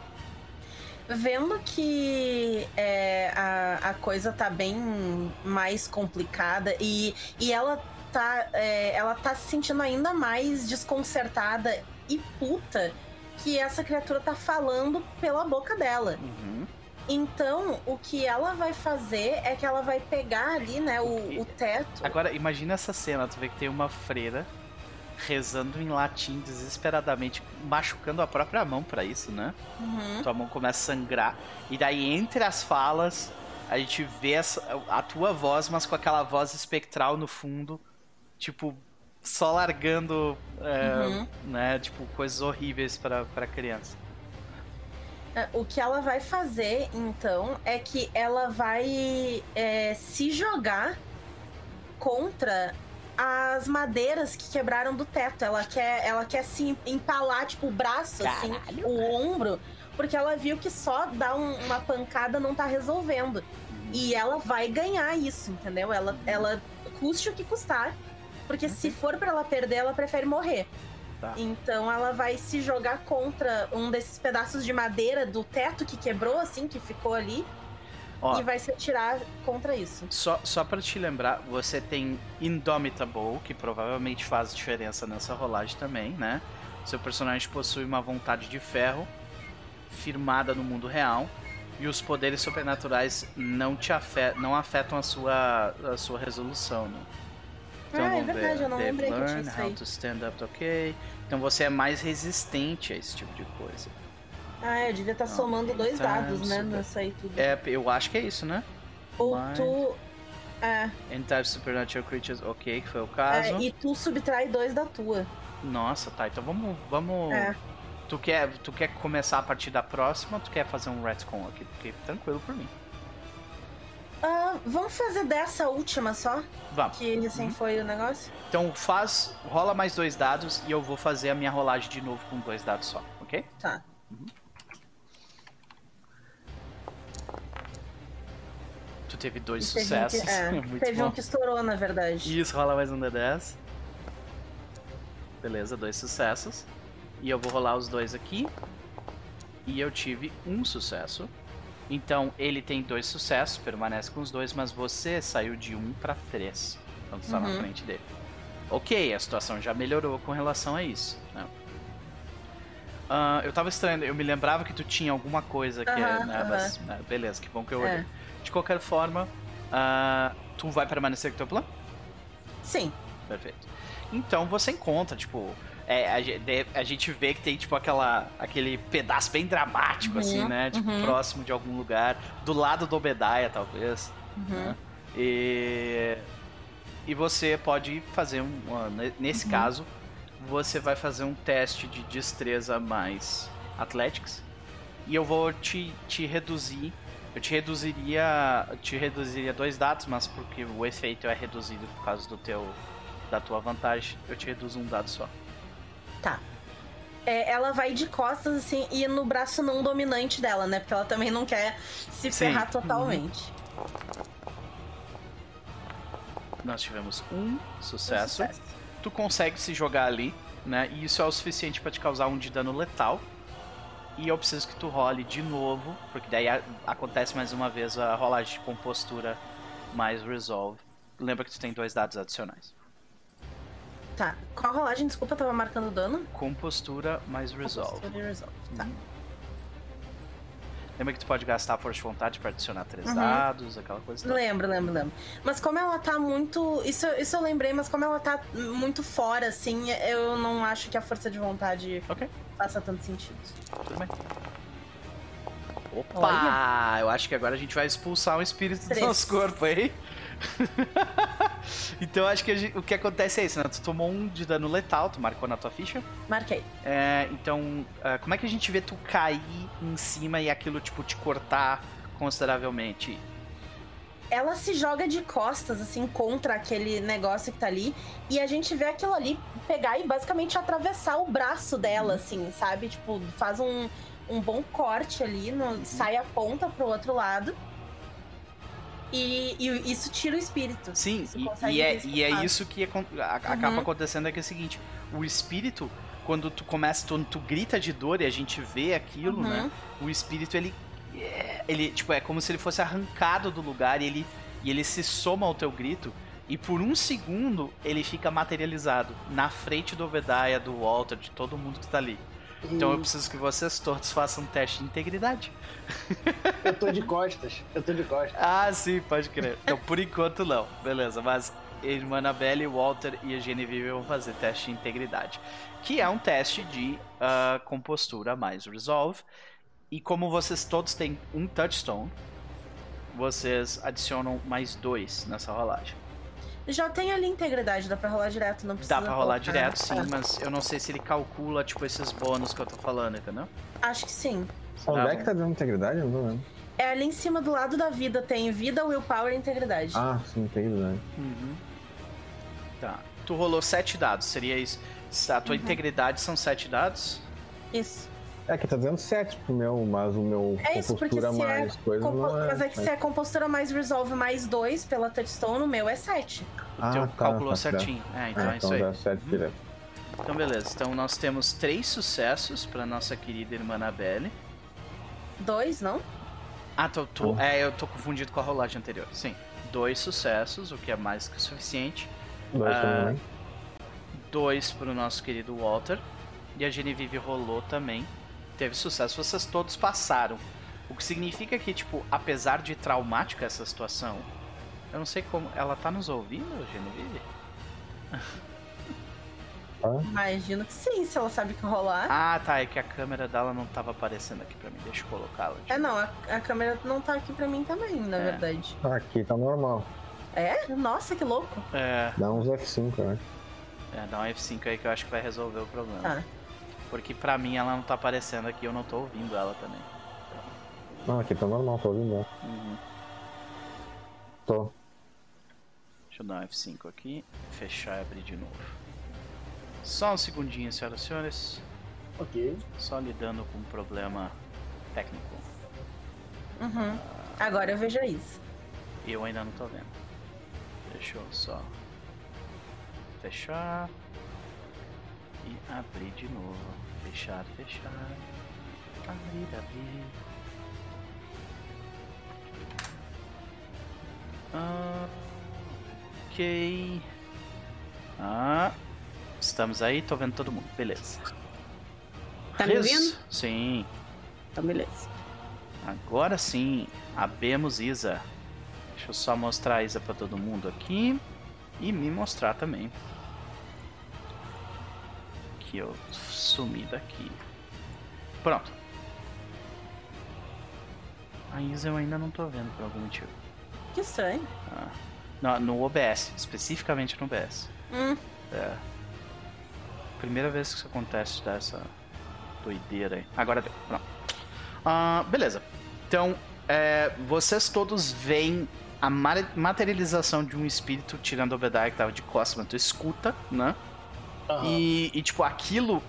vendo que é, a, a coisa tá bem mais complicada e, e ela tá é, ela tá se sentindo ainda mais desconcertada e puta que essa criatura tá falando pela boca dela. Uhum. Então, o que ela vai fazer é que ela vai pegar ali, né, o, o teto. Agora, imagina essa cena, tu vê que tem uma freira rezando em latim desesperadamente, machucando a própria mão para isso, né? Uhum. Tua mão começa a sangrar. E daí, entre as falas, a gente vê essa, a tua voz, mas com aquela voz espectral no fundo, tipo, só largando, é, Uhum. né, tipo, coisas horríveis pra, pra criança. É, O que ela vai fazer, então, é que ela vai é, se jogar contra as madeiras que quebraram do teto. Ela quer, ela quer se empalar, tipo, o braço, assim, o ombro, porque ela viu que só dar um- uma pancada não tá resolvendo. E ela vai ganhar isso, entendeu? Ela, ela custe o que custar, porque se for pra ela perder, ela prefere morrer. Tá. Então ela vai se jogar contra um desses pedaços de madeira do teto que quebrou, assim, que ficou ali, Ó, e vai se atirar contra isso. Só, só para te lembrar, você tem Indomitable, que provavelmente faz diferença nessa rolagem também, né? Seu personagem possui uma vontade de ferro firmada no mundo real e os poderes sobrenaturais não te afetam, não afetam a sua, a sua resolução, né? Ah, é verdade, ver. eu não They've lembrei que eu tinha isso how aí. to stand up, ok. Então você é mais resistente a esse tipo de coisa. Ah, eu devia estar Não, somando dois tá, dados, né, nessa aí tudo. É, eu acho que é isso, né? Ou mas- tu... É, Anytime Supernatural Creatures, ok, que foi o é, caso. e tu subtrai dois da tua. Nossa, tá. Então vamos. vamos... É. Tu, quer, tu quer começar a partir da próxima ou tu quer fazer um retcon aqui? Porque tranquilo por mim. Ah, vamos fazer dessa última só, Vamos. que recém Uhum. foi o negócio? Então faz. Rola mais dois dados e eu vou fazer a minha rolagem de novo com dois dados só, ok? Tá. Tu teve dois Teve um que- sucessos. é, *laughs* Muito teve bom. um que estourou, na verdade. Isso, rola mais um D10. Beleza, dois sucessos. E eu vou rolar os dois aqui. E eu tive um sucesso. Então ele tem dois sucessos, permanece com os dois, mas você saiu de um pra três. Então tu tá na Uhum. frente dele. Ok, a situação já melhorou com relação a isso. né? Ah, eu tava estranho, eu me lembrava que tu tinha alguma coisa que é. Aham, né, aham. mas, né, beleza, que bom que eu É. olhei. De qualquer forma, ah, tu vai permanecer com teu plano? Sim. Perfeito. Então você encontra, tipo, é, a, de- a gente vê que tem, tipo, aquela, aquele pedaço bem dramático, Uhum, assim, né? Tipo, uhum. próximo de algum lugar, do lado do Obediah, talvez. Uhum. né? E, e você pode fazer um. Nesse Uhum. caso, você vai fazer um teste de destreza mais Athletics. E eu vou te, te reduzir. Eu te reduziria. Te reduziria dois dados, mas porque o efeito é reduzido por causa do teu. Da tua vantagem, eu te reduzo um dado só. Tá. É, ela vai de costas, assim, e no braço não dominante dela, né? Porque ela também não quer se Sim. ferrar totalmente. Nós tivemos um sucesso. Sucesso. tu consegue se jogar ali, né? E isso é o suficiente pra te causar um de dano letal. E eu preciso que tu role de novo, porque daí a- acontece mais uma vez a rolagem de compostura mais resolve. Lembra que tu tem dois dados adicionais. Tá. Qual a rolagem? Desculpa, eu tava marcando dano. Compostura mais resolve. Compostura e resolve. Tá. Uhum. Lembra que tu pode gastar a força de vontade pra adicionar três Uhum. dados, aquela coisa toda. Lembro, lembro, lembro. Mas como ela tá muito. Isso, isso eu lembrei, mas como ela tá muito fora, assim, eu não acho que a força de vontade Ok, faça tanto sentido. tudo bem. Opa! Olha. Eu acho que agora a gente vai expulsar um espírito do Três. nosso corpo, hein? *laughs* então acho que gente- o que acontece é isso, né? Tu tomou um de dano letal, tu marcou na tua ficha. Marquei. É, então, ah, como é que a gente vê tu cair em cima e aquilo, tipo, te cortar consideravelmente? Ela se joga de costas, assim, contra aquele negócio que tá ali. E a gente vê aquilo ali pegar e basicamente atravessar o braço dela, assim, sabe? Tipo, faz um, um bom corte ali, no- sai a ponta pro outro lado. E, e isso tira o espírito. Sim, e, e é, e é isso que acon- a- acaba acontecendo é que é o seguinte, o espírito, quando tu começa, tu, tu grita de dor e a gente vê aquilo, Uhum. né? O espírito, ele yeah. Ele, tipo, é como se ele fosse arrancado do lugar e ele, e ele se soma ao teu grito. E por um segundo ele fica materializado na frente do Obadiah, do Walter, de todo mundo que tá ali. Então eu preciso que vocês todos façam um teste de integridade. Eu tô de costas. Eu tô de costas. Ah, sim, pode crer. Então por enquanto não. Beleza, mas a irmã Annabelle, o Walter e a Genevieve vão fazer teste de integridade. Que é um teste de uh, compostura mais resolve. E como vocês todos têm um touchstone, vocês adicionam mais dois nessa rolagem. Já tem ali integridade, dá pra rolar direto, não precisa. Dá pra rolar colocar. direto, sim, mas eu não sei se ele calcula, tipo, esses bônus que eu tô falando, entendeu? Acho que sim. Onde Tá é que tá dando integridade? Eu não tô vendo. É ali em cima do lado da vida, tem vida, willpower e integridade. Ah, sim, integridade. Uhum. Tá. Tu rolou sete dados, seria isso. A tua integridade são sete dados? Isso. É que tá dizendo 7 pro meu, mas o meu É isso, porque compostura é mais coisa Compo- não é. Mas é que se é compostura mais resolve mais 2 pela touchstone, o meu é 7. O Ah, teu tá, calculou tá, certinho. É, então Ah, é isso então aí. dá 7 direto. Então, beleza. Então, nós temos três sucessos pra nossa querida irmã Anabelle. 2, não? Ah, tô, tô- é, eu tô confundido com a rolagem anterior. Sim. Dois sucessos, o que é mais que o suficiente. Dois Ah, também. Dois pro nosso querido Walter. E a Genevieve rolou também. Teve sucesso. Vocês todos passaram. O que significa que, tipo, apesar de traumática essa situação, eu não sei como. Ela tá nos ouvindo, Genevieve? Imagino que sim, se ela sabe que rolar. Ah, tá. É que a câmera dela não tava aparecendo aqui pra mim. Deixa eu colocá-la. É, não, a, a câmera não tá aqui pra mim também, na É. verdade. Aqui tá normal. É? Nossa, que louco. É, Dá uns F5, né? é, dá um F5 aí que eu acho que vai resolver o problema. Tá. Porque pra mim ela não tá aparecendo aqui, eu não tô ouvindo ela também. Não, aqui tá normal, tô ouvindo. né? Uhum. Tô. Deixa eu dar um F5 aqui, fechar e abrir de novo. Só um segundinho, senhoras e senhores. Ok. Só lidando com um problema técnico. Uhum. Agora eu vejo isso. Eu ainda não tô vendo. Deixa eu só fechar e abrir de novo. Fechar, fechar. Abrir, abrir. Ah, ok. Ah, estamos aí, tô vendo todo mundo. Beleza. Tá me Res- ouvindo? Sim. Então, beleza. Agora sim, abemos Isa. Deixa eu só mostrar a Isa pra todo mundo aqui. E me mostrar também. Que eu sumi daqui. Pronto. A Isa eu ainda não tô vendo por algum motivo. Que estranho. Ah. No, no OBS, especificamente no OBS. Hum. É. Primeira vez que isso acontece dessa doideira aí. Agora deu. Pronto. Ah, beleza. Então, é, vocês todos veem a ma- materialização de um espírito tirando o Obadiah que tava de costas, mas tu escuta, né? Aham. E, e, tipo, aquilo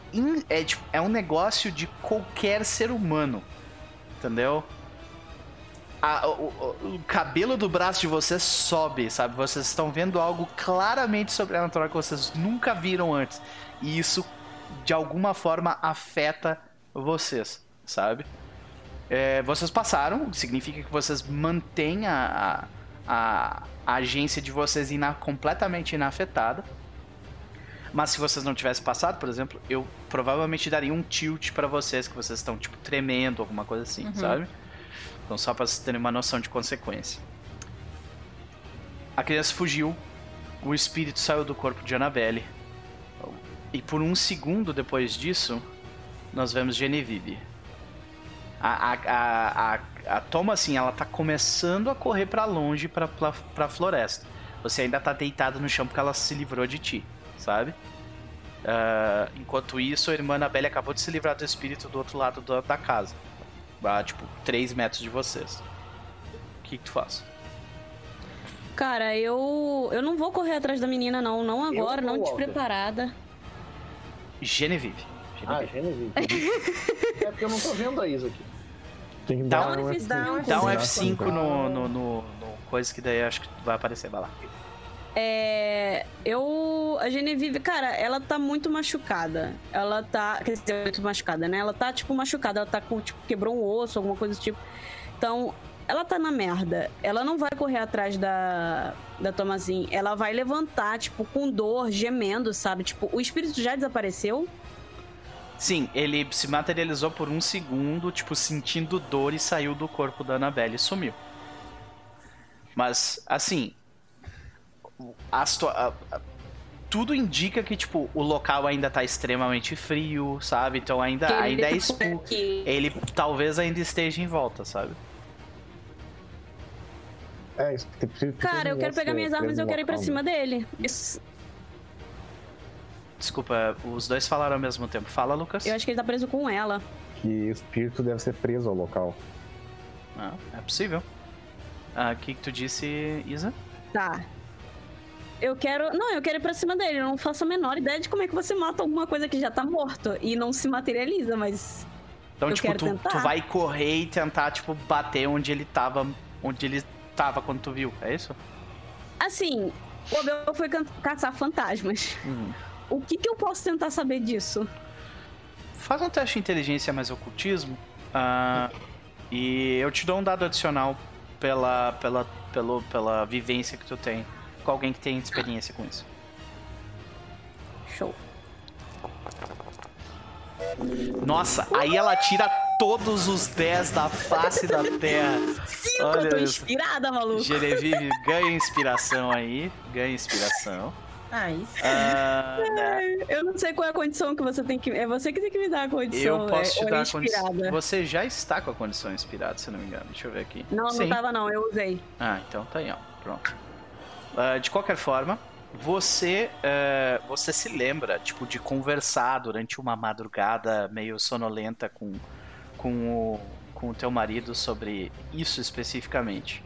é, tipo, é um negócio de qualquer ser humano. Entendeu? A- o, o- cabelo do braço de vocês sobe, sabe? Vocês estão vendo algo claramente sobrenatural que vocês nunca viram antes. E isso, de alguma forma, afeta vocês, sabe? É, vocês passaram, significa que vocês mantêm a, a- a agência de vocês ina, completamente inafetada. Mas se vocês não tivessem passado, por exemplo, eu provavelmente daria um tilt pra vocês, que vocês estão, tipo, tremendo, alguma coisa assim, Uhum. sabe? Então, só pra vocês terem uma noção de consequência. A criança fugiu, o espírito saiu do corpo de Annabelle. E por um segundo depois disso, nós vemos Genevieve. A, a, a, a, Toma, assim, ela tá começando a correr pra longe, pra, pra, pra floresta. Você ainda tá deitado no chão porque ela se livrou de ti, sabe? Ah, enquanto isso, a irmã Annabelle acabou de se livrar do espírito do outro lado da, da casa. A, tipo, 3 metros de vocês. O que, que tu faz? Cara, eu. Eu não vou correr atrás da menina, não. Não agora, não Walter? Genevieve. despreparada. Ah, Genevieve. Genevieve. *laughs* é porque eu não tô vendo a Isa aqui. Tem que Dá dar um um F5. F5. Dá um Exato. F5 no, no, no, no coisa que daí acho que vai aparecer, vai lá. É, eu. A Genevieve, cara, ela tá muito machucada. Ela tá. Quer dizer, muito machucada, né? Ela tá, tipo, machucada. Ela tá com, tipo, quebrou um osso, alguma coisa do tipo. Então, ela tá na merda. Ela não vai correr atrás da, da Tomazin. Ela vai levantar, tipo, com dor, gemendo, sabe? Tipo, o espírito já desapareceu. Sim, ele se materializou por um segundo, tipo, sentindo dor e saiu do corpo da Annabelle e sumiu. Mas, assim, a, a, a, tudo indica que, tipo, o local ainda tá extremamente frio, sabe? Então ainda, ainda é escuro. Ele talvez ainda esteja em volta, sabe? É, isso, tem, tem, Cara, eu quero pegar minhas armas e eu quero ir pra cima dele. Isso. Desculpa, os dois falaram ao mesmo tempo. Fala, Lucas. Eu acho que ele tá preso com ela. Que o espírito deve ser preso ao local. Ah, é possível. Ah, o que, que tu disse, Isa? Tá. Eu quero. Não, eu quero ir pra cima dele. Eu não faço a menor ideia de como é que você mata alguma coisa que já tá morto e não se materializa, mas. Então, eu tipo, quero tu, tentar. tu vai correr e tentar, tipo, bater onde ele tava. Onde ele tava quando tu viu, é isso? Assim, o Abel foi ca- caçar fantasmas. Uhum. O que, que eu posso tentar saber disso? Faz um teste de inteligência mais ocultismo. ah, e eu te dou um dado adicional pela, pela, pelo, pela vivência que tu tem com alguém que tem experiência com isso. Show. Nossa, aí ela tira todos os 10 da face da terra. Cinco, Olha eu tô isso. inspirada, maluco. Genevieve ganha inspiração aí. Ganha inspiração. Isso. Ah, né? Ai, Eu não sei qual é a condição que você tem que. É você que tem que me dar a condição. Eu posso te é, ou dar a inspirada. condição. Você já está com a condição inspirada, se não me engano. Deixa eu ver aqui. Não, Sim. não tava não, eu usei. Ah, então tá aí, ó. Pronto. Ah, de qualquer forma, você eh, você se lembra, tipo, de conversar durante uma madrugada meio sonolenta com, com, o, com o teu marido sobre isso especificamente.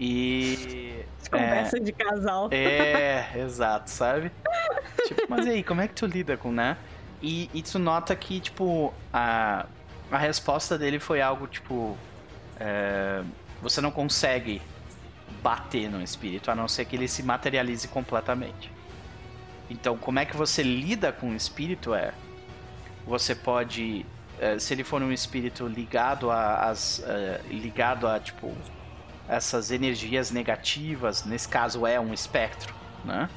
E. Conversa de casal. É, *laughs* exato, sabe? Tipo, mas e aí, como é que tu lida com, né? E, e tu nota que, tipo, a, a resposta dele foi algo, tipo. é, você não consegue bater no espírito, a não ser que ele se materialize completamente. Então, como é que você lida com o espírito é. Você pode. é, se ele for um espírito ligado a, às, é, ligado a, tipo, essas energias negativas, nesse caso é um espectro, né?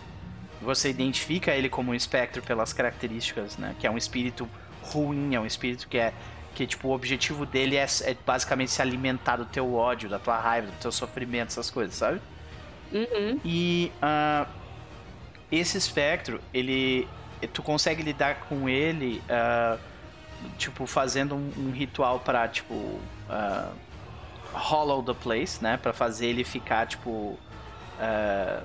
Você identifica ele como um espectro pelas características, né? Que é um espírito ruim, é um espírito que é que tipo o objetivo dele é, é basicamente se alimentar do teu ódio, da tua raiva, do teu sofrimento, essas coisas, sabe? Uhum. E ah, esse espectro, ele. Tu consegue lidar com ele, ah, tipo, fazendo um, um ritual pra, tipo. ah, hollow the place, né? Pra fazer ele ficar, tipo. ah,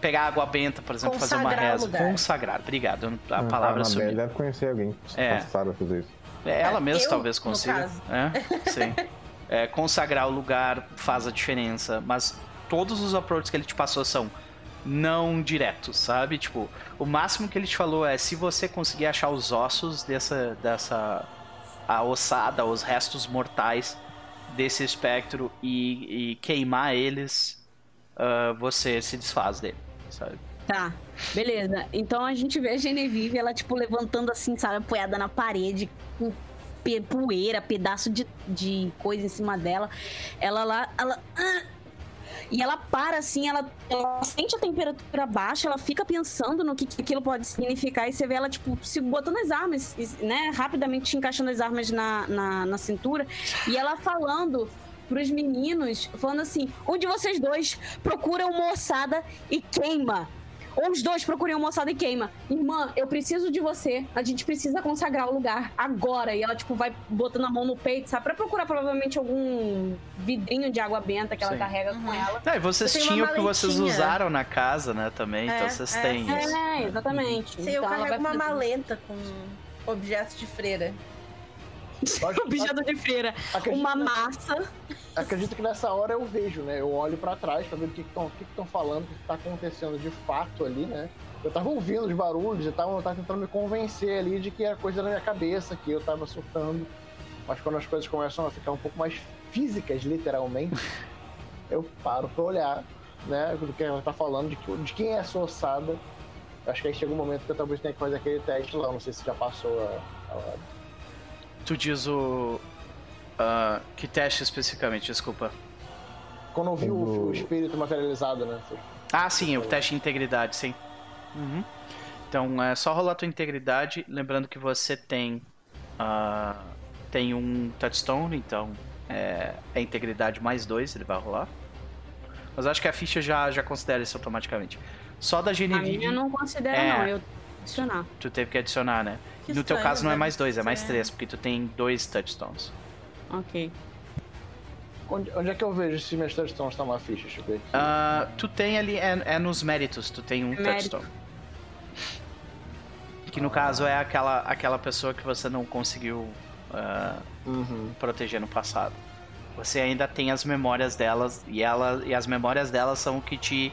pegar água benta, por exemplo, fazer uma Consagrar reza. Consagrar, obrigado. A Ah, palavra a Annabelle sumiu. deve conhecer alguém que É. fazer isso. É, Ela mesma eu, talvez consiga. É, *laughs* sim. É, consagrar o lugar faz a diferença, mas todos os approaches que ele te passou são não diretos, sabe? Tipo, o máximo que ele te falou é se você conseguir achar os ossos dessa dessa a ossada, os restos mortais desse espectro e, e queimar eles, ah, você se desfaz dele, sabe? Tá, beleza. Então a gente vê a Genevieve, ela, tipo, levantando assim, sabe, apoiada na parede, com poeira, pedaço de, de coisa em cima dela. Ela lá, ela. ah! E ela para assim, ela, ela sente a temperatura baixa, ela fica pensando no que, que aquilo pode significar, e você vê ela, tipo, se botando as armas, né? Rapidamente encaixando as armas na, na, na cintura, e ela falando pros meninos, falando assim: um de vocês dois procura uma ossada e queima. Ou os dois procurem uma ossada e queima. Irmã, eu preciso de você. A gente precisa consagrar o lugar agora. E ela, tipo, vai botando a mão no peito, sabe? Pra procurar provavelmente algum vidrinho de água benta que ela Sim. carrega com ela. É, e vocês Eu tinham o que vocês usaram na casa, né, também, É, então vocês é. têm isso. É, exatamente. Sim, eu Então ela carrego uma maleta com objetos de freira. Objeto *laughs* de feira. Uma massa. acredito que nessa hora eu vejo, né? Eu olho pra trás pra ver o que estão que estão falando, o que que tá acontecendo de fato ali, né? Eu tava ouvindo os barulhos e tava, eu tava tentando me convencer ali de que era coisa na minha cabeça, que eu tava surtando. Mas quando as coisas começam a ficar um pouco mais físicas, literalmente, *laughs* eu paro pra olhar. né, do que ela tá falando, de, que, de quem é essa ossada. Acho que aí chega um momento que eu talvez tenha que fazer aquele teste lá, não sei se já passou a. a... Tu diz o. Uh, que teste especificamente, desculpa. Quando eu vi o, o espírito materializado, né? Ah, sim, o teste de integridade, sim. Uhum. Então é só rolar tua integridade, lembrando que você tem. Uh, tem um touchstone, então é, é integridade mais dois, ele vai rolar. Mas acho que a ficha já, já considera isso automaticamente. Só da Genevieve. A minha não considera, é, não. Eu adicionar. Tu teve que adicionar, né? Que no teu caso não é mais dois, é mais três, porque tu tem dois touchstones. Ok. Onde, onde é que eu vejo se meus touchstones estão na ficha? Deixa eu ver. Uh, tu tem ali, é, é, nos méritos, tu tem um Mérito. touchstone. Que no ah. caso é aquela, aquela pessoa que você não conseguiu uh, uhum. proteger no passado. Você ainda tem as memórias delas e, ela, e as memórias delas são o que te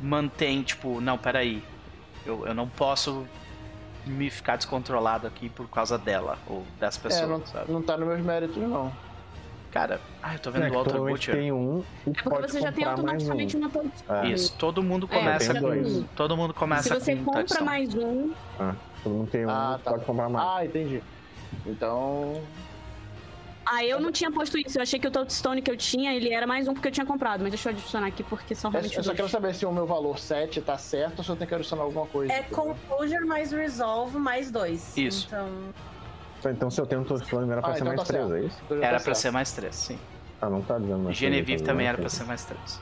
mantém, tipo, não, peraí, eu, eu não posso me ficar descontrolado aqui por causa dela ou das pessoas, é, não, sabe? Não tá nos meus méritos, não. Cara, ah, eu tô vendo é, o Walter Butcher. Tem um, é porque você já tem automaticamente um. uma é. Isso, todo mundo é, começa é, com. Todo mundo começa Se você com compra mais um. Ah, todo mundo tem um, ah, tá. pode comprar mais. Ah, entendi. Então. Ah, eu não tinha posto isso. Eu achei que o Touchstone que eu tinha, ele era mais um porque eu tinha comprado. Mas deixa eu adicionar aqui porque são realmente Eu só quero saber se o meu valor 7 tá certo ou se eu tenho que adicionar alguma coisa. É Composure mais Resolve mais 2. Isso. Então... então se eu tenho um Touchstone era pra ah, ser então mais 3, tá é isso? Então era tá pra ser mais 3, sim. Ah, não tá dizendo mais Genevieve também era pra ser mais 3.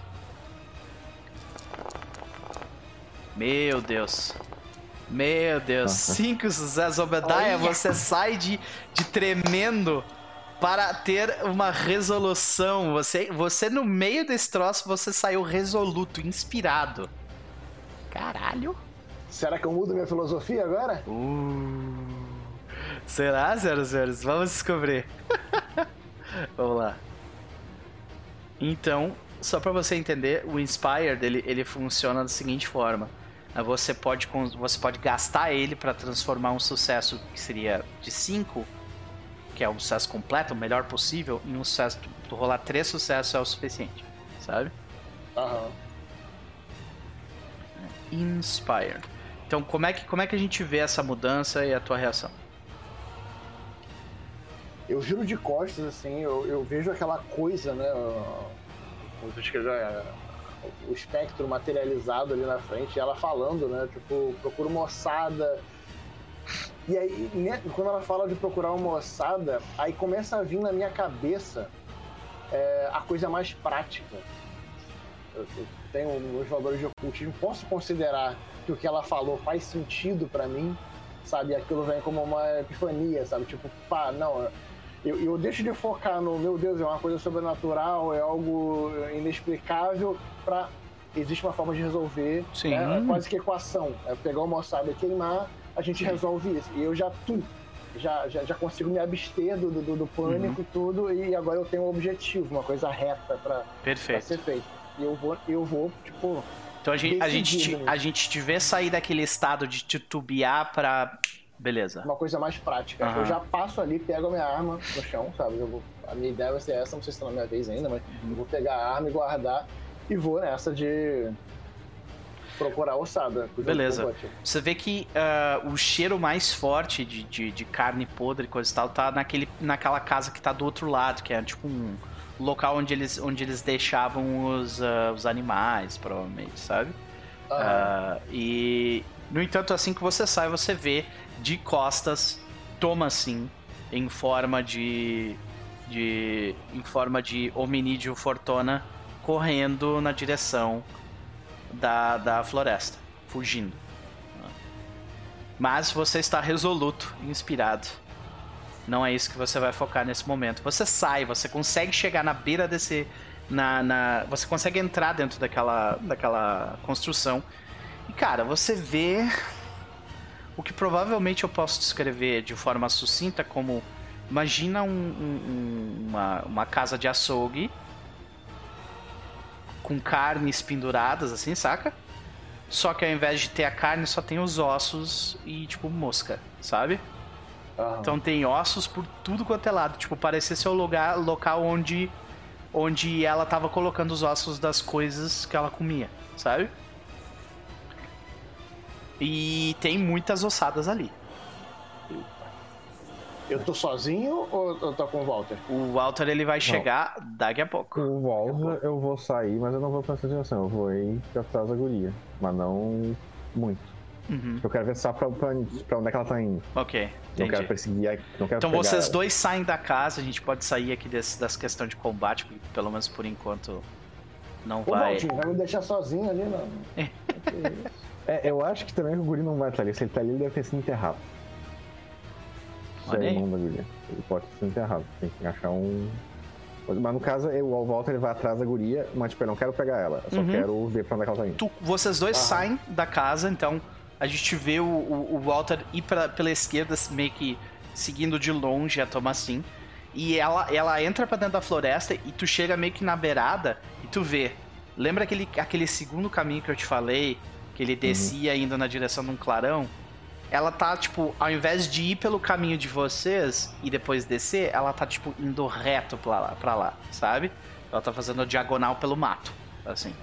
Meu Deus. Meu Deus, 5 sucessos, Obadiah, você sai de, de tremendo para ter uma resolução. Você, você no meio desse troço, você saiu resoluto, inspirado. Caralho. Será que eu mudo minha filosofia agora? Uh, será, senhoras e senhores? Vamos descobrir. *laughs* Vamos lá. Então, só para você entender, o Inspired ele, ele funciona da seguinte forma: você pode, você pode gastar ele para transformar um sucesso que seria de 5 que é um sucesso completo, o melhor possível, em um sucesso, tu, tu rolar três sucessos é o suficiente, sabe? Aham. Inspire. Então, como é, que, como é que a gente vê essa mudança e a tua reação? Eu giro de costas, assim, eu, eu vejo aquela coisa, né? O espectro materializado ali na frente, ela falando, né? Tipo, procura uma ossada, e aí, né, quando ela fala de procurar uma moçada, aí começa a vir na minha cabeça é, a coisa mais prática. Eu, eu tenho os valores de ocultismo, posso considerar que o que ela falou faz sentido para mim, sabe? Aquilo vem como uma epifania, sabe? Tipo, pá, não, eu, eu deixo de focar no, meu Deus, é uma coisa sobrenatural, é algo inexplicável, pra. Existe uma forma de resolver, Sim. Né? É quase que equação. É pegar uma moçada e queimar a gente resolve isso. E eu já, tum, já, já, já consigo me abster do, do, do pânico uhum. e tudo, e agora eu tenho um objetivo, uma coisa reta pra, pra ser feita. E eu vou, eu vou, tipo. Então a gente, a gente, te, a gente te vê sair daquele estado de titubear pra. Beleza. Uma coisa mais prática. Uhum. Eu já passo ali, pego a minha arma no chão, sabe? Eu vou, a minha ideia vai ser essa, não sei se tá na minha vez ainda, mas eu vou pegar a arma e guardar e vou nessa de procurar ossada. Beleza. Você vê que uh, o cheiro mais forte de, de, de, carne podre e coisa e tal tá naquele, naquela casa que tá do outro lado, que é tipo um local onde eles, onde eles deixavam os, uh, os animais, provavelmente, sabe? Uh, e, no entanto, assim que você sai, você vê de costas Thomasin em forma de. de. em forma de hominídeo Fortuna correndo na direção da, da floresta, fugindo. Mas você está resoluto inspirado. Não é isso que você vai focar nesse momento. Você sai, você consegue chegar na beira desse. Na, na, você consegue entrar dentro daquela, daquela construção. E cara, você vê o que provavelmente eu posso descrever de forma sucinta como. Imagina um, um, uma, uma casa de açougue com carnes penduradas, assim, saca? Só que ao invés de ter a carne, só tem os ossos e, tipo, mosca, sabe? Uhum. Então tem ossos por tudo quanto é lado. Tipo, parecia ser o lugar, local onde onde ela tava colocando os ossos das coisas que ela comia, sabe? E tem muitas ossadas ali. Eu tô sozinho ou eu tô com o Walter? O Walter ele vai chegar daqui a pouco. O Walter eu vou sair, mas eu não vou pra essa direção. Eu vou ir pra trás da guria. Mas não muito. Uhum. Eu quero ver só pra, pra, pra onde é que ela tá indo. Ok, Não entendi. quero perseguir. Não quero Então pegar vocês ela. dois saem da casa, a gente pode sair aqui desse, das questões de combate, pelo menos por enquanto não Ô, vai. Valtinho, vai me deixar sozinho ali, não. É, eu acho que também o guri não vai estar ali. Se ele tá ali, ele deve ter sido enterrado. Se é irmão da guria. Ele pode sido enterrado. Tem que achar um. Mas no caso, eu, o Walter ele vai atrás da guria, mas tipo, eu não quero pegar ela. Eu só Uhum. quero ver pra onde é que ela tá indo. Tu- vocês dois Ah. saem da casa, então a gente vê o, o, Walter ir pra, pela esquerda, meio que seguindo de longe a Thomasin. E ela, ela entra pra dentro da floresta e tu chega meio que na beirada e tu vê. Lembra aquele, aquele segundo caminho que eu te falei? Que ele descia indo na direção de um clarão? Ela tá, tipo, ao invés de ir pelo caminho de vocês e depois descer, ela tá, tipo, indo reto pra lá, pra lá sabe? Ela tá fazendo a diagonal pelo mato, assim.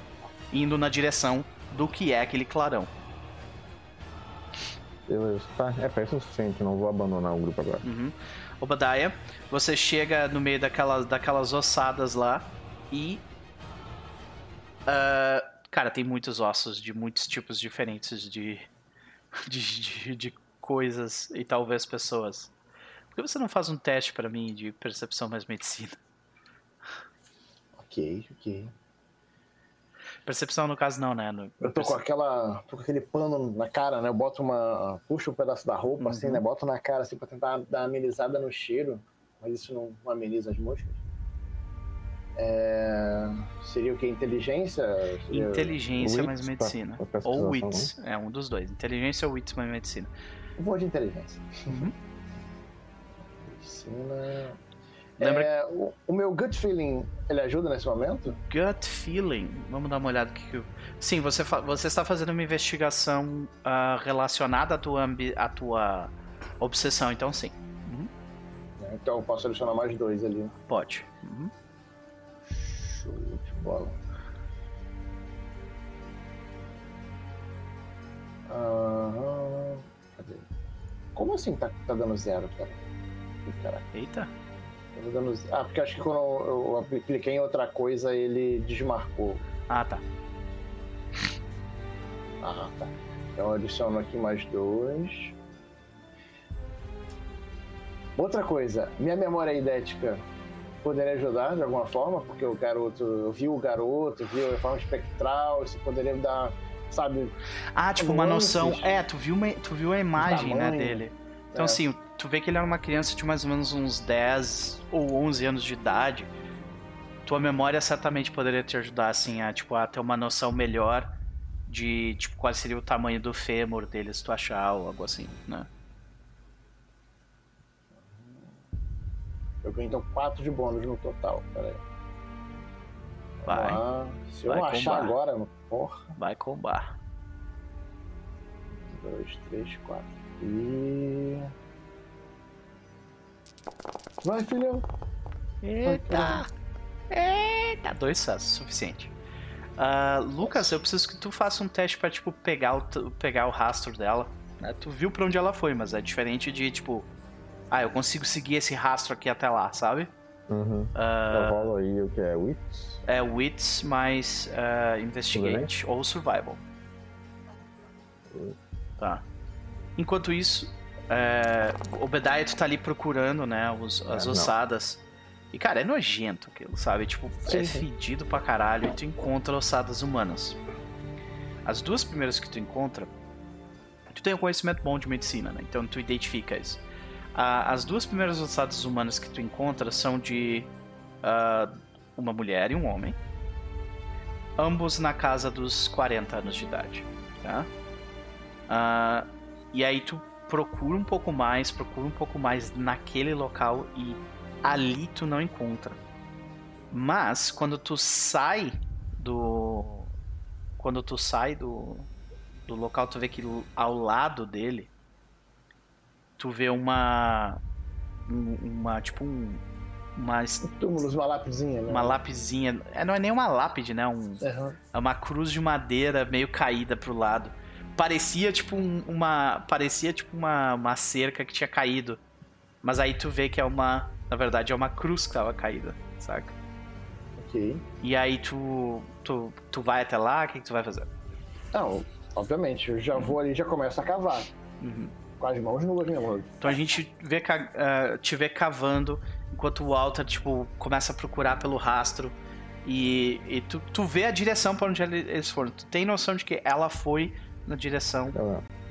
Indo na direção do que é aquele clarão. Beleza. Tá, é, parece o suficiente. Não vou abandonar o grupo agora. Uhum. Obadiah, você chega no meio daquelas, daquelas ossadas lá e. ah, cara, tem muitos ossos de muitos tipos diferentes de, de, de, de coisas e talvez pessoas. Por que você não faz um teste pra mim de percepção mais medicina? Ok, ok. Percepção no caso não, né? No- Eu tô com aquela. tô com aquele pano na cara, né? Eu boto uma. puxo um pedaço da roupa, assim, Uhum. né? Boto na cara assim pra tentar dar uma amenizada no cheiro. Mas isso não, não ameniza as moscas. É... Seria o que? Inteligência? Seria- Inteligência Wits mais pra- medicina. pra Ou pesquisação, Wits. É um dos dois. Inteligência ou Wits mais medicina. Vou de inteligência. Uhum. Medicina. Lembra- É, o, o meu gut feeling, ele ajuda nesse momento? Gut feeling. Vamos dar uma olhada aqui. que eu- Sim, você, fa- você está fazendo uma investigação ah, relacionada à tua, ambi- à tua obsessão, então sim. Então eu posso selecionar mais dois ali. Pode. Uhum. Show de bola. Aham. Cadê? Como assim tá, tá dando zero, cara? Caraca, Eita. tá dando zero. Ah, porque acho que quando eu, eu cliquei em outra coisa, ele desmarcou. Ah, tá. Ah, tá. Então adiciono aqui mais dois. Outra coisa, minha memória idética poderia ajudar de alguma forma, porque o garoto, eu vi o garoto, vi a forma espectral, isso poderia dar, sabe? Ah, tipo, uma noção. É, tu viu, uma, tu viu a imagem, né, dele. Então, É. assim, tu vê que ele era uma criança de mais ou menos uns 10 ou 11 anos de idade. Tua memória certamente poderia te ajudar, assim, a, tipo, a ter uma noção melhor de, tipo, qual seria o tamanho do fêmur dele, se tu achar ou algo assim, né? Eu ganhei então quatro de bônus no total. Pera aí. Vai. lá. Se eu Vai não achar combar. agora, porra. Vai combar. Dois, três, quatro. E. Vai, filhão. Eita! Eita! Dois sucessos, suficiente. Ah, Lucas, eu preciso que tu faça um teste pra, tipo, pegar o, pegar o rastro dela. né? Tu viu pra onde ela foi, mas é diferente de, tipo... Ah, eu consigo seguir esse rastro aqui até lá, sabe? Uhum. Eu rolo aí o que é Wits. é Wits mais ah, Investigate ou Survival. Tá. Enquanto isso, é, Obediah tu tá ali procurando, né, os- as É, não. ossadas. E, cara, é nojento aquilo, sabe? Tipo, Sim, é sim. fedido pra caralho e tu encontra ossadas humanas. As duas primeiras que tu encontra, tu tem um conhecimento bom de medicina, né? Então tu identifica isso. Ah, as duas primeiras ossadas humanas que tu encontra são de ah, uma mulher e um homem. Ambos na casa dos 40 anos de idade, tá? Ah, e aí tu procura um pouco mais, procura um pouco mais naquele local e ali tu não encontra. Mas quando tu sai do quando tu sai do do local, tu vê que ao lado dele tu vê uma um- uma tipo um Mas Túmulos, uma lápidezinha, né? uma lapizinha. É, não é nem uma lápide, né? Um, Aham. é uma cruz de madeira meio caída pro lado. Parecia tipo um- uma. Parecia tipo uma, uma cerca que tinha caído. Mas aí tu vê que é uma. Na verdade, é uma cruz que tava caída, saca? Ok. E aí tu. Tu, tu vai até lá, o que, que tu vai fazer? Não, obviamente, eu já vou ali e já começo a cavar. Uhum. Com as mãos nuas. Então a gente vê, ah, te vê cavando, enquanto o Walter, tipo, começa a procurar pelo rastro. E, e tu, tu vê a direção pra onde ele- eles foram. Tu tem noção de que ela foi na direção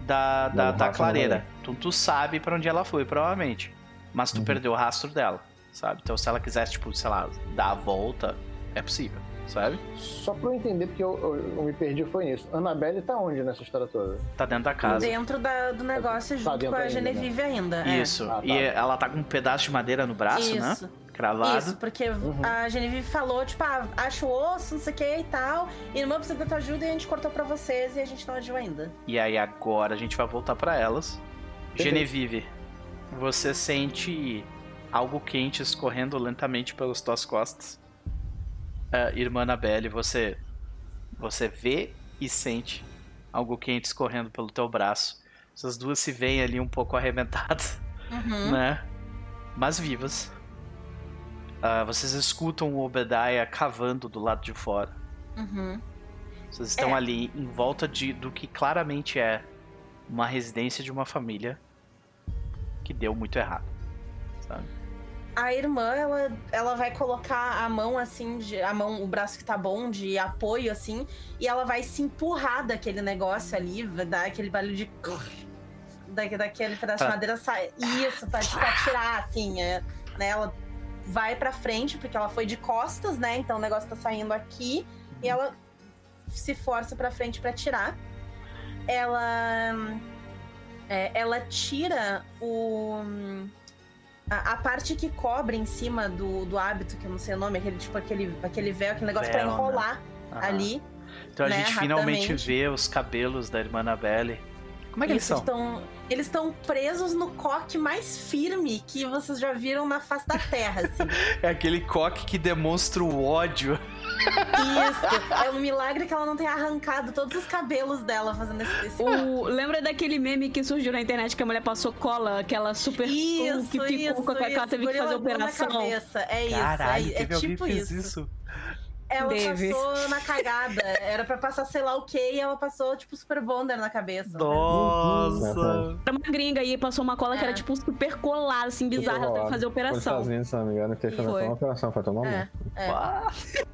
da, da, Não, da clareira. não Então tu sabe pra onde ela foi, provavelmente. Mas tu Uhum. perdeu o rastro dela, sabe? Então se ela quisesse, tipo, sei lá, dar a volta, é possível, sabe? Só pra eu entender, porque eu, eu- eu me perdi foi nisso. Annabelle tá onde nessa história toda? Tá dentro da casa. Dentro da- do negócio Tá junto dentro com a ainda, Genevieve ainda. é. Isso. Ah, tá. E ela tá com um pedaço de madeira no braço, né? Isso. Cravado. Isso, porque Uhum. a Genevieve falou, tipo, ah, acho o osso, não sei o que e tal. E irmã precisa da tua ajuda e a gente cortou pra vocês e a gente não agiu ainda. E aí agora a gente vai voltar pra elas. Perfeito. Genevieve, você sente algo quente escorrendo lentamente pelas tuas costas. Ah, irmã Anabelle, você você vê e sente algo quente escorrendo pelo teu braço. Essas duas se veem ali um pouco arrebentadas, Uhum. né? Mas vivas. Ah, vocês escutam o Obadiah cavando do lado de fora. Uhum. Vocês estão É. ali em volta de, do que claramente é uma residência de uma família que deu muito errado. Sabe? A irmã, ela, ela vai colocar a mão assim, de, a mão, o braço que tá bom, de apoio, assim, e ela vai se empurrar daquele negócio ali, vai dar aquele barulho de. Da, daquele pedaço Pra- de madeira sai. Isso, pra, pra tirar, assim. É, né, ela vai pra frente, porque ela foi de costas, né? Então o negócio tá saindo aqui. E ela se força pra frente pra tirar. Ela. é, ela tira o. A, a parte que cobre em cima do, do hábito, que eu não sei o nome, aquele tipo aquele, aquele véu, aquele negócio Véu, pra né? enrolar ali. Então a né, gente finalmente vê os cabelos da irmã Anabelle. Como é que eles Isso, são? Estão, eles estão presos no coque mais firme que vocês já viram na face da terra, assim. *laughs* É aquele coque que demonstra o ódio. Isso. É um milagre que ela não tenha arrancado todos os cabelos dela fazendo esse. esse... O- lembra daquele meme que surgiu na internet que a mulher passou cola, aquela super Isso, que ficou isso, com a- que ela isso. teve que fazer operação. cabeça. É isso. Caralho, é, é teve tipo que fez isso. isso. Ela Teve. passou na cagada. Era pra passar sei lá o que e ela passou, tipo, super bonder na cabeça. Nossa! Era uma gringa aí, passou uma cola que É. era tipo super colada, assim, bizarra, ela teve que fazer Foi nos operação. Estados Unidos, se não me engano, que ele fez Foi. uma operação, foi tomar É, um. é.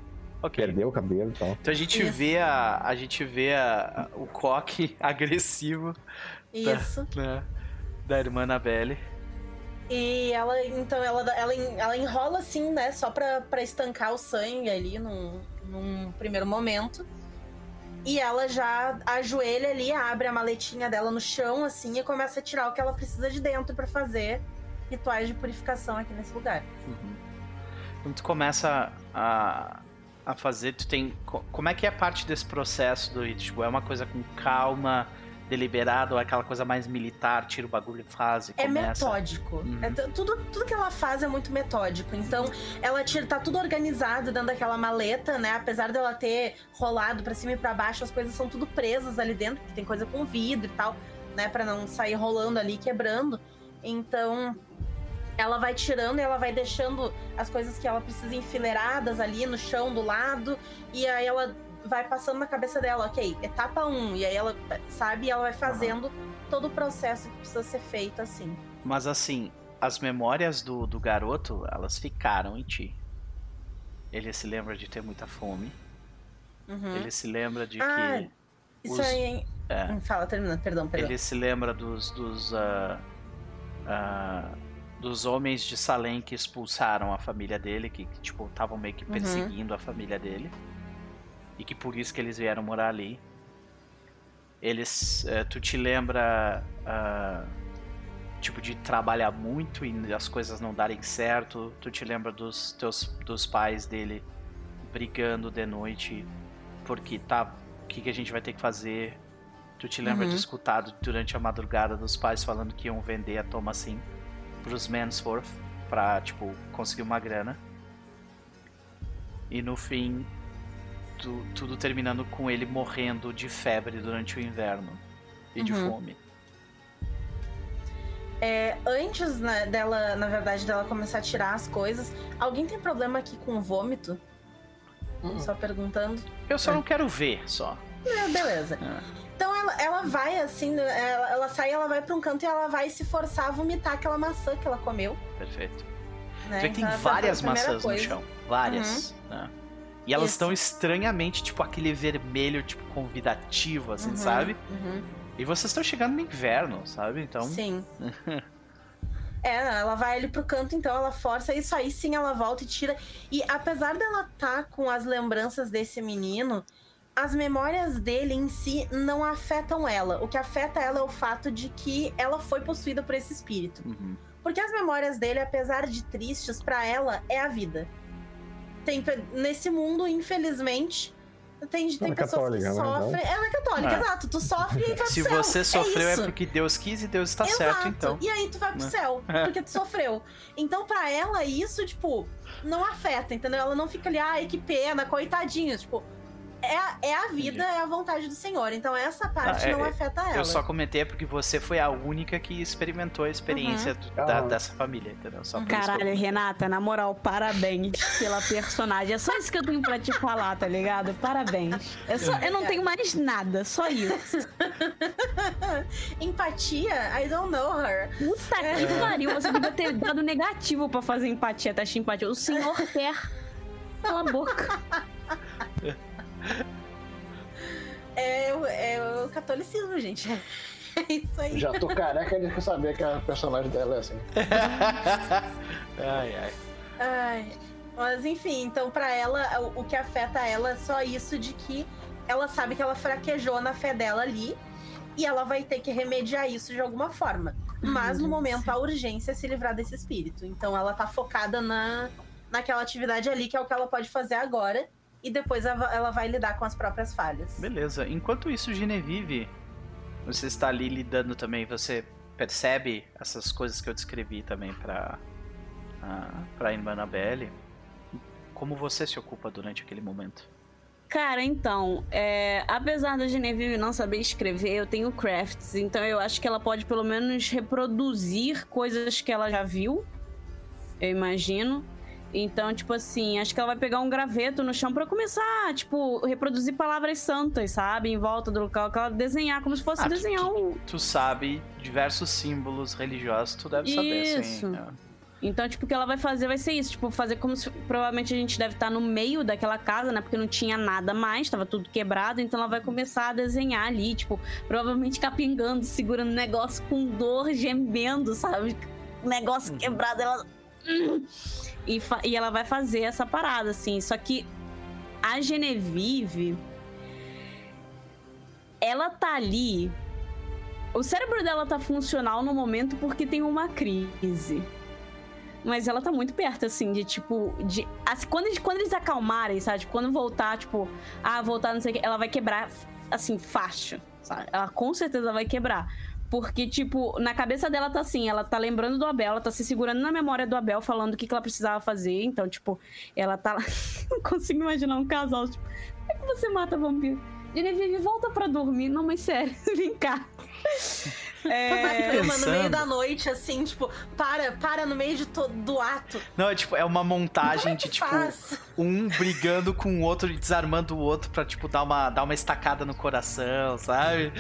Ah. Ok. Perdeu o cabelo e tal. Então a gente Isso. vê a. A gente vê a, a- o coque *laughs* agressivo Isso. né, da irmã Anabelle. E ela, então, ela, ela, ela enrola assim, né? Só pra, pra estancar o sangue ali num, num primeiro momento. E ela já ajoelha ali, abre a maletinha dela no chão, assim, e começa a tirar o que ela precisa de dentro pra fazer rituais de purificação aqui nesse lugar. Uhum. Quando tu começa a, a fazer, tu tem. co- Como é que é a parte desse processo do rito? Tipo, é uma coisa com calma, deliberado, ou é aquela coisa mais militar, tira o bagulho e faz e É começa? metódico. Uhum. É tudo, tudo que ela faz é muito metódico. Então, ela tira, tá tudo organizado dentro daquela maleta, né? Apesar dela ter rolado pra cima e pra baixo, as coisas são tudo presas ali dentro, porque tem coisa com vidro e tal, né? Pra não sair rolando ali, quebrando. Então, ela vai tirando e ela vai deixando as coisas que ela precisa enfileiradas ali no chão do lado. E aí ela vai passando na cabeça dela, ok, etapa 1. E aí ela, sabe, e ela vai fazendo todo o processo que precisa ser feito assim. Mas assim, as memórias do, do garoto, elas ficaram em ti. Ele se lembra de ter muita fome. Uhum. Ele se lembra de Ah, que. Isso os- aí, hein? É. Fala, terminando, perdão, perdão. Ele se lembra dos dos, ah, ah, dos homens de Salem que expulsaram a família dele, que, que, tipo estavam meio que Uhum. perseguindo a família dele e que por isso que eles vieram morar ali. Eles, eh, tu te lembra ah, tipo de trabalhar muito e as coisas não darem certo. Tu te lembra dos teus dos pais dele brigando de noite porque tá, o que, que a gente vai ter que fazer? Tu te lembra Uhum. de escutado durante a madrugada dos pais falando que iam vender a Thomasin pros Mansforth. pra, tipo, conseguir uma grana. E no fim, tu- tudo terminando com ele morrendo de febre durante o inverno. E de Uhum. fome. É, antes né, dela, na verdade, dela começar a tirar as coisas, alguém tem problema aqui com vômito? Só perguntando. Eu só É. não quero ver, só. É, beleza. É. Então ela, ela vai assim, né, ela, ela sai, ela vai pra um canto e ela vai se forçar a vomitar aquela maçã que ela comeu. Perfeito. Né? Tem Então, a várias maçãs coisa. Uhum. no chão. Várias. né? E elas Isso. estão estranhamente, tipo, aquele vermelho, tipo, convidativo, assim, Uhum, sabe? uhum. E vocês estão chegando no inverno, sabe? Então. Sim. *laughs* É, ela vai ali pro canto, então ela força isso aí sim, ela volta e tira. E apesar dela tá com as lembranças desse menino, as memórias dele em si não afetam ela. O que afeta ela é o fato de que ela foi possuída por esse espírito. Uhum. Porque as memórias dele, apesar de tristes, pra ela é a vida. Tem, nesse mundo, infelizmente, tem, tem Ela é pessoas católica, que né, então? sofrem. Ela é católica, É. exato. Tu sofre e vai pro Se céu. você sofreu é, isso. porque Deus quis e Deus está Exato. certo, então. E aí tu vai pro Né? céu, *laughs* É. porque tu sofreu. Então, pra ela, isso, tipo, não afeta, entendeu? Ela não fica ali, ai, que pena, coitadinho. Tipo, é, a- é a vida, é a vontade do Senhor. Então, essa parte Ah, é- não afeta ela. Eu só comentei porque você foi a única que experimentou a experiência do- da- Aham. dessa família, entendeu? Só que eu- Caralho, Renata, na moral, parabéns pela personagem. É só isso que eu tenho pra te falar, tá ligado? Parabéns. É só- eu não tenho mais nada, só isso. *laughs* Empatia, I don't know her. Puta que pariu, você devia ter dado negativo pra fazer empatia, teste de empatia. O senhor quer. Cala a boca. É, o- é o catolicismo, gente. *laughs* É isso aí. Já tô careca de saber que a personagem dela é assim. *laughs* ai, ai. Ai, mas enfim, então pra ela, o, o que afeta ela é só isso de que ela sabe que ela fraquejou na fé dela ali e ela vai ter que remediar isso de alguma forma. Mas no momento a urgência é se livrar desse espírito. Então ela tá focada na, naquela atividade ali, que é o que ela pode fazer agora. E depois ela, vai lidar com as próprias falhas. Beleza. Enquanto isso, Genevieve, você está ali lidando também, você percebe essas coisas que eu descrevi também pra, a, pra irmã Annabelle. Como você se ocupa durante aquele momento? Cara, então, é, apesar da Genevieve não saber escrever, eu tenho crafts, então eu acho que ela pode pelo menos reproduzir coisas que ela já viu, eu imagino. Então, tipo assim, acho que ela vai pegar um graveto no chão pra começar, tipo, reproduzir palavras santas, sabe? Em volta do local, que ela desenhar, como se fosse Ah, tu- desenhar um. Tu sabe diversos símbolos religiosos, tu deve saber, sim. Isso. É. Então, tipo, o que ela vai fazer vai ser isso, tipo, fazer como se provavelmente a gente deve estar no meio daquela casa, né? Porque não tinha nada mais, tava tudo quebrado, então ela vai começar a desenhar ali, tipo, provavelmente capingando, segurando o negócio com dor, gemendo, sabe? O negócio Uhum. quebrado, ela. E, e ela vai fazer essa parada, assim. Só que a Genevieve. Ela tá ali. O cérebro dela tá funcional no momento porque tem uma crise. Mas ela tá muito perto, assim, de tipo. De, assim, quando, quando eles acalmarem, sabe? Quando voltar, tipo, ah, voltar, não sei o que, ela vai quebrar, assim, fácil, sabe? Ela com certeza vai quebrar. Porque, tipo, na cabeça dela tá assim, ela tá lembrando do Abel, ela tá se segurando na memória do Abel, falando o que, que ela precisava fazer. Então, tipo, ela tá lá. *laughs* não consigo imaginar um casal, tipo, como é que você mata vampiro? Genevieve, volta pra dormir. Não, mas sério, *laughs* vem cá. É, cama, no meio da noite, assim, tipo, para, para no meio de todo do ato. Não, é tipo, é uma montagem é de, tipo, faz? um brigando com o outro e desarmando o outro pra, tipo, dar uma, dar uma estacada no coração, sabe?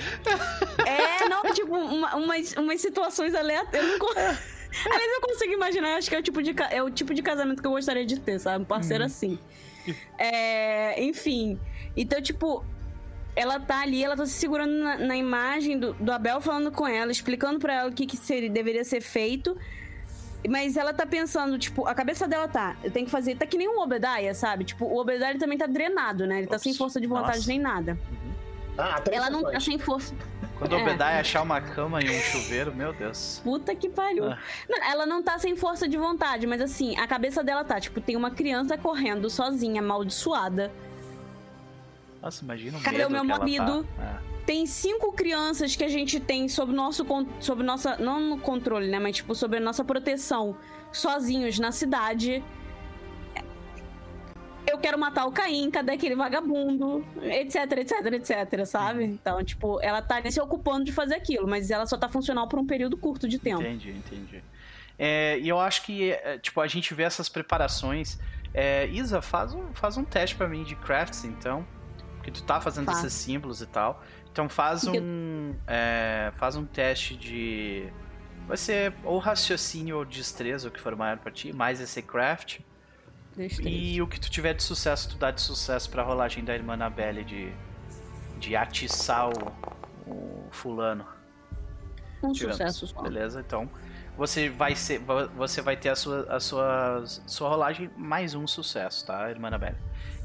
É, não, tipo, uma- umas, umas situações aleatórias. Eu não con- Aliás, eu consigo imaginar, acho que é o, tipo de, é o tipo de casamento que eu gostaria de ter, sabe? Um parceiro assim. É, enfim. Então, tipo, ela tá ali, ela tá se segurando na, na imagem do, do Abel falando com ela, explicando pra ela o que, que seria, deveria ser feito. Mas ela tá pensando, tipo, a cabeça dela tá, eu tenho que fazer. Tá que nem o Obediah, sabe? Tipo, o Obediah ele também tá drenado, né? Ele tá Ops, sem força de vontade nossa. nem nada. Ah, três Ela não tá sem força. Quando o É. Obediah achar uma cama e um chuveiro, meu Deus. Puta que pariu. Ah. Não, ela não tá sem força de vontade, mas assim, a cabeça dela tá, tipo, tem uma criança correndo sozinha, amaldiçoada. Nossa, imagina o Cadê o meu marido? Tá. É. Tem cinco crianças que a gente tem sob nosso sob nossa não no controle, né, mas tipo sob a nossa proteção sozinhos na cidade. Eu quero matar o Caim, cadê aquele vagabundo? Etc, etc, etc, sabe? Então, tipo, ela tá se ocupando de fazer aquilo, mas ela só tá funcional por um período curto de tempo. Entendi, entendi. É, e eu acho que, é, tipo, a gente vê essas preparações. É, Isa, faz um, faz um teste para mim de crafts, então. Porque tu tá fazendo esses símbolos e tal. Então faz um. É, faz um teste de. Vai ser ou raciocínio ou destreza, o que for maior pra ti, mais esse craft. Destreza. E o que tu tiver de sucesso, tu dá de sucesso pra rolagem da irmã Anabelle de. de atiçar o, o fulano. Um Tivemos. sucesso só. Beleza, então você vai ser você vai ter a sua a sua sua rolagem mais um sucesso, tá, irmã Anabelle?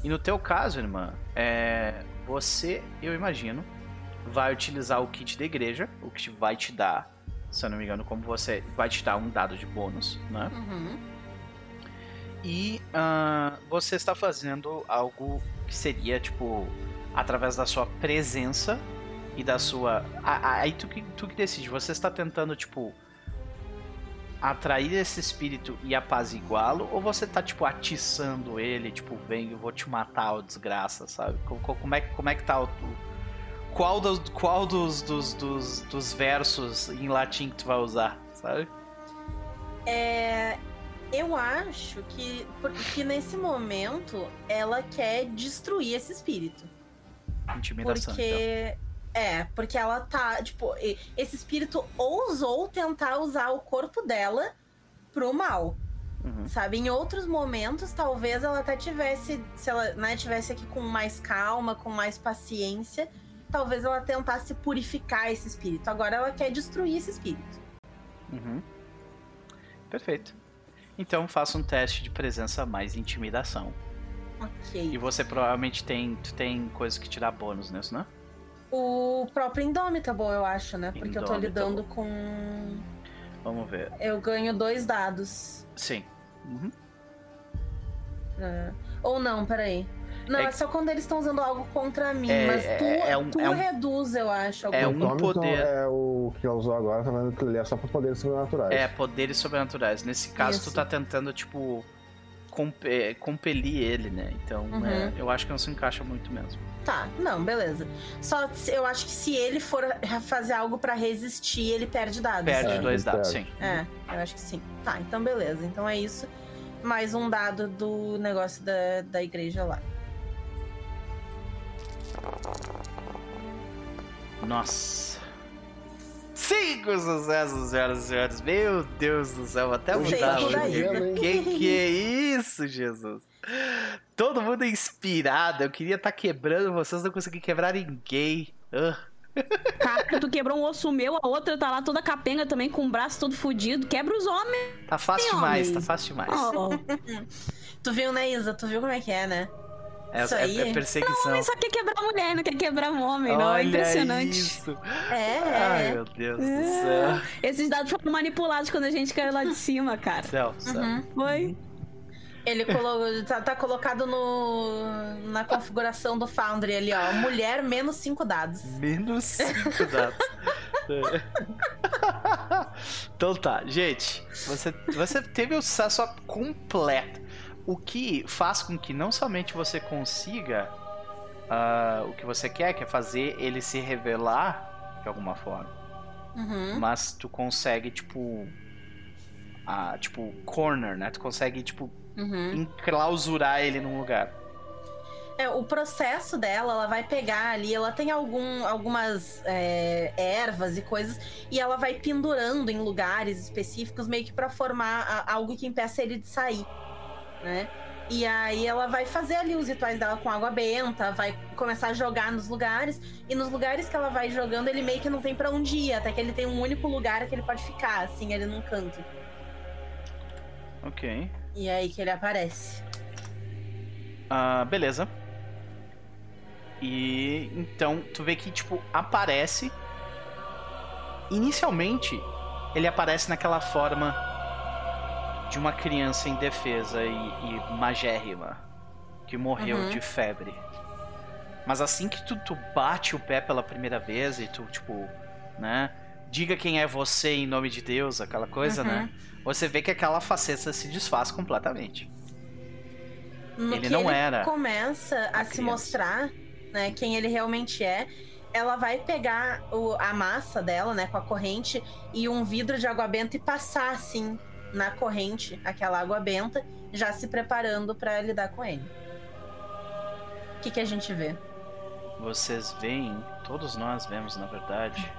E no teu caso, irmã, é, você, eu imagino, vai utilizar o kit da igreja, o que vai te dar, se eu não me engano, como você vai te dar um dado de bônus, né? Uhum. E uh, você está fazendo algo que seria tipo através da sua presença e da sua. Aí tu que, tu que decide. Você está tentando, tipo, atrair esse espírito e apaziguá-lo? Ou você tá, tipo, atiçando ele, tipo, vem, eu vou te matar, ô desgraça, sabe? Como, é, como é que tá o. Qual, dos, qual dos, dos, dos, dos versos em latim que tu vai usar, sabe? É. Eu acho que, porque nesse momento ela quer destruir esse espírito. Intimidação. Porque então. É, porque ela tá, tipo, esse espírito ousou tentar usar o corpo dela pro mal. Uhum. Sabe? Em outros momentos, talvez ela até tivesse, se ela né, tivesse aqui com mais calma, com mais paciência, talvez ela tentasse purificar esse espírito. Agora ela quer destruir esse espírito. Uhum. Perfeito. Então faça um teste de presença mais intimidação. Ok. E você provavelmente tem, tem coisa que te dá bônus nisso, né? O próprio Indomitable, eu acho, né? Porque Indomitable. eu tô lidando com. Vamos ver. Eu ganho dois dados. Sim. Uhum. Uh, ou não, peraí. Não, é, é só quando eles estão usando algo contra mim, é, mas tu, é, é um, tu é um, reduz, eu acho. É um poder. É o que ela usou agora, tá vendo que ele é só pra poderes sobrenaturais. É, poderes sobrenaturais. Nesse caso, Isso. tu tá tentando, tipo, compelir ele, né? Então, uhum. é, eu acho que não se encaixa muito mesmo. Tá, não, beleza. Só eu acho que se ele for fazer algo para resistir, ele perde dados. Perde é, dois dados, sim. É, eu acho que sim. Tá, então beleza. Então é isso. Mais um dado do negócio da, da igreja lá. Nossa. Cinco sucessos, senhoras e senhores. Meu Deus do céu, até mudar o Que que é *laughs* isso, Jesus? Todo mundo é inspirado. Eu queria estar tá quebrando vocês, não consegui quebrar ninguém. Uh. *laughs* Cara, tu quebrou um osso meu, a outra tá lá toda capenga também, com o braço todo fudido. Quebra os homens. Tá fácil demais, homem. tá fácil demais. Oh. *laughs* tu viu, né, Isa? Tu viu como é que é, né? É, isso é, aí. é perseguição. Não, homem só quer quebrar mulher, não quer quebrar um homem, Olha não. É impressionante. Isso. É. Ai, meu Deus é. do céu. Esses dados foram manipulados quando a gente caiu lá de cima, cara. Céu, céu. Uhum. Foi. Ele colocou, tá, tá, colocado no, na configuração do Foundry ali, ó. Mulher menos 5 dados. Menos 5 *laughs* dados. *laughs* então tá, gente. Você, você teve o sucesso completo. O que faz com que não somente você consiga uh, o que você quer, que é fazer ele se revelar de alguma forma. Uhum. Mas tu consegue, tipo. Uh, tipo, corner, né? Tu consegue, tipo, uhum. enclausurar ele num lugar. É, o processo dela, ela vai pegar ali, ela tem algum, algumas é, ervas e coisas, e ela vai pendurando em lugares específicos, meio que para formar a, algo que impeça ele de sair né? E aí ela vai fazer ali os rituais dela com água benta, vai começar a jogar nos lugares, e nos lugares que ela vai jogando, ele meio que não tem para onde ir, até que ele tem um único lugar que ele pode ficar, assim, ali num canto. Ok. E é aí que ele aparece. Ah, beleza. E então tu vê que, tipo, aparece. Inicialmente, ele aparece naquela forma de uma criança indefesa e, e magérrima que morreu uhum. de febre. Mas assim que tu, tu bate o pé pela primeira vez e tu, tipo, né? Diga quem é você em nome de Deus, aquela coisa, Uhum. né? Você vê que aquela faceta se desfaz completamente. No Ele não ele era começa a, se criança. mostrar, né, quem ele realmente é. Ela vai pegar o- a massa dela, né, com a corrente e um vidro de água benta e passar assim na corrente aquela água benta, já se preparando pra lidar com ele. O que, que a gente vê? Vocês veem, todos nós vemos, na verdade.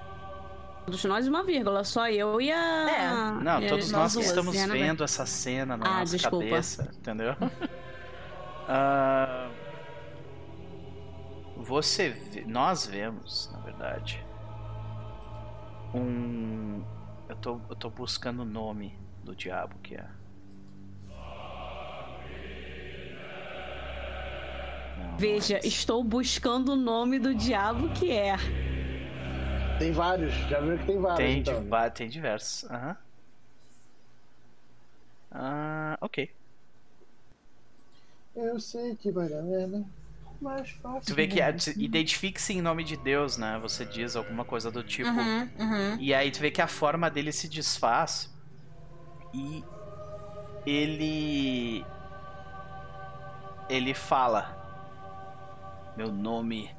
Todos nós uma vírgula, só eu e a. É. Não, e todos nós duas, estamos Annabelle. vendo essa cena na Ah, nossa desculpa. cabeça, entendeu? *laughs* Ah, você vê, nós vemos, na verdade, um. Eu tô, eu tô buscando o nome do diabo que é. Não, Veja, é estou buscando o nome do diabo que é. Tem vários, já viu que tem vários. Tem, então. de- va- tem diversos. Aham. Ah, ok. Eu sei que vai dar merda. Mais fácil. Tu vê que né? é, tu- identifique-se em nome de Deus, né? Você diz alguma coisa do tipo. Uhum, uhum. E aí tu vê que a forma dele se desfaz e ele ele fala meu nome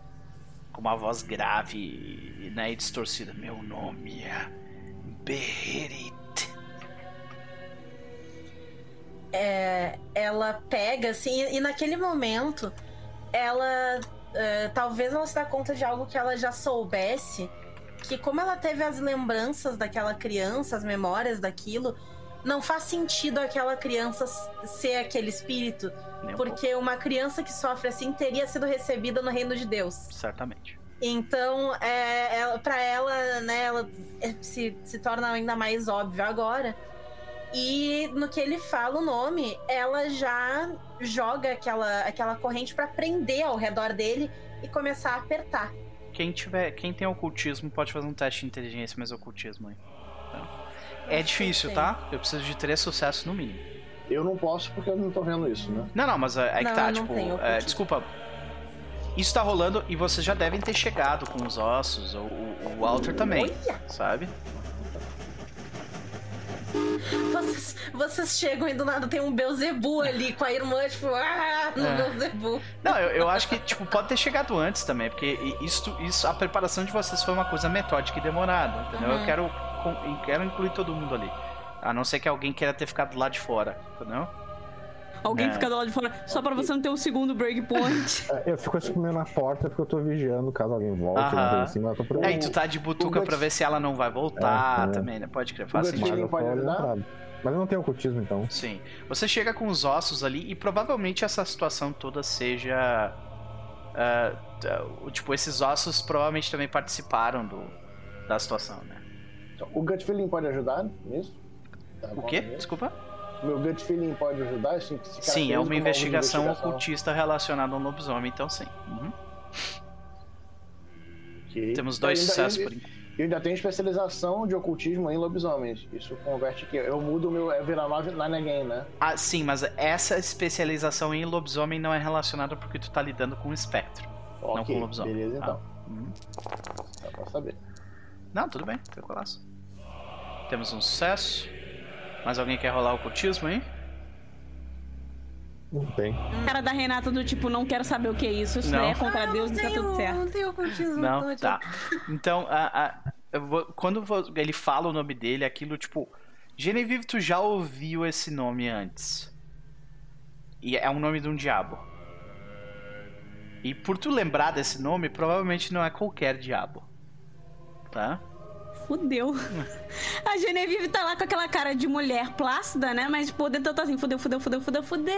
com uma voz grave né, e distorcida. Meu nome é Beherit. É, ela pega, assim, e naquele momento, ela. é, talvez ela se dá conta de algo que ela já soubesse. Que como ela teve as lembranças daquela criança, as memórias daquilo, não faz sentido aquela criança ser aquele espírito. Nem um Porque uma criança que sofre assim teria sido recebida no reino de Deus. certamente. Então, é, ela, pra ela, né, ela é, se, se torna ainda mais óbvio agora. E no que ele fala o nome, ela já joga aquela, aquela corrente pra prender ao redor dele e começar a apertar. Quem tiver, quem tem ocultismo pode fazer um teste de inteligência mais ocultismo aí. Tá? É difícil, tá? Eu preciso de três sucessos no mínimo. Eu não posso porque eu não tô vendo isso, né? Não, não, mas é, é que Não, tá, eu não tipo, é, desculpa. Isso tá rolando e vocês já devem ter chegado com os ossos, o, o, o Walter também, Olha! sabe? Vocês, vocês chegam e do nada tem um Beuzebu ali com a irmã, tipo, ah, no É. Beuzebu. Não, eu, eu acho que, tipo, pode ter chegado antes também, porque isso, isso, a preparação de vocês foi uma coisa metódica e demorada, entendeu? Eu Uhum. quero, eu quero incluir todo mundo ali. A não ser que alguém queira ter ficado lá de fora, entendeu? Alguém É. fica do lado de fora só pra você não ter um segundo breakpoint. *laughs* É, Eu fico assim meio na porta porque eu tô vigiando caso alguém volte, alguma coisa assim, mas eu tô por É, e tu tá de butuca o pra ver se ela não vai voltar É, é. também, né? Pode crer, faz O sentido. Pode ajudar? Mas eu não tenho ocultismo, então. Sim. Você chega com os ossos ali e provavelmente essa situação toda seja. tá, o- tipo, esses ossos provavelmente também participaram do, da situação, né? Então, o gut feeling pode ajudar nisso? Tá O quê? Desculpa? Meu gut feeling pode ajudar? Isso se Sim, é uma investigação investigação. ocultista relacionada a um lobisomem, então sim. Uhum. Ok. Temos Então, dois ainda- sucessos ainda- por enquanto. Eu ainda tenho especialização de ocultismo em lobisomens. Isso converte que eu mudo o meu é virar nine again, né? Ah, sim, mas essa especialização em lobisomem não é relacionada porque tu tá lidando com um espectro. Não Ok, com lobisomem. beleza então. Uhum. Dá pra saber. Não, tudo bem, tranquilaço. Temos um sucesso. Mais alguém quer rolar o ocultismo aí? Não tem. Cara da Renata do tipo, não quero saber o que é isso, isso Não. daí é contra Ah, Deus não e tá tudo certo. não tenho ocultismo. Não, tô tá. Então, a, a- vou- quando vo- ele fala o nome dele, aquilo tipo. Genevieve, tu já ouviu esse nome antes. E é um nome de um diabo. E por tu lembrar desse nome, provavelmente não é qualquer diabo. Tá? Fudeu. A Genevieve tá lá com aquela cara de mulher plácida, né? Mas por dentro tá assim, fudeu, fudeu, fudeu, fudeu, fudeu.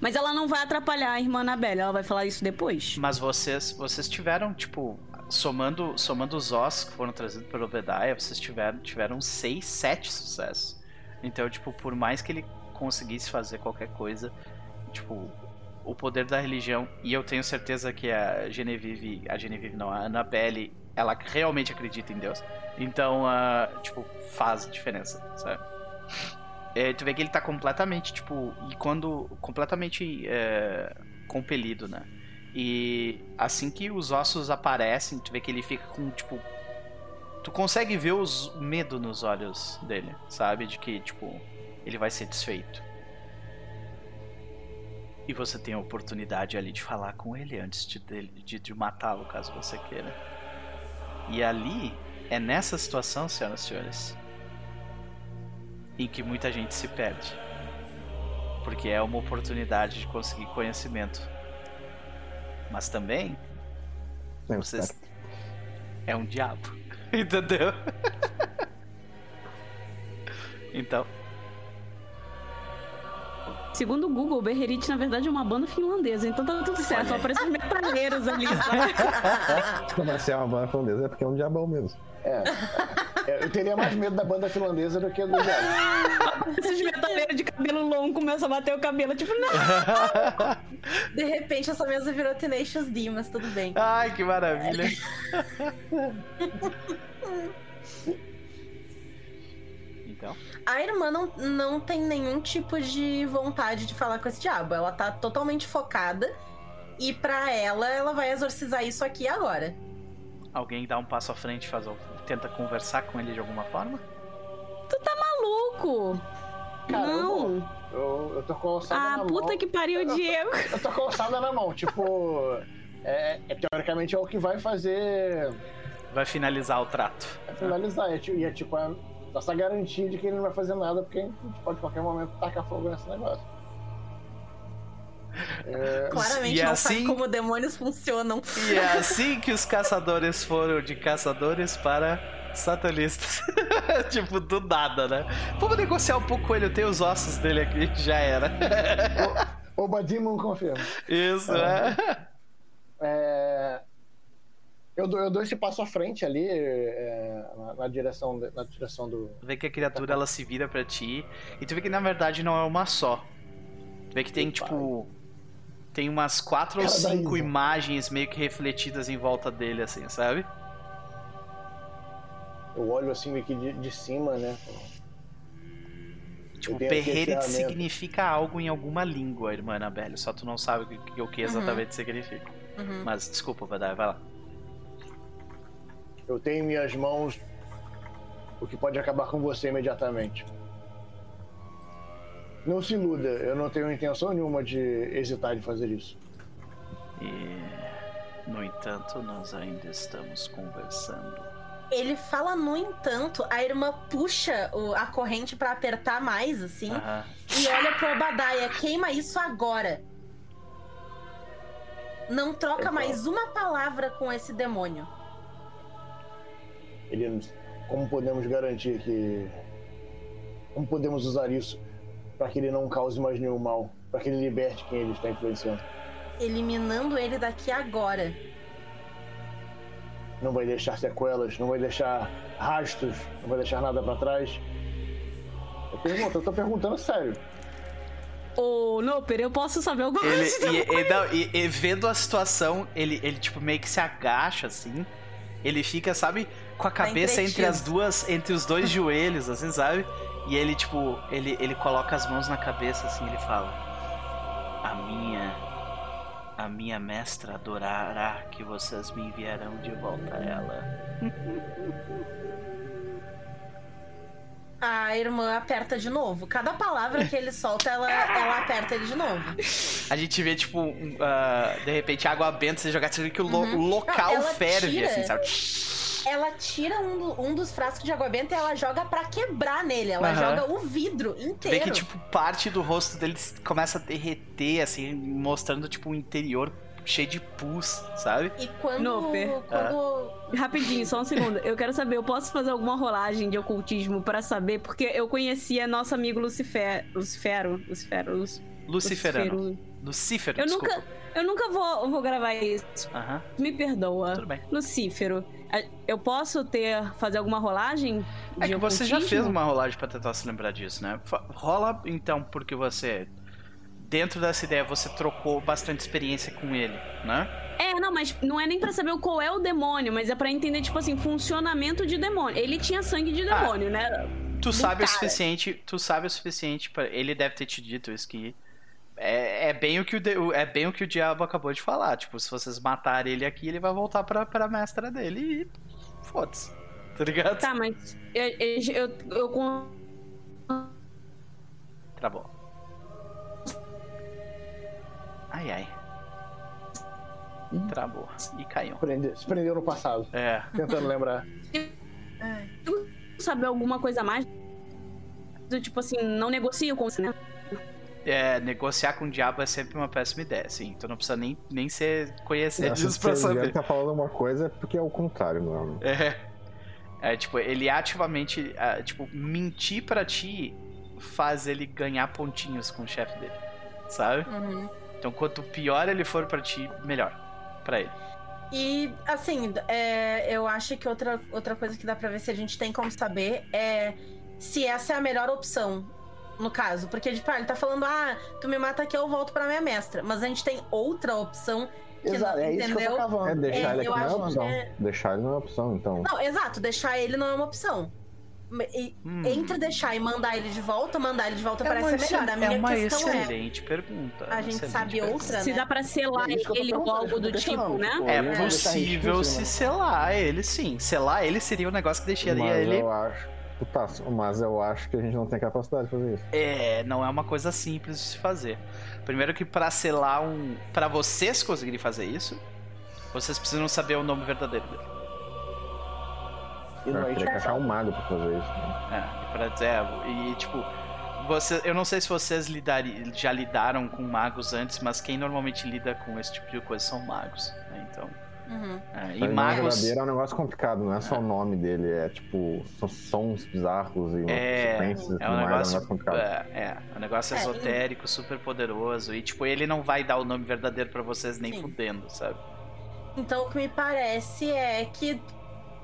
Mas ela não vai atrapalhar a irmã Anabelle, ela vai falar isso depois. Mas vocês, vocês tiveram, tipo, somando, somando os ossos que foram trazidos pelo Obadiah, vocês tiveram, tiveram seis, sete sucessos. Então, tipo, por mais que ele conseguisse fazer qualquer coisa, tipo, o poder da religião, e eu tenho certeza que a Genevieve, a Genevieve não, a Annabelle, ela realmente acredita em Deus. Então, ah, tipo, faz diferença, sabe? É, tu vê que ele tá completamente, tipo, e quando. completamente é, compelido, né? E assim que os ossos aparecem, tu vê que ele fica com, tipo. Tu consegue ver os medo nos olhos dele, sabe? De que, tipo, ele vai ser desfeito. E você tem a oportunidade ali de falar com ele antes de, de, de matá-lo, caso você queira. E ali, é nessa situação, senhoras e senhores, em que muita gente se perde. Porque é uma oportunidade de conseguir conhecimento. Mas também Não, vocês... é um diabo. *laughs* Entendeu? *laughs* então, Segundo o Google, o Berrerit, na verdade, é uma banda finlandesa, então tá tudo certo. Só aparecem os metaleiros ali. sabe? Mas se é uma banda finlandesa é porque é um diabão mesmo. É. É, Eu teria mais medo da banda finlandesa do que do diabo. Esses metaleiros de cabelo longo começam a bater o cabelo, tipo, não! De repente essa mesa virou Tenacious D, mas tudo bem. ai que maravilha. *laughs* então, A irmã não, não tem nenhum tipo de vontade de falar com esse diabo. Ela tá totalmente focada. E pra ela, ela vai exorcizar isso aqui agora. alguém dá um passo à frente, faz, tenta conversar com ele de alguma forma? Maluco! Cara, eu não! Eu, eu tô com a ossada Ah, na puta mão. que pariu, Diego! *laughs* Eu tô com a ossada na mão. Tipo, é, é- teoricamente é o que vai fazer. Vai finalizar o trato. É finalizar. É, e é tipo a nossa garantia de que ele não vai fazer nada, porque a gente pode a qualquer momento tacar fogo nesse negócio. *laughs* É, Claramente E não assim- sabe como demônios funcionam. E é assim que os caçadores foram de caçadores para satanistas. *laughs* tipo, do nada, né? Vamos negociar um pouco com ele, eu tenho os ossos dele aqui, *laughs* já era. o Badimon confirma. Isso, é. É, eu, dou, eu dou esse passo à frente ali, é, na, na direção, na direção do. Tu vê que a criatura ela se vira pra ti e tu vê que na verdade não é uma só. Tu vê que tem Eita. tipo. Tem umas quatro ou Cara da cinco Isa. imagens meio que refletidas em volta dele, assim, sabe? Eu olho assim meio que de, de cima, né? Tipo, ferramenta. significa algo em alguma língua, irmã Anabelle. Só tu não sabe o que, o que exatamente significa. Uhum. Mas desculpa, Vadai, vai lá. Eu tenho em minhas mãos o que pode acabar com você imediatamente. Não se iluda, eu não tenho intenção nenhuma de hesitar de fazer isso. E. No entanto, nós ainda estamos conversando. Ele fala, no entanto, a irmã puxa o- a corrente pra apertar mais, assim, Aham. e olha pro Obadiah, queima isso agora. Não troca Eu mais uma palavra com esse demônio. Ele, como podemos garantir que. Como podemos usar isso para que ele não cause mais nenhum mal? Para que ele liberte quem ele está influenciando? Eliminando ele daqui agora. Não vai deixar sequelas, não vai deixar rastros, não vai deixar nada para trás. Eu pergunto, eu tô perguntando sério. Ô, Noper, eu posso saber alguma Ele, coisa? e, e- não, e- e vendo a situação, ele, ele tipo meio que se agacha assim. Ele fica, sabe, com a cabeça entre as duas, entre os dois *laughs* joelhos, assim, sabe? E ele tipo, ele, ele coloca as mãos na cabeça assim, ele fala: "A minha a minha mestra adorará que vocês me enviarão de volta a ela." *laughs* A irmã aperta de novo. Cada palavra que ele solta, ela, ela aperta ele de novo. A gente vê tipo, ah, de repente água benta se jogar, você vê que o, lo- o local ela ferve tira. assim, sabe? Ela tira um, do- um dos frascos de água benta e ela joga pra quebrar nele. Ela Aham. joga o vidro Tu vê inteiro. que, tipo, parte do rosto dele começa a derreter, assim, mostrando, tipo, um interior cheio de pus, sabe? E quando. Noper. quando Rapidinho, só um segundo. Eu quero saber, eu posso fazer alguma rolagem de ocultismo pra saber? Porque eu conhecia nosso amigo Lucifer, Lucifero, Lucifero, Luc- Luciferano. Lucifero. Lucífero, Eu desculpa. nunca, eu nunca vou, vou gravar isso. Aham, Me perdoa. tudo bem. Lucífero. Eu posso ter fazer alguma rolagem? É que você já fez uma rolagem pra tentar se lembrar disso, né? Rola, então, porque você... Dentro dessa ideia, você trocou bastante experiência com ele, né? É, não, mas não é nem pra saber qual é o demônio, mas é pra entender, tipo assim, funcionamento de demônio. Ele tinha sangue de Ah. demônio, né? Tu sabe o cara. suficiente, tu sabe o suficiente para ele deve ter te dito isso que é, é bem o que o é bem o que o diabo acabou de falar, tipo, se vocês matarem ele aqui, ele vai voltar pra, pra mestra dele e foda-se. Tá ligado? Tá, mas eu, eu, eu, eu Travou. Ai, ai. Travou. E caiu. Prende- Se prendeu no passado. É. Tentando lembrar. saber alguma coisa a mais? Do tipo assim, não negocio com você, né? É, negociar com o diabo é sempre uma péssima ideia, assim. Tu não precisa nem, nem ser conhecer disso pra *laughs* se ele saber. tá falando uma coisa é porque é o contrário, mano. É. É, tipo, ele ativamente, ah, tipo, mentir pra ti faz ele ganhar pontinhos com o chefe dele, sabe? Uhum. Então, quanto pior ele for pra ti, melhor pra ele. E, assim, é, eu acho que outra, outra coisa que dá pra ver se a gente tem como saber é se essa é a melhor opção, no caso. Porque, tipo, ah, ele tá falando, ah, tu me mata aqui, eu volto pra minha mestra. Mas a gente tem outra opção que Exato, não, é isso que eu tô cavando. É deixar É, ele aqui não é acho opção. é- Deixar ele não é opção, então. Não, exato, deixar ele não é uma opção. E- Hum. Entre deixar e mandar ele de volta, mandar ele de volta É parece uma, ser melhor. A minha é uma questão é. excelente pergunta. A uma gente sabe pergunta. outra, Se né? dá pra selar É ele ou algo do tipo, né? É possível se selar ele, sim. Selar ele seria um negócio que deixaria mas ele. eu acho. Mas eu acho que a gente não tem capacidade de fazer isso. É, não é uma coisa simples de se fazer. Primeiro que pra selar um. Pra vocês conseguirem fazer isso, vocês precisam saber o nome verdadeiro dele. E não Eu é teria que achar um mago pra fazer isso. Né? É, e pra dizer. E tipo. Você, eu não sei se vocês lidari, já lidaram com magos antes, mas quem normalmente lida com esse tipo de coisa são magos. né? Então. Uhum. é, e magos. verdadeiro é um negócio complicado, não é só o nome dele, é tipo, são sons bizarros e É, sequências é um mais, é um negócio, é, é, um negócio É, esotérico, super poderoso. E, tipo, ele não vai dar o nome verdadeiro pra vocês nem Sim. fudendo, sabe? Então o que me parece é que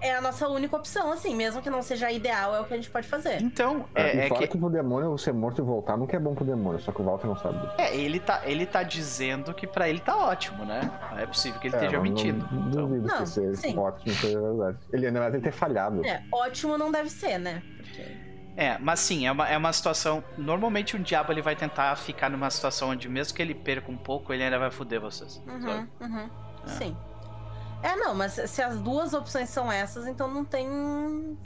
é a nossa única opção, assim, mesmo que não seja a ideal, é o que a gente pode fazer. Então, É, é, é fora que. que... pro demônio ser morto e voltar nunca é bom pro demônio, só que o Walter não sabe disso. É, ele tá, ele tá dizendo que pra ele tá ótimo, né? Não é possível que ele É, esteja mas mentindo. Não, Então, duvido Não, que seja sim. ótimo seja verdade. Ele verdade ele ter falhado. É, ótimo não deve ser, né? é, mas sim, é uma, é uma situação. Normalmente um diabo ele vai tentar ficar numa situação onde, mesmo que ele perca um pouco, ele ainda vai foder vocês. Uhum, sabe? uhum. É. Sim. É, não, mas se as duas opções são essas, então não tem,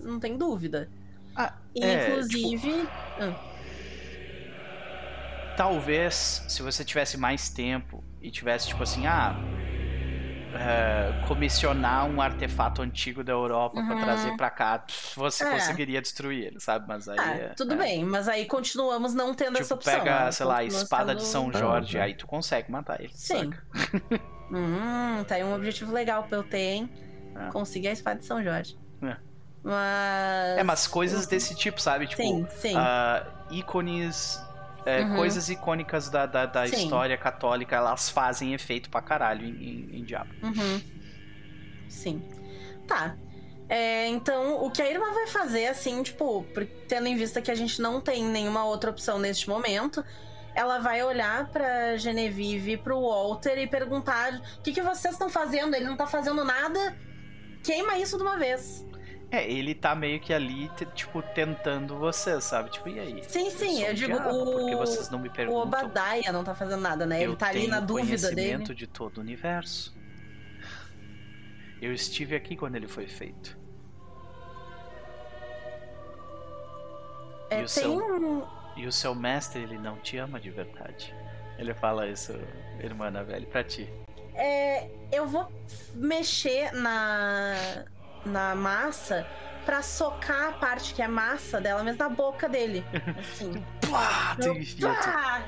não tem dúvida. Ah, E, é, tipo, inclusive. talvez se você tivesse mais tempo e tivesse tipo assim, ah, é, comissionar um artefato antigo da Europa pra Uhum. trazer pra cá, você É. conseguiria destruir ele, sabe? Mas aí ah, é- tudo é. bem, mas aí continuamos não tendo essa Tipo, opção. pega, né? sei lá, a espada de sendo- São Ah, Jorge, aí tu consegue matar ele. Sim. *laughs* Hum, tá aí um objetivo legal pra eu ter, hein? É. Conseguir a espada de São Jorge. É. Mas. É, mas coisas desse tipo, sabe? Tipo, Sim, sim. ah, ícones, é, Uhum. coisas icônicas da, da, da história católica, elas fazem efeito pra caralho em, em, em Diabo. Uhum. Sim. Tá. É, então, o que a irmã vai fazer, assim, tipo, tendo em vista que a gente não tem nenhuma outra opção neste momento, ela vai olhar pra Genevieve pro Walter e perguntar: o que, que vocês estão fazendo? Ele não tá fazendo nada? Queima isso de uma vez. É, ele tá meio que ali, tipo, tentando vocês, sabe? Tipo, e aí? Sim, sim, eu o digo, diabo, o- Porque vocês não me O perguntam. Obadiah não tá fazendo nada, né? eu Ele tá ali na dúvida dele. conhecimento de todo o universo. Eu estive aqui quando ele foi feito. É, o tem seu- um. E o seu mestre, ele não te ama de verdade. Ele fala isso, irmã velha, pra ti. É, eu vou mexer na, na massa pra socar a parte que é massa dela, mesmo na boca dele. Assim. *laughs* Pá, tu, enfia,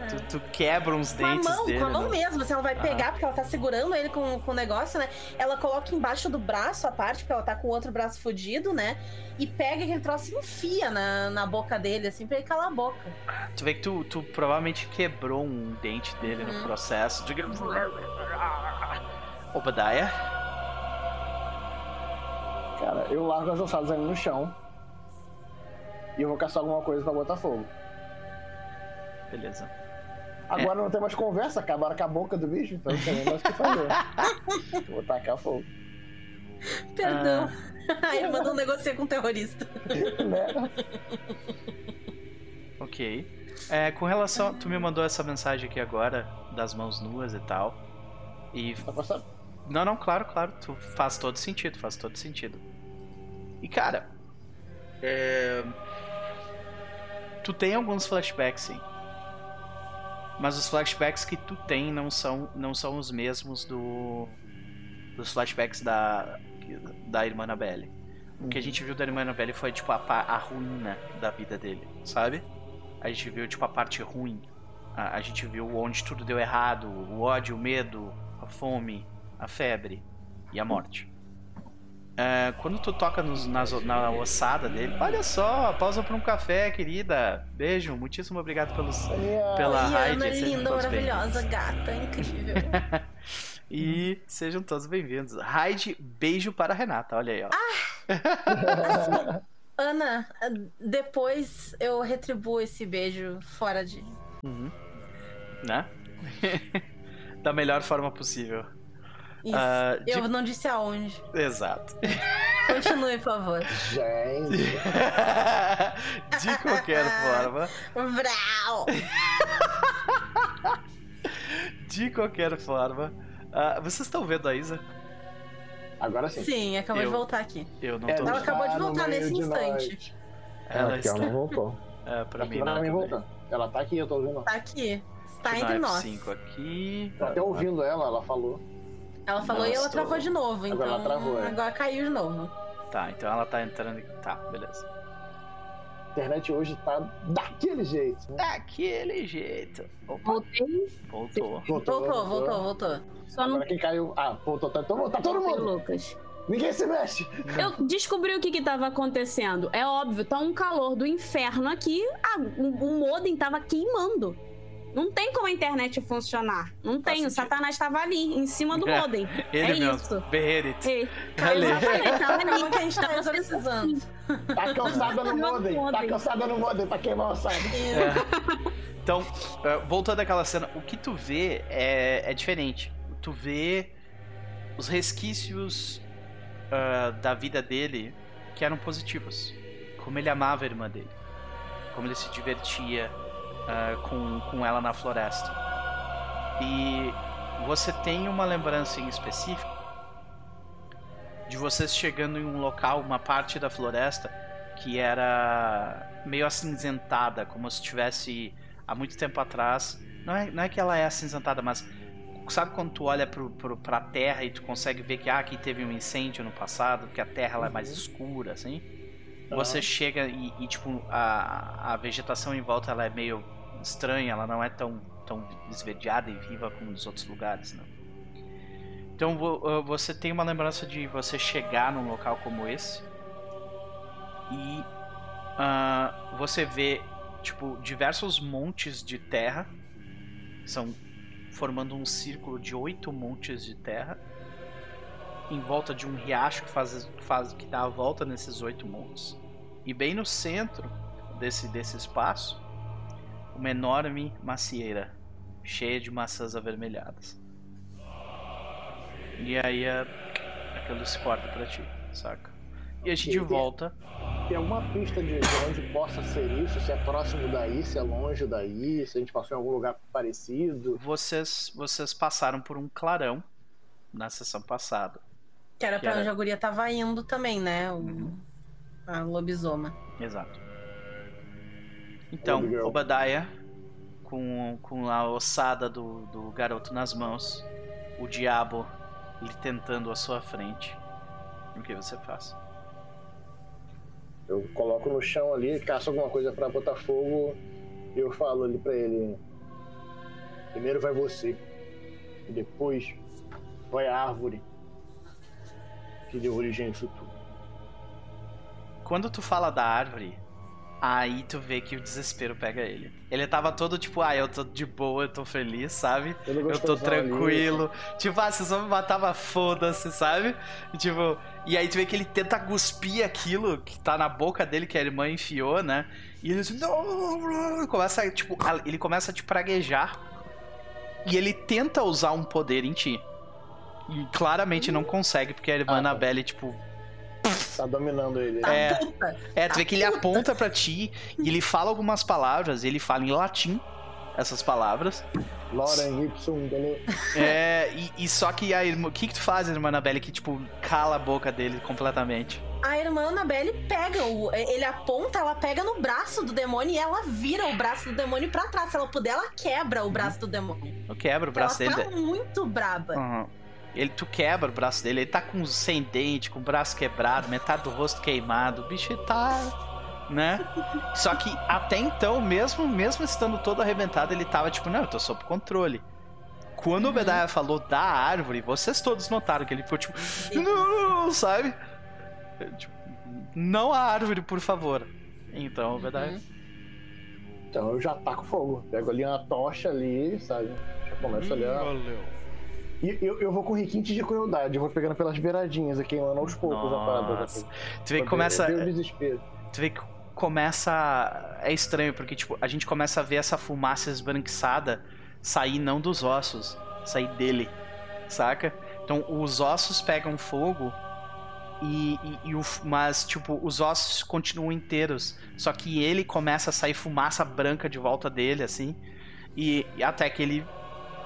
tu, tu, tu quebra uns Com a dentes mão, dele. com a mão né? mesmo, assim, ela vai Ah. pegar, porque ela tá segurando ele com, com o negócio, né? Ela coloca embaixo do braço a parte, porque ela tá com o outro braço fudido, né? E pega aquele troço e enfia na, na boca dele, assim, pra ele calar a boca. Tu vê que tu, tu provavelmente quebrou um dente dele no Uhum. processo. Tu... Obadiah? Cara, eu largo as ossadas ali no chão. E eu vou caçar alguma coisa pra botar fogo. Beleza. Agora não tem mais conversa, acabaram com a boca do bicho, então não tem mais o que fazer. *laughs* vou tacar fogo. Perdão. Ah. *laughs* A irmã não negocia com um terrorista. né? Ok. É, com relação. Tu me mandou essa mensagem aqui agora, das mãos nuas e tal. E. Saber. Não, não, claro, claro. Tu faz todo sentido, faz todo sentido. E cara, é... tu tem alguns flashbacks, sim. Mas os flashbacks que tu tem não são, não são os mesmos do dos flashbacks da da irmã Annabelle. O que a gente viu da irmã Annabelle foi tipo a, a ruína da vida dele, sabe? A gente viu tipo a parte ruim. A, a gente viu onde tudo deu errado, o ódio, o medo, a fome, a febre e a morte. É, quando tu toca nos, nas, na ossada dele, olha só, pausa para um café, querida. Beijo, muitíssimo obrigado pelos, pela raid. Ana linda, maravilhosa, gata, incrível. *laughs* e sejam todos bem-vindos. Raid, beijo para a Renata, olha aí, ó. Ah, Ana, depois eu retribuo esse beijo fora de. Uhum. Né? *laughs* da melhor forma possível. Isso. Uh, de... Eu não disse aonde. Exato. Continue, por favor. Gente. *laughs* de qualquer forma. Vrau! *laughs* de qualquer forma. Uh, vocês estão vendo a Isa? Agora sim. Sim, acabou eu, de voltar aqui. Eu não é, tô Ela acabou de voltar nesse de instante. Ela, ela, está... ela não voltou. É, pra aqui mim não. Tá voltando. Ela tá aqui, eu tô ouvindo. Tá aqui. Está entre nós. aqui. Tô até ouvindo ela, ela falou. Ela falou Nossa, e ela travou de novo, então. Agora ela travou, é. Agora caiu de novo. Tá, então ela tá entrando. Tá, beleza. A internet hoje tá daquele jeito. Né? Daquele jeito. Opa. Voltei. Voltou. Voltou, voltou, voltou. voltou. Só Agora não... quem caiu. Ah, voltou, tá, tá, tá todo mundo. Lucas. Ninguém se mexe. Eu descobri o que que tava acontecendo. É óbvio, tá um calor do inferno aqui. Ah, o, o modem tava queimando. Não tem como a internet funcionar. Não tem. O Satanás estava ali, em cima do *laughs* modem. Ele é mesmo. isso. Beherit. É. *laughs* Exatamente, tava ali que a gente tava precisando. Tá cansada no modem. Tá cansada no modem pra queimar o saco. É. Então, é, voltando àquela cena, o que tu vê é, é diferente. Tu vê os resquícios uh, da vida dele que eram positivos. Como ele amava a irmã dele. Como ele se divertia uh, com, com ela na floresta. E você tem uma lembrança em específico de vocês chegando em um local, uma parte da floresta que era meio acinzentada, como se tivesse há muito tempo atrás. Não é, não é que ela é acinzentada, mas sabe quando tu olha pro, pro, pra terra e tu consegue ver que ah, aqui teve um incêndio no passado, que a terra é mais escura, assim? Você chega e, e, tipo, a, a vegetação em volta ela é meio estranha, ela não é tão, tão esverdeada e viva como nos outros lugares, não. Então você tem uma lembrança de você chegar num local como esse e uh, você vê tipo diversos montes de terra, são formando um círculo de oito montes de terra em volta de um riacho que faz, faz que dá a volta nesses oito montes. E bem no centro desse desse espaço uma enorme macieira cheia de maçãs avermelhadas. E aí a, aquilo se corta pra ti, saca? E a gente volta. Tem alguma pista de, de onde possa ser isso? Se é próximo daí, se é longe daí, se a gente passou em algum lugar parecido? Vocês, vocês passaram por um clarão na sessão passada. Que era que pra era... onde a guria tava indo também, né? O... Uhum. A lobisoma. Exato. Então, Obadiah, com, com a ossada do, do garoto nas mãos, o diabo lhe tentando à sua frente. O que você faz? Eu coloco no chão ali, caço alguma coisa para botar fogo e eu falo ali para ele: primeiro vai você, e depois vai a árvore que deu origem a isso tudo. Quando tu fala da árvore, Aí tu vê que o desespero pega ele. Ele tava todo tipo, ah, eu tô de boa, eu tô feliz, sabe? Eu, eu tô tranquilo. Ali. Tipo, ah, vocês vão me matar, mas foda-se, sabe? E, tipo, e aí tu vê que ele tenta cuspir aquilo que tá na boca dele, que a irmã enfiou, né? E ele assim, não, começa, tipo, ele começa a te praguejar. E ele tenta usar um poder em ti. E claramente não consegue, porque a irmã ah, tá. Annabelle, tipo, Tá dominando ele. É, é tu vê que ele aponta para ti e ele fala algumas palavras, ele fala em latim essas palavras. Loren Ipsum, É, e, e, só que a irmã. O que, que tu faz, irmã Anabelle, que, tipo, cala a boca dele completamente? a irmã Annabelle pega o. Ele aponta, ela pega no braço do demônio e ela vira o braço do demônio pra trás. Se ela puder, ela quebra o braço do demônio. Eu quebro o braço ela dele. tá muito braba. Uhum. Ele, tu quebra o braço dele, ele tá com sem dente, com o braço quebrado, metade do rosto queimado. O bicho tá. né? Só que até então, mesmo, mesmo estando todo arrebentado, ele tava tipo, não, eu tô sob controle. Quando o Obadiah falou da árvore, vocês todos notaram que ele ficou tipo, não, sabe? Tipo, não a árvore, por favor. Então, o Obadiah. Então eu já taco fogo. Pego ali uma tocha ali, sabe? Já começo ali a. E eu, eu vou com requinte de crueldade, eu vou pegando pelas beiradinhas, aqui, queimando aos poucos a parada. Nossa. assim. Tu vê que começa. o desespero. Tu vê que começa. É estranho, porque tipo, a gente começa a ver essa fumaça esbranquiçada sair não dos ossos, sair dele, saca? Então os ossos pegam fogo e, e- e o, mas tipo os ossos continuam inteiros, só que ele começa a sair fumaça branca de volta dele assim e, e até que ele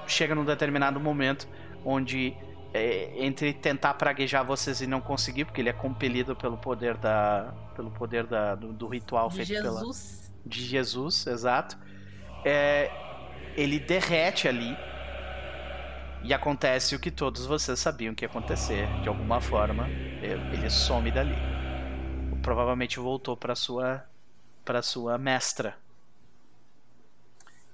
chega num determinado momento onde é, entre tentar praguejar vocês e não conseguir, porque ele é compelido pelo poder da pelo poder da, do, do ritual De feito pela Jesus. de Jesus, exato. É, ele derrete ali e acontece o que todos vocês sabiam que ia acontecer. De alguma forma, ele ele some dali. Provavelmente voltou para sua para sua mestra.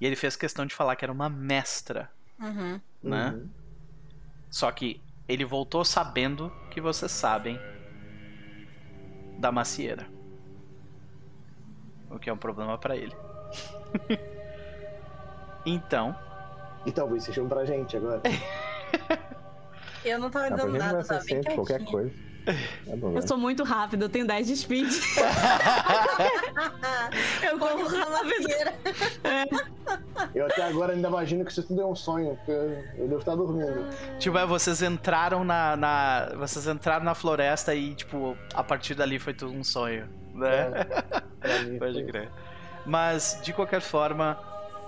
E ele fez questão de falar que era uma mestra, Uhum. né? Uhum. Só que ele voltou sabendo que vocês sabem da macieira. O que é um problema pra ele. *laughs* então, E talvez sejam pra gente agora. *laughs* Eu não tava dizendo gente nada, ser bem sempre qualquer coisa. É bom, Eu né? sou muito rápido, eu tenho 10 de speed. *laughs* eu corro rápido. macieira. Eu até agora ainda imagino que isso tudo é um sonho, porque eu devo estar dormindo. tipo, é, vocês entraram na, na- vocês entraram na floresta e tipo, a partir dali foi tudo um sonho, né? *laughs* Mim, Pode crer. Mas, de qualquer forma,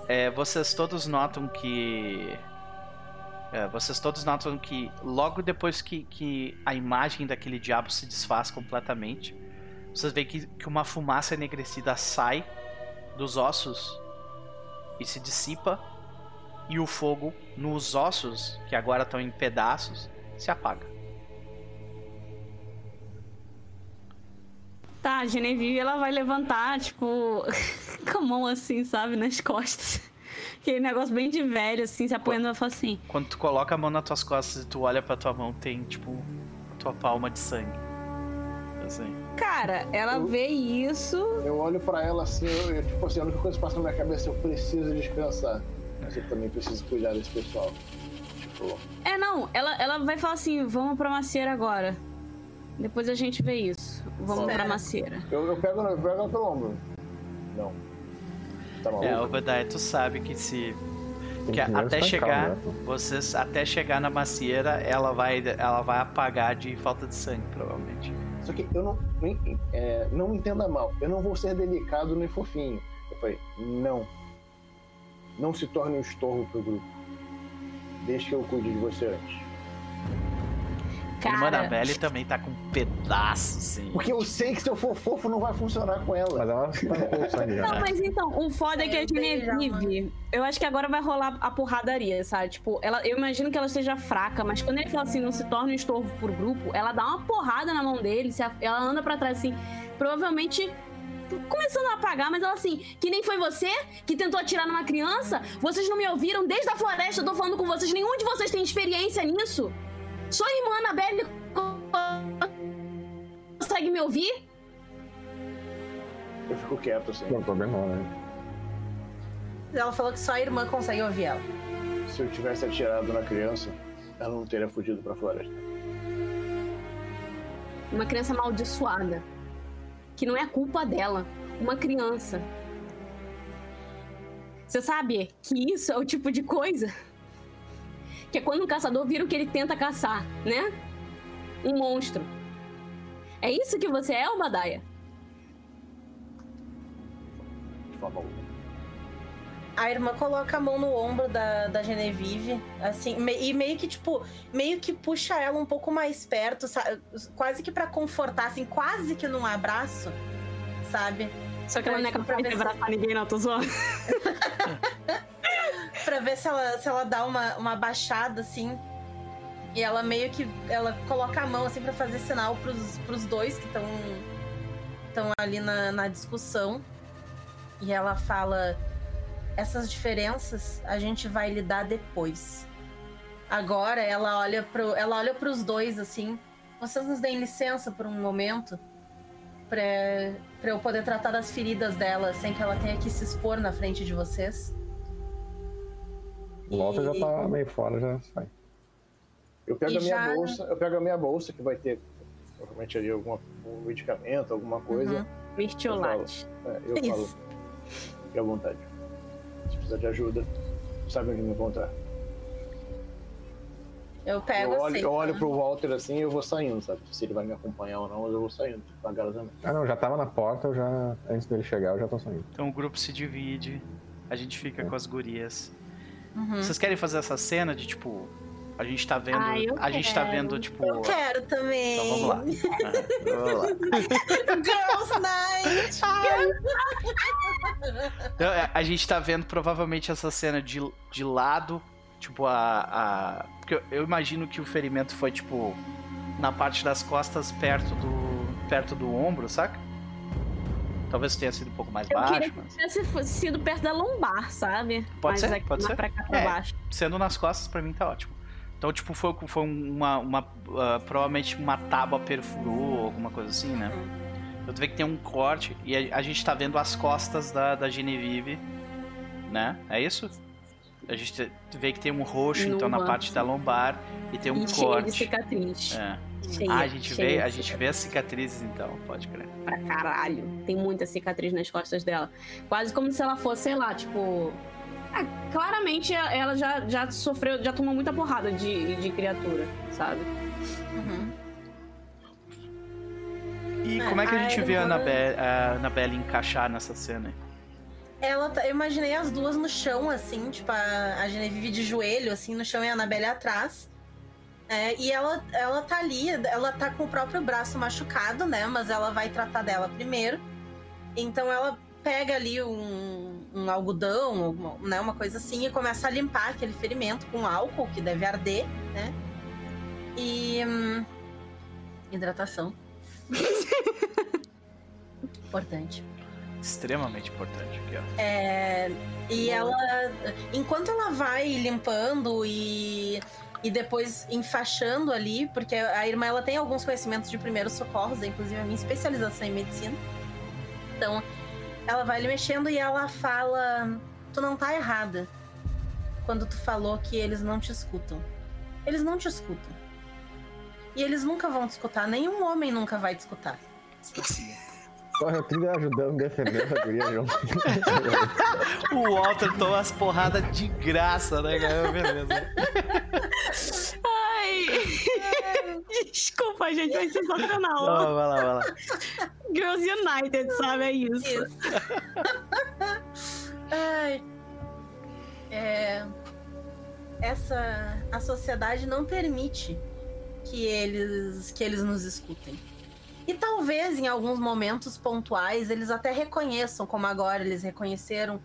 é, vocês todos notam que. É, vocês todos notam que logo depois que, que a imagem daquele diabo se desfaz completamente, vocês veem que, que uma fumaça enegrecida sai dos ossos e se dissipa, e o fogo nos ossos, que agora estão em pedaços, se apaga. Tá, a Genevieve, ela vai levantar, tipo, *laughs* com a mão assim, sabe, nas costas. Aquele negócio bem de velho, assim, se apoiando, ela fala assim. Quando tu coloca a mão nas tuas costas e tu olha pra tua mão, tem tipo a tua palma de sangue. Assim. Cara, ela vê isso. Eu olho pra ela assim, eu, eu, tipo assim, a única coisa que passa na minha cabeça é eu preciso descansar. Mas eu também preciso cuidar desse pessoal. Tipo, É, não, ela, ela vai falar assim: vamos pra macieira agora. Depois a gente vê isso. Vamos Espera. pra macieira. eu, eu pego, eu pego ela pelo ombro. Não. Tá maluco? É, Obadiah, tu sabe que se. Que até chegar, né? vocês até chegar na macieira, ela vai, ela vai apagar de falta de sangue, provavelmente. Só que eu não. é, não me entenda mal, eu não vou ser delicado nem fofinho. Eu falei, não. Não se torne um estorvo pro grupo. Deixe que eu cuide de você antes. A irmã Cara, Annabelle também tá com um pedaço, assim. Porque eu sei que se eu for fofo não vai funcionar com ela. Mas ela já. Não, mas então, o foda é que É, a Genevieve, eu acho que agora vai rolar a porradaria, sabe? Tipo, ela, eu imagino que ela esteja fraca, mas quando ele fala assim, não se torna um estorvo por grupo, ela dá uma porrada na mão dele, se a- ela anda pra trás assim, provavelmente começando a apagar, mas ela assim, que nem foi você que tentou atirar numa criança? Vocês não me ouviram desde a floresta, eu tô falando com vocês, nenhum de vocês tem experiência nisso? Só a irmã Annabelle consegue me ouvir? Eu fico quieto assim. Não, problema não, né? Ela falou que só a irmã consegue ouvir ela. Se eu tivesse atirado na criança, ela não teria fugido pra floresta. Uma criança amaldiçoada. Que não é culpa dela. Uma criança. Você sabe que isso é o tipo de coisa que é quando um caçador vira o que ele tenta caçar, né? Um monstro. É isso que você é, Obadiah? De forma alguma. a irmã coloca a mão no ombro da, da Genevieve, assim, me, e meio que, tipo, meio que puxa ela um pouco mais perto, sabe? quase que para confortar, assim, quase que num abraço, sabe? Só que ela não é tipo, capaz de abraçar ninguém, não, tô zoando. *laughs* pra ver se ela, se ela dá uma, uma baixada, assim. E ela meio que. Ela coloca a mão, assim, para fazer sinal pros, pros dois que estão estão ali na, na discussão. E ela fala essas diferenças a gente vai lidar depois. Agora ela olha pro, ela olha para os dois assim. Vocês nos deem licença por um momento para eu poder tratar das feridas dela sem que ela tenha que se expor na frente de vocês. O Walter e... já tá meio fora, já sai. Eu pego e a minha já... bolsa, eu pego a minha bolsa que vai ter provavelmente ali algum um medicamento, alguma coisa. Uhum. Mertiolate. É, eu falo. Fique à vontade se precisar de ajuda, sabe onde me encontrar. Eu pego eu olho, assim. Eu olho pro Walter assim e eu vou saindo, sabe? Se ele vai me acompanhar ou não, eu vou saindo, vagarosamente. Ah, não, já tava na porta, eu já. Antes dele chegar, eu já tô saindo. Então o grupo se divide, a gente fica é. com as gurias. Uhum. Vocês querem fazer essa cena de tipo. A gente tá vendo. Ah, a quero. gente tá vendo, tipo. Eu quero também. Então vamos lá. vamos *laughs* lá. Girls Night! Então, é, a gente tá vendo provavelmente essa cena de, de lado. Tipo, a. a... Porque eu, eu imagino que o ferimento foi, tipo, na parte das costas, perto do. perto do ombro, saca? Talvez tenha sido um pouco mais eu baixo. Queria mas... que tivesse sido perto da lombar, sabe? Pode mas ser, aqui, pode ser. Pra cá, pra é, baixo. Sendo nas costas, pra mim tá ótimo. Então, tipo, foi, foi uma. uma uh, provavelmente uma tábua perfurou, alguma coisa assim, né? Eu vê que tem um corte e a, a, gente tá vendo as costas da, da Genevieve, né? É isso? A gente vê que tem um roxo, no então, na parte da lombar e tem um e corte. Cheio de cicatriz. É. Cheia, ah, a gente vê, a gente vê as cicatrizes então, pode crer. Pra caralho. Tem muita cicatriz nas costas dela. Quase como se ela fosse, sei lá, tipo, é, claramente ela já, já sofreu, já tomou muita porrada de, de criatura, sabe? Uhum. E é, como é que a gente a vê a Annabelle, a Annabelle encaixar nessa cena? Ela tá, eu imaginei as duas no chão, assim, tipo, a, a Genevieve de joelho, assim, no chão e a Annabelle atrás. É, e ela, ela tá ali, ela tá com o próprio braço machucado, né? Mas ela vai tratar dela primeiro. Então ela pega ali um, um algodão, uma, né, uma coisa assim, e começa a limpar aquele ferimento com álcool, que deve arder, né? E. Hum, hidratação. *laughs* importante. Extremamente importante aqui, ó. É, e ela. Enquanto ela vai limpando e. E depois enfaixando ali, porque a irmã ela tem alguns conhecimentos de primeiros socorros, inclusive a minha especialização em medicina. Então, ela vai lhe mexendo e ela fala: Tu não tá errada. Quando tu falou que eles não te escutam. Eles não te escutam. E eles nunca vão te escutar. Nenhum homem nunca vai te escutar. Porra, eu trilha ajudando, defendendo a guria, João. *laughs* o Walter toma as porradas de graça, né, cara? Beleza. Ai. *laughs* Desculpa, gente, vai ser sensacional. Não, vai lá, vai lá. Girls United, sabe? É isso. isso. *laughs* Ai. É... Essa... A sociedade não permite que eles, que eles nos escutem. E talvez em alguns momentos pontuais eles até reconheçam, como agora eles reconheceram,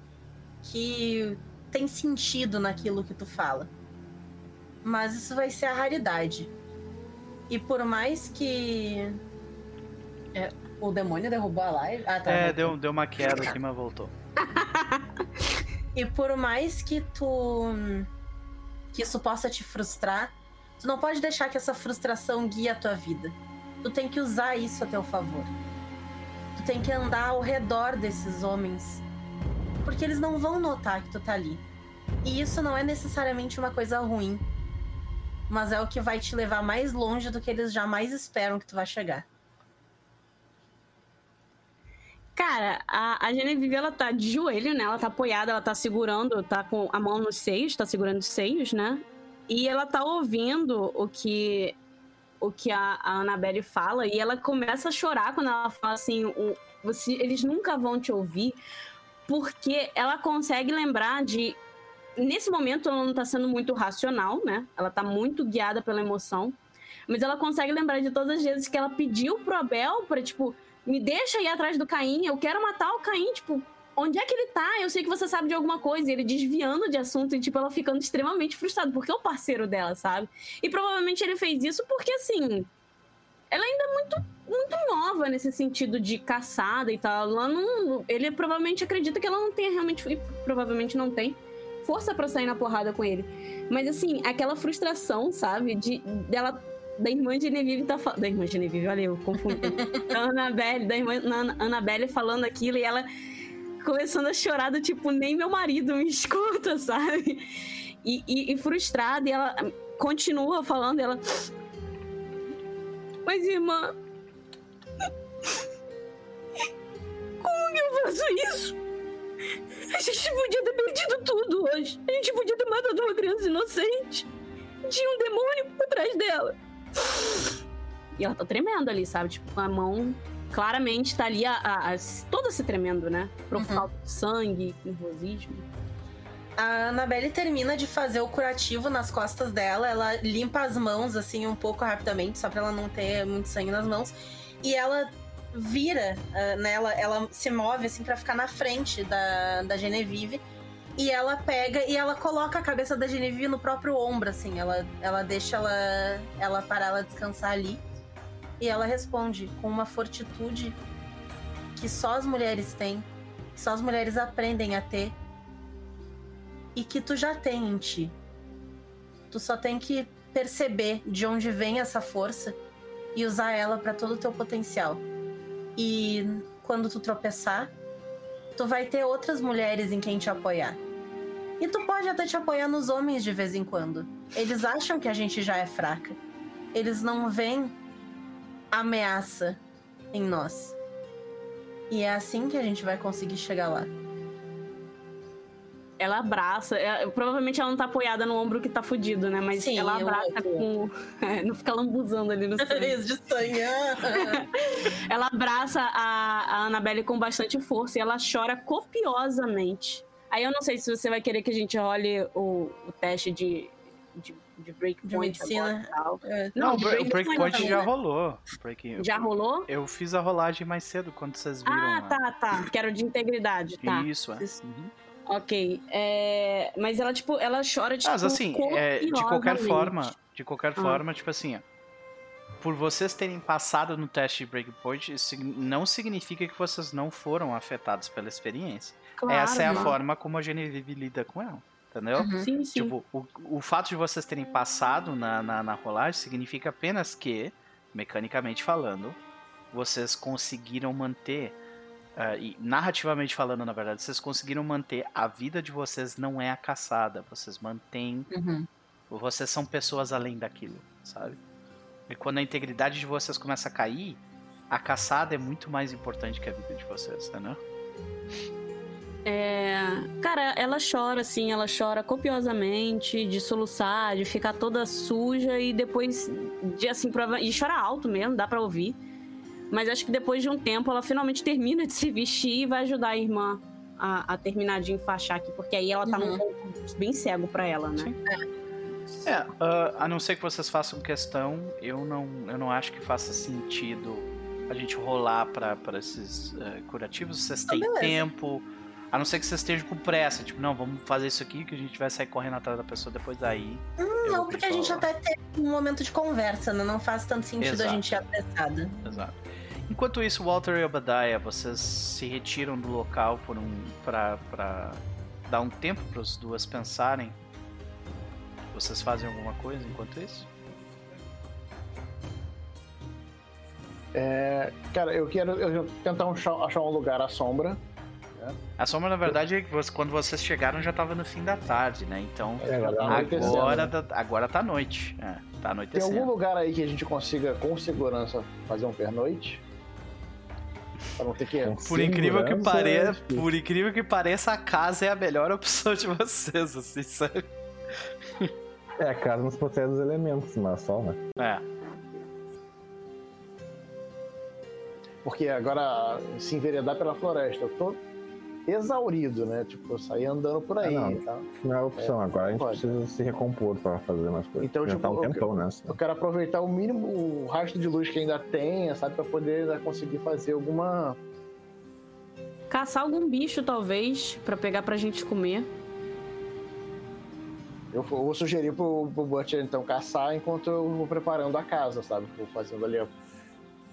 que tem sentido naquilo que tu fala. Mas isso vai ser a raridade. E por mais que. É, o demônio derrubou a live. Ah, tá, é, deu, deu uma queda aqui, mas voltou. *laughs* e por mais que tu. que isso possa te frustrar, tu não pode deixar que essa frustração guie a tua vida. Tu tem que usar isso a teu favor. Tu tem que andar ao redor desses homens. Porque eles não vão notar que tu tá ali. E isso não é necessariamente uma coisa ruim mas é o que vai te levar mais longe do que eles jamais esperam que tu vai chegar. Cara, a, a Genevieve, ela tá de joelho, né? Ela tá apoiada, ela tá segurando, tá com a mão nos seios, tá segurando os seios, né? E ela tá ouvindo o que o que a, a Annabelle fala e ela começa a chorar quando ela fala assim, o, você, eles nunca vão te ouvir porque ela consegue lembrar de. Nesse momento, ela não tá sendo muito racional, né? Ela tá muito guiada pela emoção. Mas ela consegue lembrar de todas as vezes que ela pediu pro Abel pra, tipo, me deixa ir atrás do Caim, eu quero matar o Caim, tipo, onde é que ele tá? Eu sei que você sabe de alguma coisa. E ele desviando de assunto e, tipo, ela ficando extremamente frustrada, porque é o parceiro dela, sabe? E provavelmente ele fez isso porque, assim, ela ainda é muito, muito nova nesse sentido de caçada e tal. Ela não, ele provavelmente acredita que ela não tenha realmente, e provavelmente não tem, força para sair na porrada com ele. Mas, assim, aquela frustração, sabe? De, dela da irmã Genevieve tá falando. Da irmã Genevieve, olha, eu confundi. da *laughs* Annabelle, da irmã Annabelle falando aquilo e ela começando a chorar do tipo, nem meu marido me *laughs* escuta, sabe? E, e, e frustrada, e ela continua falando, ela. Mas irmã. Como que eu faço isso? A gente podia ter perdido tudo hoje. A gente podia ter matado uma criança inocente. Tinha um demônio por trás dela. E ela tá tremendo ali, sabe? Tipo, com a mão claramente tá ali a, a, a todo se tremendo, né? Por uhum. falta de sangue, nervosismo. A Annabelle termina de fazer o curativo nas costas dela, ela limpa as mãos assim um pouco rapidamente, só pra ela não ter muito sangue nas mãos. E ela vira uh, nela, ela se move assim para ficar na frente da, da Genevieve. E ela pega e ela coloca a cabeça da Genevieve no próprio ombro, assim. Ela, ela deixa ela, ela parar, ela descansar ali. E ela responde com uma fortitude que só as mulheres têm, só as mulheres aprendem a ter e que tu já tem em ti. Tu só tem que perceber de onde vem essa força e usar ela para todo o teu potencial. E quando tu tropeçar, tu vai ter outras mulheres em quem te apoiar. E tu pode até te apoiar nos homens de vez em quando. Eles acham que a gente já é fraca. Eles não veem ameaça em nós. E é assim que a gente vai conseguir chegar lá. Ela abraça, é, provavelmente ela não tá apoiada no ombro que tá fudido, né? Mas Sim, ela abraça com. *laughs* É, não fica lambuzando ali no sangue. *laughs* de sangue. *laughs* ela abraça a, a Annabelle com bastante força e ela chora copiosamente. Aí eu não sei se você vai querer que a gente role o, o teste de, de de Breakpoint agora é. Não, não, o Breakpoint já rolou. Break... Já rolou? Eu fiz a rolagem mais cedo, quando vocês viram. Ah, tá, tá. Que era de integridade, tá. Isso, é. Uhum. Ok. É... Mas ela, tipo, ela chora, tipo, Mas assim, é, de qualquer forma, de qualquer ah. forma, tipo assim, ó, por vocês terem passado no teste de Breakpoint, isso não significa que vocês não foram afetados pela experiência. Claro, Essa é a forma como a Genevieve lida com ela entendeu? Uhum. Sim, sim. Tipo, o, o fato de vocês terem passado na, na, na rolagem significa apenas que, mecanicamente falando, vocês conseguiram manter, uh, e narrativamente falando, na verdade, vocês conseguiram manter a vida de vocês não é a caçada, vocês mantêm. Uhum. Vocês são pessoas além daquilo, sabe? E quando a integridade de vocês começa a cair, a caçada é muito mais importante que a vida de vocês, entendeu? É, cara, ela chora, assim, ela chora copiosamente, de soluçar, de ficar toda suja e depois, de assim, prova... e chora alto mesmo, dá pra ouvir. Mas acho que depois de um tempo ela finalmente termina de *laughs* se vestir e vai ajudar a irmã a, a terminar de enfaixar aqui, porque aí ela tá uhum. num ponto bem cego pra ela, né? É, uh, a não ser que vocês façam questão, eu não, eu não acho que faça sentido a gente rolar para esses uh, curativos. Vocês têm ah, tempo a não ser que você esteja com pressa, tipo, não, vamos fazer isso aqui que a gente vai sair correndo atrás da pessoa depois daí. Hum, não, porque a gente até tem um momento de conversa, né? Não faz tanto sentido Exato. a gente ir apressada. Exato. Enquanto isso, Walter e Obadiah, vocês se retiram do local por um para para dar um tempo para as duas pensarem. Vocês fazem alguma coisa enquanto isso? É, cara, eu quero eu tentar achar um lugar à sombra a sombra, na verdade, é que você, quando vocês chegaram já tava no fim da tarde, né? Então, é, agora, tá, agora tá noite. É, tá anoitecendo. Tem algum lugar aí que a gente consiga, com segurança, fazer um pernoite? Pra não ter que... Por incrível que pareça, por incrível que pareça, a casa é a melhor opção de vocês, assim, sabe? É, a casa nos protege dos elementos, mas só, né? É. Porque agora se enveredar pela floresta, eu tô exaurido, né? Tipo, eu sair andando por aí. É, não, tá? Não é opção, É, agora a gente pode. precisa se recompor pra fazer mais coisas. Então, Já tipo, tá um eu- tempão nessa. Eu quero aproveitar o mínimo, o rastro de luz que ainda tenha, sabe? Pra poder né, conseguir fazer alguma. Caçar algum bicho, talvez, pra pegar pra gente comer. Eu vou sugerir pro, pro Butcher, então, caçar enquanto eu vou preparando a casa, sabe? Vou fazendo ali, me-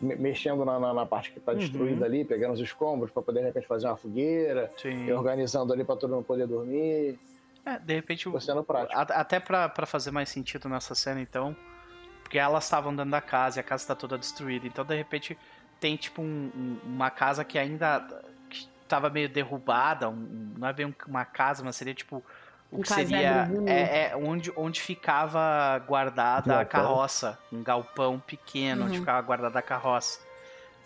mexendo na, na- na parte que tá Uhum. destruída ali, pegando os escombros pra poder, de repente, fazer uma fogueira, Sim. e organizando ali pra todo mundo poder dormir. É, de repente, sendo prático. até pra fazer mais sentido nessa cena, então, porque elas estavam dentro da casa e a casa tá toda destruída, então de repente tem tipo um- um- uma casa que ainda que tava meio derrubada, um- não é bem um- uma casa, mas seria tipo o que seria é, é onde, onde ficava guardada a carroça, um galpão pequeno onde Uhum. ficava guardada a carroça,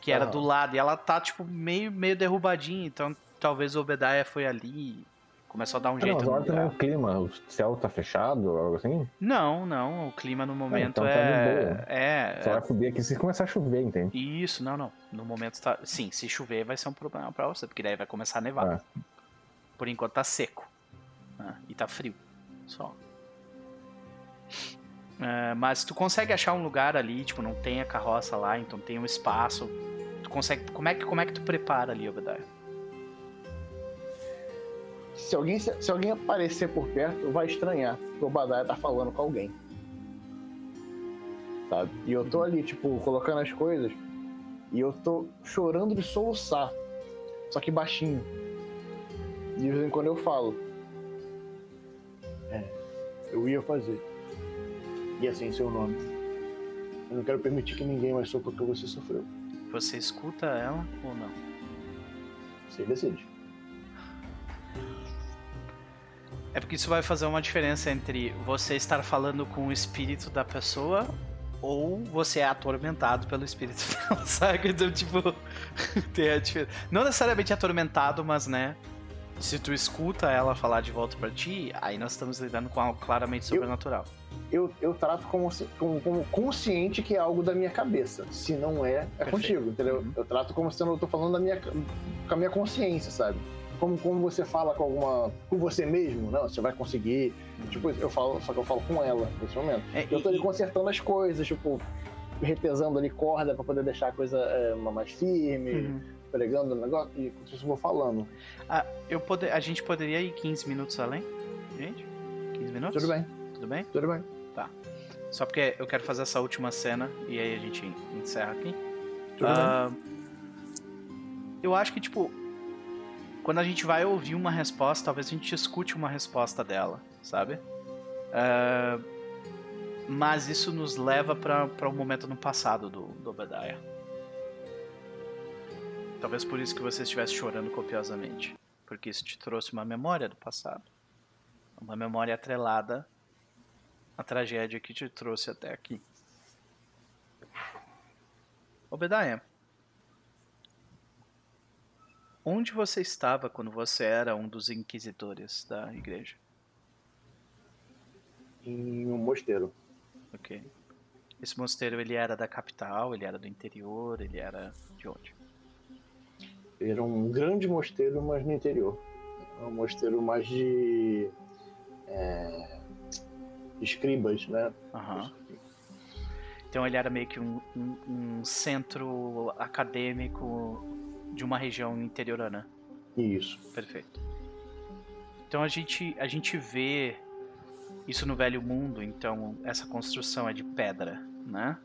que era do lado e ela tá tipo meio meio derrubadinha, então talvez o Obadiah foi ali começou a dar um Ah, jeito não, agora também o clima, o céu tá fechado, algo assim. Não, não, o clima no momento então tá é. boa. É, Só é- vai foder aqui se começar a chover, entende? Isso, não, não. No momento tá. Sim, se chover vai ser um problema pra você, porque daí vai começar a nevar. É. Por enquanto tá seco. Ah, e tá frio. Só. É, mas tu consegue achar um lugar ali, tipo, não tem a carroça lá, então tem um espaço. Tu consegue. Como é que, como é que tu prepara ali, Obadiah? Se alguém, se, se alguém aparecer por perto, vai estranhar que o Obadiah tá falando com alguém. Sabe? E eu tô ali, tipo, colocando as coisas, e eu tô chorando de soluçar. Só que baixinho. E de vez em quando eu falo. Eu ia fazer. E assim seu nome. Eu não quero permitir que ninguém mais sofra o que você sofreu. Você escuta ela ou não? Você decide. É porque isso vai fazer uma diferença entre você estar falando com o espírito da pessoa ou você é atormentado pelo espírito *laughs* dela, sabe? Então, tipo, *laughs* tem a diferença. Não necessariamente atormentado, mas, né? Se tu escuta ela falar de volta pra ti, aí nós estamos lidando com algo claramente sobrenatural. Eu, eu trato como, como, como consciente que é algo da minha cabeça. Se não é, é Perfeito. contigo, entendeu? Uhum. Eu trato como se eu não tô falando da minha, com a minha consciência, sabe? Como, como você fala com alguma. com você mesmo, não, você vai conseguir. Tipo, eu falo, só que eu falo com ela nesse momento. É, Eu tô e- ali consertando as coisas, tipo, retesando ali corda pra poder deixar a coisa é, mais firme, Uhum. Pregando o negócio, e isso eu vou falando. Ah, eu poder, a gente poderia ir 15 minutos além? Gente? 15 minutos? Tudo bem, Tudo bem? tudo bem. Só porque eu quero fazer essa última cena e aí a gente encerra aqui. Tudo Ah, eu acho que, tipo, quando a gente vai ouvir uma resposta, talvez a gente escute uma resposta dela, sabe? Ah, mas isso nos leva para um momento no passado do, do Obadiah. Talvez por isso que você estivesse chorando copiosamente. Porque isso te trouxe uma memória do passado. Uma memória atrelada à tragédia que te trouxe até aqui. Obadiah, onde você estava quando você era um dos inquisidores da igreja? Em um mosteiro. Ok. Esse mosteiro ele era da capital, ele era do interior, ele era de onde? Era um grande mosteiro, mas no interior. É um mosteiro mais de. É, escribas, né? Aham. Então ele era meio que um, um- um centro acadêmico de uma região interiorana. Isso. Perfeito. Então a gente, a gente vê isso no Velho Mundo, então essa construção é de pedra, né?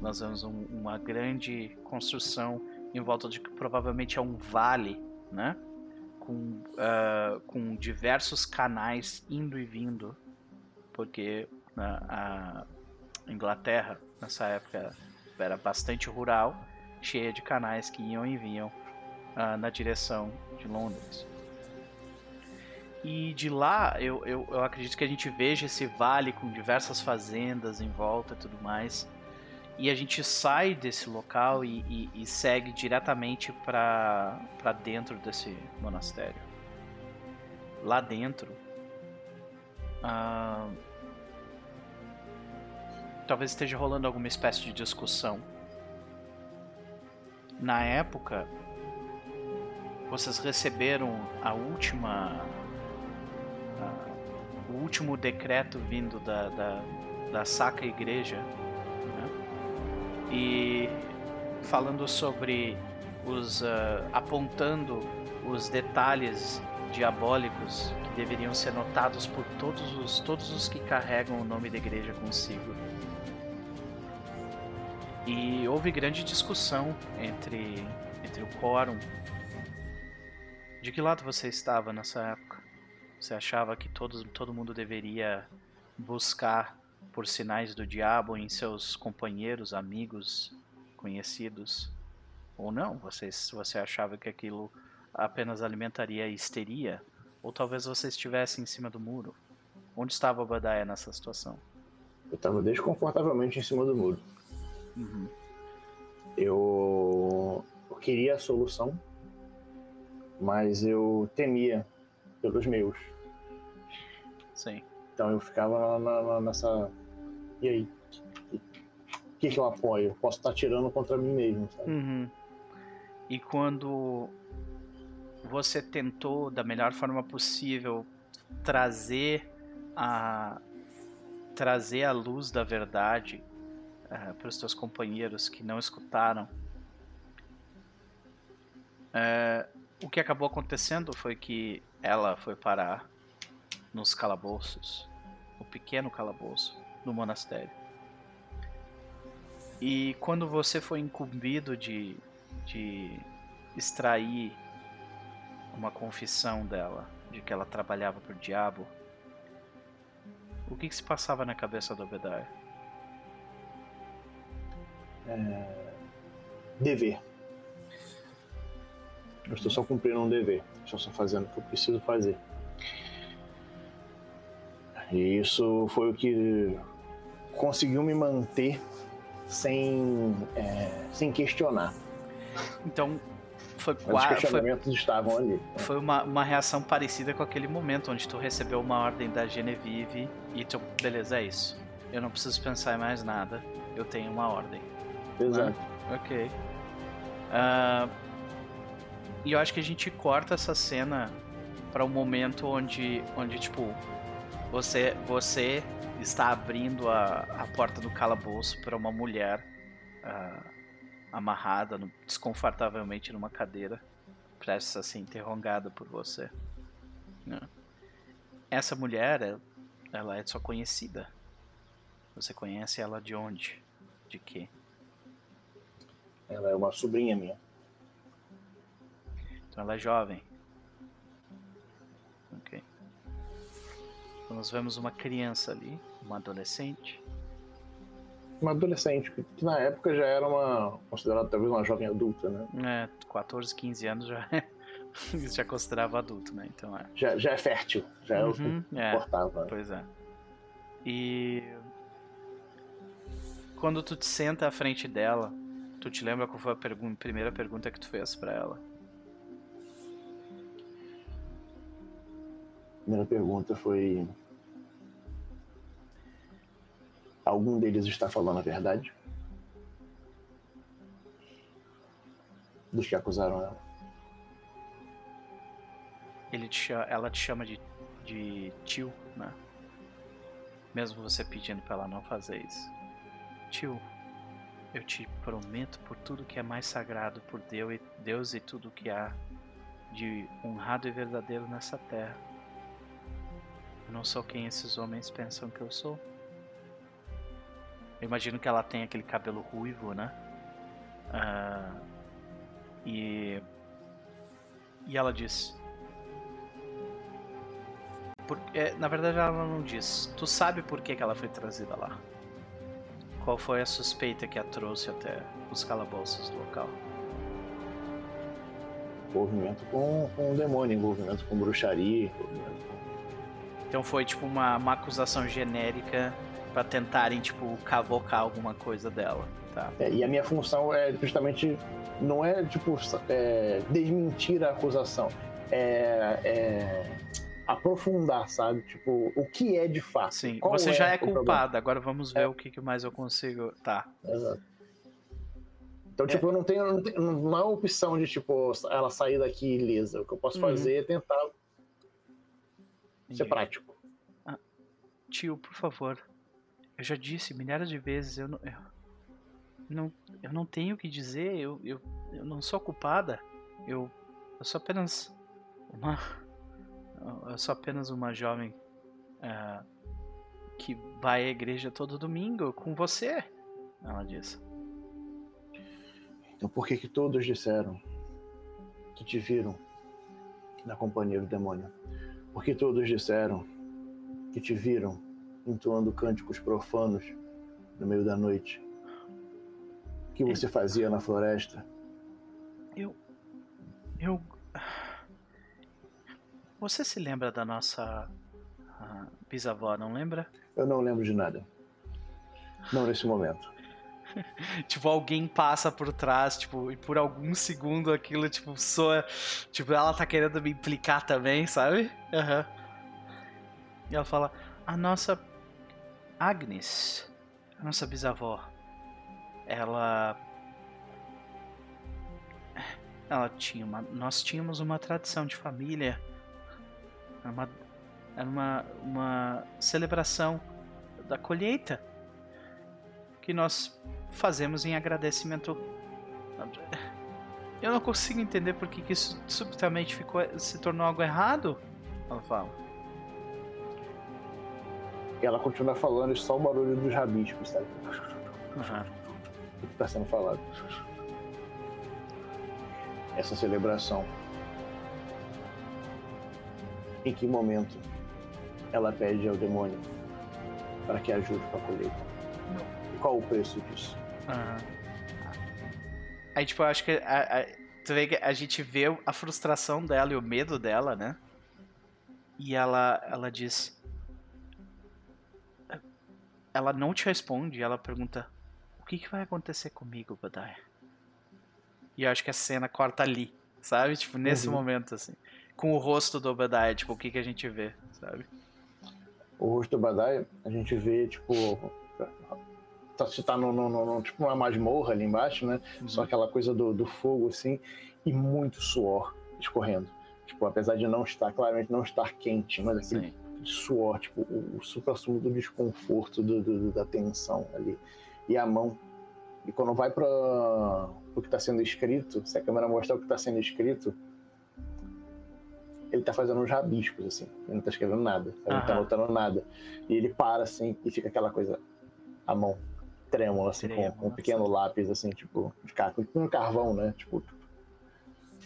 Nós vemos um- uma grande construção em volta de que provavelmente é um vale, né? Com, ah, com diversos canais indo e vindo, porque né, a Inglaterra nessa época era bastante rural, cheia de canais que iam e vinham ah, na direção de Londres. E de lá, eu, eu, eu acredito que a gente veja esse vale com diversas fazendas em volta e tudo mais. E a gente sai desse local e, e- e segue diretamente para dentro desse monastério. Lá dentro, talvez esteja rolando alguma espécie de discussão. Na época, vocês receberam a última. o último decreto vindo da, da, da Sacra Igreja. E falando sobre os. ah, apontando os detalhes diabólicos que deveriam ser notados por todos os, todos os que carregam o nome da igreja consigo. E houve grande discussão entre, entre o quórum. De que lado você estava nessa época? Você achava que todos, todo mundo deveria buscar por sinais do diabo em seus companheiros, amigos, conhecidos? Ou não? Você, você achava que aquilo apenas alimentaria a histeria? Ou talvez você estivesse em cima do muro? Onde estava Obadiah nessa situação? Eu tava desconfortavelmente em cima do muro. Uhum. Eu, eu queria a solução, mas eu temia pelos meus. Sim. Então eu ficava na- na- nessa. E aí? O que, que eu apoio? Posso estar tirando contra mim mesmo, sabe? Uhum. E quando você tentou da melhor forma possível trazer a trazer a luz da verdade para os teus companheiros que não escutaram, eh, o que acabou acontecendo foi que ela foi parar nos calabouços, o pequeno calabouço do monastério. E quando você foi incumbido de, de extrair uma confissão dela, de que ela trabalhava pro diabo, o que, que se passava na cabeça do Obadiah? Dever. Eu estou só cumprindo um dever. Estou só fazendo o que eu preciso fazer. E isso foi o que conseguiu me manter sem, é, sem questionar. Então, foi, Mas os qua- foi, questionamentos estavam ali. foi uma, uma reação parecida com aquele momento onde tu recebeu uma ordem da Genevieve e tu, beleza, é isso. Eu não preciso pensar em mais nada, eu tenho uma ordem. Exato. Ok. Ah, e eu acho que a gente corta essa cena para um momento onde, onde tipo, você, você está abrindo a, a porta do calabouço para uma mulher ah, amarrada no- desconfortavelmente numa cadeira, prestes a ser interrogada por você. né? Essa mulher, ela- ela é sua conhecida. Você conhece ela de onde? De quê? Ela é uma sobrinha minha. Então ela é jovem. Ok. Então nós vemos uma criança ali, uma adolescente. Uma adolescente, que que na época já era uma. considerada talvez uma jovem adulta, né? É, 14, 15 anos já é. *laughs* já considerava adulto, né? Então é. Já, já é fértil, já é o que Uhum, é, importava. pois é. E. Quando tu te senta à frente dela, tu te lembra qual foi a pergun- primeira pergunta que tu fez pra ela? Primeira pergunta foi. Algum deles está falando a verdade? Dos que acusaram ela. Ele te ela te chama de, de tio, né? Mesmo você pedindo pra ela não fazer isso. Tio, eu te prometo por tudo que é mais sagrado por Deus e, Deus e tudo que há de honrado e verdadeiro nessa terra. Eu não sou quem esses homens pensam que eu sou. Eu imagino que ela tem aquele cabelo ruivo, né? Ah, e. E ela diz: por- é, na verdade, ela não diz. Tu sabe por que, que ela foi trazida lá? Qual foi a suspeita que a trouxe até os calabouços do local? Envolvimento com, com o demônio, envolvimento com bruxaria, envolvimento com. Então foi tipo uma, uma acusação genérica pra tentarem, tipo, cavocar alguma coisa dela, tá? É, e a minha função é justamente. Não é, tipo, é, desmentir a acusação. É, é aprofundar, sabe? Tipo, o que é de fato. Sim, Qual você já é o problema? culpada, agora vamos ver É. o que, que mais eu consigo. Tá. Exato. Então, tipo, eu não tenho, não tenho- não é opção de, tipo, ela sair daqui ilesa. O que eu posso Uhum. fazer é tentar ser Entendi. prático. Tio, por favor. Eu já disse milhares de vezes, eu não. Eu não, eu não tenho o que dizer, eu, eu, eu não sou culpada. Eu, eu sou apenas uma. Eu sou apenas uma jovem ah, que vai à igreja todo domingo com você. Ela disse. Então, por que que todos disseram que te viram na companhia do demônio? Por que todos disseram que te viram entoando cânticos profanos no meio da noite? O que você fazia na floresta? Eu. Eu. Você se lembra da nossa ah, bisavó, não lembra? Eu não lembro de nada. Não nesse momento. *laughs* Tipo, alguém passa por trás, tipo, e por algum segundo aquilo, tipo, soa. Tipo, ela tá querendo me implicar também, sabe? Aham. E ela fala: A nossa. Agnes, a nossa bisavó, ela. Ela tinha uma. Nós tínhamos uma tradição de família. Era uma. Era uma, uma celebração da colheita que nós fazemos em agradecimento. Eu não consigo entender por que, que isso subitamente ficou, se tornou algo errado. Ela fala. E ela continua falando e só o barulho dos rabiscos, sabe? Aham. O que está sendo falado. Essa celebração. Em que momento ela pede ao demônio para que ajude com a colheita? E qual o preço disso? Aham. Aí, tipo, eu acho que a, a- tu vê que a gente vê a frustração dela e o medo dela, né? E ela, ela diz. Ela não te responde, ela pergunta: O que, que vai acontecer comigo, Badai? E eu acho que a cena corta ali, sabe? Tipo, nesse Uhum. momento, assim. Com o rosto do Obadiah, tipo, o que, que a gente vê, sabe? O rosto do Badai, a gente vê, tipo. Tá, você tá no, no, no- tipo uma masmorra ali embaixo, né? Só aquela coisa do, do fogo, assim, e muito suor escorrendo. Tipo, apesar de não estar, claramente não estar quente, mas aquele Sim. suor, tipo, o, o supra-sumo do desconforto, do, do- da tensão ali. E a mão. E quando vai para o que está sendo escrito, se a câmera mostrar o que está sendo escrito, ele tá fazendo uns rabiscos, assim. Ele não tá escrevendo nada, ele não tá Aham. anotando nada. E ele para, assim, e fica aquela coisa, a mão trêmula, assim, com, com um pequeno lápis, assim, tipo, de car- com um carvão, né? Tipo,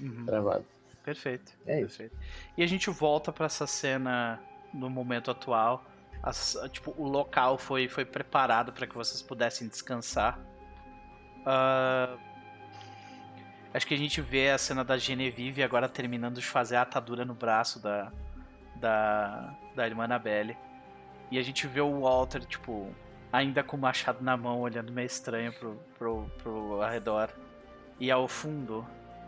Uhum. travado. Perfeito. É isso. Perfeito. E a gente volta pra essa cena no momento atual. As- tipo, o local foi, foi preparado para que vocês pudessem descansar. Ah, acho que a gente vê a cena da Genevieve agora terminando de fazer a atadura no braço da, da, da irmã Annabelle. E a gente vê o Walter, tipo, ainda com o machado na mão, olhando meio estranho pro, pro, pro arredor. E ao fundo,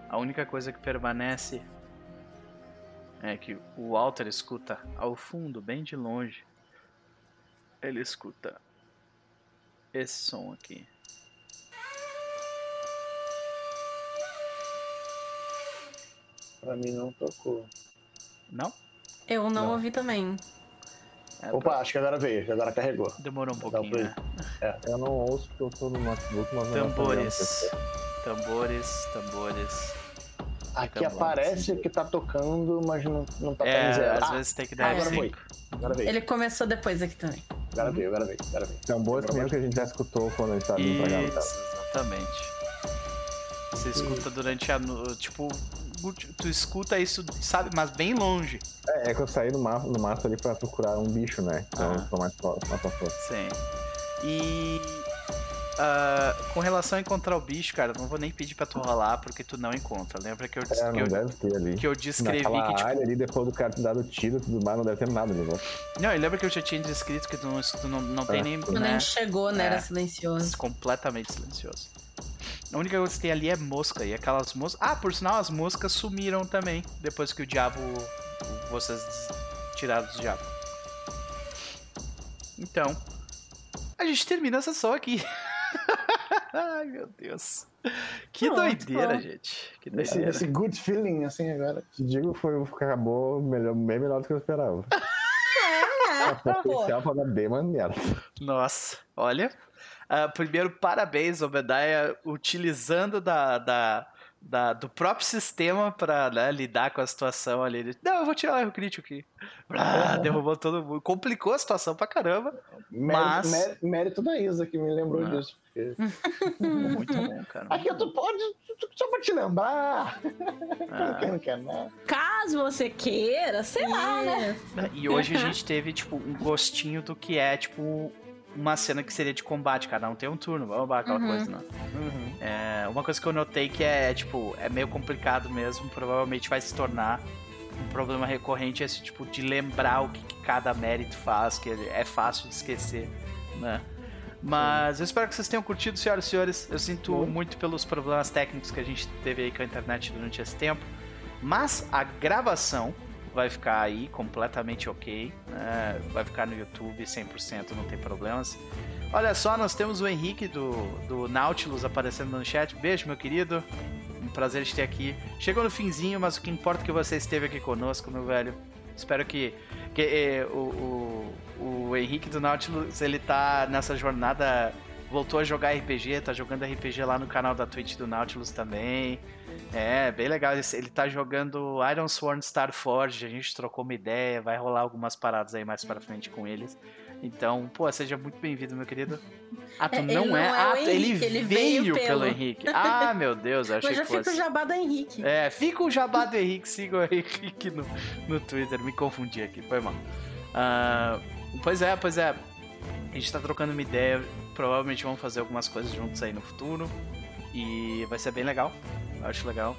a única coisa que permanece é que o Walter escuta ao fundo, bem de longe. Ele escuta esse som aqui. Pra mim não tocou. Não? Eu não, Não. ouvi também. É, Opa, acho que agora veio, agora carregou. Demorou um pouquinho, né? Eu não ouço porque eu tô no notebook, mas eu não tô vendo Tambores. Tambores, tambores. Aqui bom, aparece que tá tocando, mas não, não tá É, zero. às Ah, vezes tem que dar agora foi. F5. agora veio, Ele começou depois aqui também. agora veio, agora veio, agora veio. Tambores também é o que a gente já escutou quando a gente tava indo pra cá. exatamente. Você escuta durante a noite, tipo, tu escuta isso, sabe, mas bem longe. É, é que eu saí no mato, no mato ali pra procurar um bicho, né? Então Ah. eu tô mais próximo, mais pra fora. Sim. E ah, com relação a encontrar o bicho, cara, não vou nem pedir pra tu rolar porque tu não encontra. Lembra que eu, É, que não eu, deve ter ali. que eu descrevi Naquela que, tipo. área ali, depois do cara ter dado tiro e tudo mais, não deve ter nada ali, né? Não, e lembra que eu já tinha descrito que tu não, tu não, não tem É. nem. Quando a Né, gente chegou, né? É. Era silencioso. completamente silencioso. A única coisa que tem ali é mosca. E aquelas moscas. Ah, por sinal, as moscas sumiram também. Depois que o diabo. Vocês tiraram do diabo. Então. A gente termina a sessão aqui. *laughs* Ai, meu Deus. Que Pronto, doideira, gente. Que Esse, doideira. esse good feeling, assim, agora. Te digo, foi, acabou melhor, bem melhor do que eu esperava. É, *laughs* O potencial pra dar bem maneiro. Nossa, olha. Ah, primeiro, parabéns, Obadiah, utilizando da, da, da- do próprio sistema pra né, lidar com a situação ali. Ele, Não, eu vou tirar o erro crítico aqui. Ah, derrubou todo mundo. Complicou a situação pra caramba. Mas- Mérito, mé- mérito da Isa que me lembrou Ah. disso. porque- *laughs* Muito bom, cara. Aqui eu tô pode, só pra te lembrar. Ah. Quem não quer, né? Caso você queira, sei lá, né? E hoje a gente teve, tipo, um gostinho do que é, tipo, uma cena que seria de combate. Cada um tem um turno, vamos lá, aquela Uhum. coisa, né? É, uma coisa que eu notei que é, tipo, é meio complicado mesmo, provavelmente vai se tornar um problema recorrente esse tipo de lembrar o que, que cada mérito faz, que é fácil de esquecer, né? Mas eu espero que vocês tenham curtido, senhoras e senhores. Eu sinto muito pelos problemas técnicos que a gente teve aí com a internet durante esse tempo. Mas a gravação vai ficar aí completamente ok. né? vai ficar no YouTube 100%, não tem problemas. Olha só, nós temos o Henrique do, do Nautilus aparecendo no chat. Beijo, meu querido. Um prazer te ter aqui. Chegou no finzinho, mas o que importa é que você esteve aqui conosco, meu velho. Espero que, que eh, o, o, o Henrique do Nautilus, ele tá nessa jornada, voltou a jogar RPG, tá jogando RPG lá no canal da Twitch do Nautilus também. É, bem legal. Ele, tá jogando Iron Sworn Starforge, a gente trocou uma ideia, vai rolar algumas paradas aí mais pra frente com eles. Então, pô, seja muito bem-vindo, meu querido. Ah, tu É, ele não, não é? é ah, Henrique, ele, ele veio, veio pelo pelo. Henrique. *laughs* Ah, meu Deus, eu achei Mas já que fica o fosse. jabá do Henrique. É, fica o jabá do Henrique, siga o Henrique no, no Twitter, me confundi aqui, foi mal. Ah, pois é, pois é. A gente tá trocando uma ideia, provavelmente vamos fazer algumas coisas juntos aí no futuro. E vai ser bem legal, acho legal.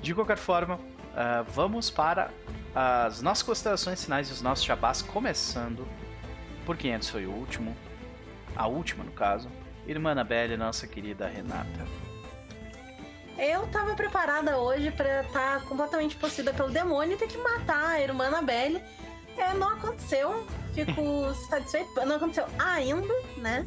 De qualquer forma, ah, vamos para as nossas considerações finais e os nossos jabás, começando por quem antes foi o último, a última no caso, Irmã Anabelle, nossa querida Renata. Eu tava preparada hoje pra estar completamente possuída pelo demônio e ter que matar a irmã Annabelle. É, não aconteceu. Fico *laughs* satisfeita. Não aconteceu ainda, né?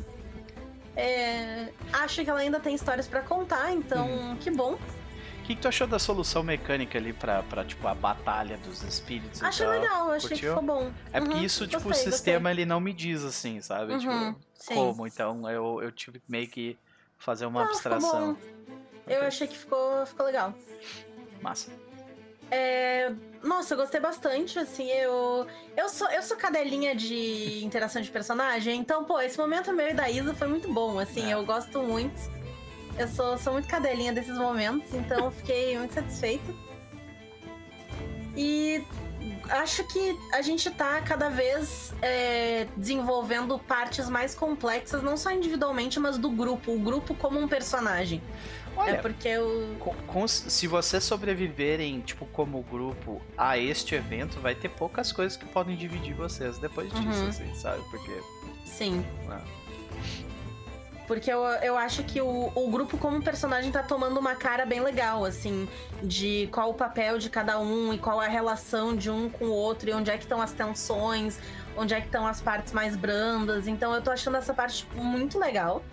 É, acho que ela ainda tem histórias pra contar, então Uhum. que bom. O que, que tu achou da solução mecânica ali pra, pra tipo, a batalha dos espíritos Achei tal? legal, achei curtiu? que ficou bom. É porque Uhum, isso, tipo, gostei, o sistema ele não me diz assim, sabe? Uhum, Tipo, sim. como? Então eu, eu tive meio que fazer uma ficou abstração. Eu Ok, achei que ficou, ficou legal. Massa. É, Nossa, eu gostei bastante, assim, eu. Eu sou, eu sou cadelinha de *laughs* interação de personagem, então, pô, esse momento meu e da Isa foi muito bom, assim, É. eu gosto muito. Eu sou, sou muito cadelinha desses momentos, então eu fiquei muito satisfeita. E acho que a gente tá cada vez é, desenvolvendo partes mais complexas, não só individualmente, mas do grupo, o grupo como um personagem. Olha, é porque eu. com- com- se vocês sobreviverem, tipo, como grupo a este evento, vai ter poucas coisas que podem dividir vocês depois disso, Uhum. assim, sabe? Porque. Sim. ah, Porque eu, eu acho que o, o grupo como personagem tá tomando uma cara bem legal, assim, de qual o papel de cada um e qual a relação de um com o outro e onde é que estão as tensões, onde é que estão as partes mais brandas. Então eu tô achando essa parte tipo, muito legal.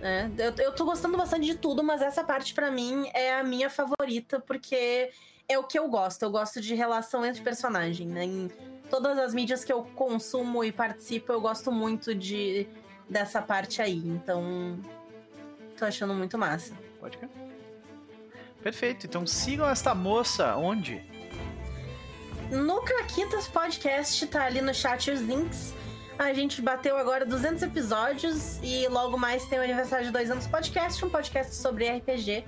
Né? Eu, eu tô gostando bastante de tudo, mas essa parte pra mim é a minha favorita, porque é o que eu gosto. Eu gosto de relação entre personagem, né? Em todas as mídias que eu consumo e participo, eu gosto muito de dessa parte aí. Então, tô achando muito massa. pode. Perfeito, então sigam esta moça onde? No Caquitas Podcast, tá ali no chat os links. A gente bateu agora 200 episódios e logo mais tem o aniversário de dois anos podcast, um podcast sobre RPG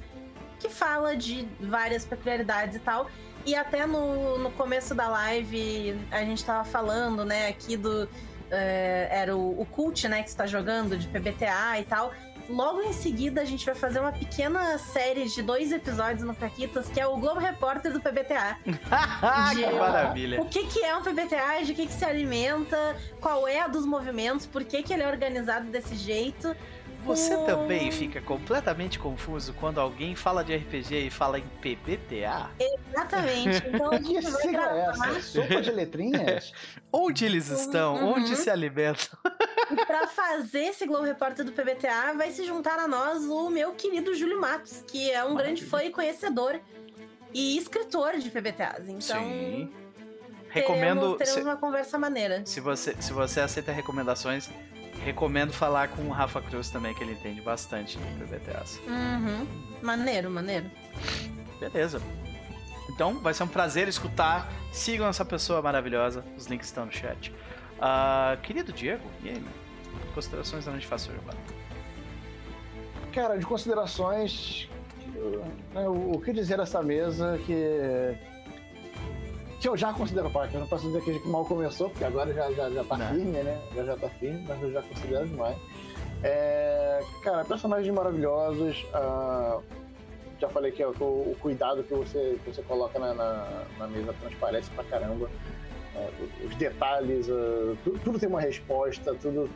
que fala de várias peculiaridades e tal. E até no, no começo da live a gente tava falando, né, aqui do. eh, era o, o Cult, né, que está jogando de PBTA e tal. Logo em seguida, a gente vai fazer uma pequena série de dois episódios no Caquitas, que é o Globo Repórter do PBTA. *laughs* que maravilha. O que, que é um PBTA, de que, que se alimenta, qual é a dos movimentos, por que, que ele é organizado desse jeito. Você também fica completamente confuso quando alguém fala de RPG e fala em PBTA? Exatamente. Então a *laughs* Que gente vai sigla é gravar. essa? Sopa de letrinhas? *laughs* Onde eles estão? Uhum. Onde se alimentam? E pra fazer esse Globo Repórter do PBTA, vai se juntar a nós o meu querido Júlio Matos, que é um grande fã e conhecedor e escritor de PBTAs. Então, Sim. teremos, Recomendo. teremos Se, uma conversa maneira. se você, se você aceita recomendações, recomendo falar com o Rafa Cruz também, que ele entende bastante de PBTAs. Uhum. Maneiro, maneiro. Beleza. Então, vai ser um prazer escutar. Sigam essa pessoa maravilhosa. Os links estão no chat. Ah, querido Diego, e aí, meu? Considerações da Noite Fácil agora. Cara, de considerações, né, o, o que dizer dessa mesa que que eu já considero parte, eu não posso dizer que mal começou, porque agora já, já, já tá Não. firme, né? Já já tá firme, mas eu já considero demais. É, cara, personagens maravilhosos. ah, já falei que, é o, o cuidado que você, que você coloca na, na, na mesa transparece pra caramba. É, os detalhes, ah, tu- tudo tem uma resposta, tudo,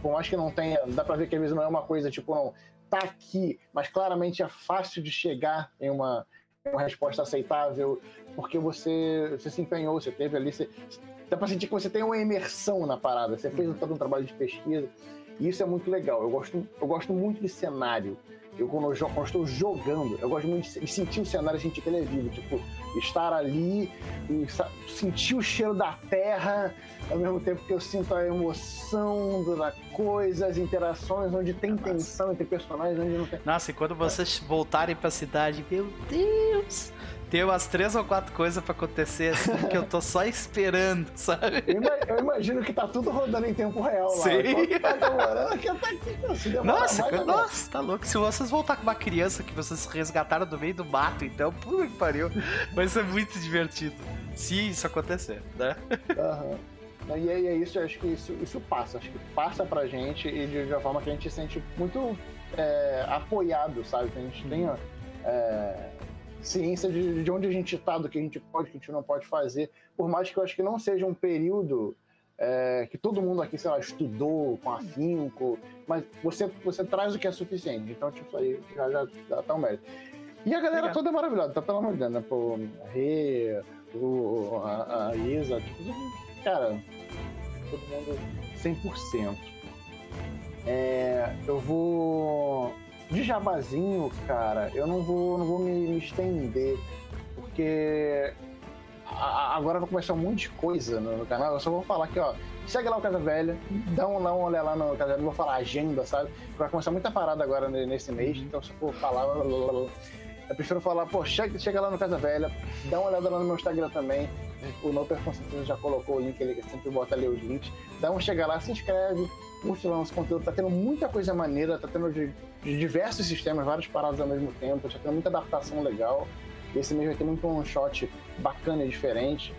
por- mais que não tenha, dá pra ver que às vezes não é uma coisa tipo, não, tá aqui, mas claramente é fácil de chegar em uma, em uma resposta aceitável, porque você, você se empenhou, você teve ali, você, dá pra sentir que você tem uma imersão na parada, você fez todo um trabalho de pesquisa, e isso é muito legal. Eu gosto, eu gosto muito de cenário. Eu, quando, eu, quando eu estou jogando, eu gosto muito de se- de sentir o cenário, sentir que ele é vivo. Tipo, estar ali sentir o cheiro da terra, ao mesmo tempo que eu sinto a emoção da coisa, as interações, onde tem massa. tensão entre personagens, onde não tem. Nossa, e quando vocês voltarem pra cidade, meu Deus! Tem umas três ou quatro coisas pra acontecer assim que eu tô só esperando, sabe? Eu, ima- eu imagino que tá tudo rodando em tempo real lá. Sim. Tá demorando, aqui tá aqui. Se Nossa, mais, nossa, tá louco. Se vocês voltar com uma criança que vocês resgataram do meio do mato, então, puta que pariu, vai ser muito divertido. Se isso acontecer, né? Aham. E é, e é isso, eu acho que isso, isso passa, acho que passa pra gente e de, de uma forma que a gente se sente muito é, apoiado, sabe? Que a gente tenha é, ciência de, de onde a gente tá, do que a gente pode, o que a gente não pode fazer, por mais que eu acho que não seja um período é, que todo mundo aqui, sei lá, estudou com afinco, mas você, você traz o que é suficiente, então, tipo, aí já, já, já tá um mérito. E a galera toda é maravilhosa, tá pelo amor de Deus, né? Pô, a Rê, o, a, a Isa, tipo, cara, todo mundo 100%. É, eu vou. De jabazinho, cara, eu não vou, não vou me, me estender, porque a- agora vai começar um monte de coisa no, no canal. Eu só vou falar aqui, ó. Segue lá o Casa Velha, dá um, dá um olhar lá no Casa Velha, não vou falar agenda, sabe? Vai começar muita parada agora ne- nesse mês, então se eu for falar. blá, blá, blá, eu prefiro falar, pô, chega, chega lá no Casa Velha, dá uma olhada lá no meu Instagram também. O Noper com certeza já colocou o link, ele sempre bota ali os links. Dá um chega lá, se inscreve, curte lá nosso conteúdo. Tá tendo muita coisa maneira, tá tendo de, diversos sistemas, várias paradas ao mesmo tempo, tá tendo muita adaptação legal. Esse mês vai ter muito um shot bacana e diferente.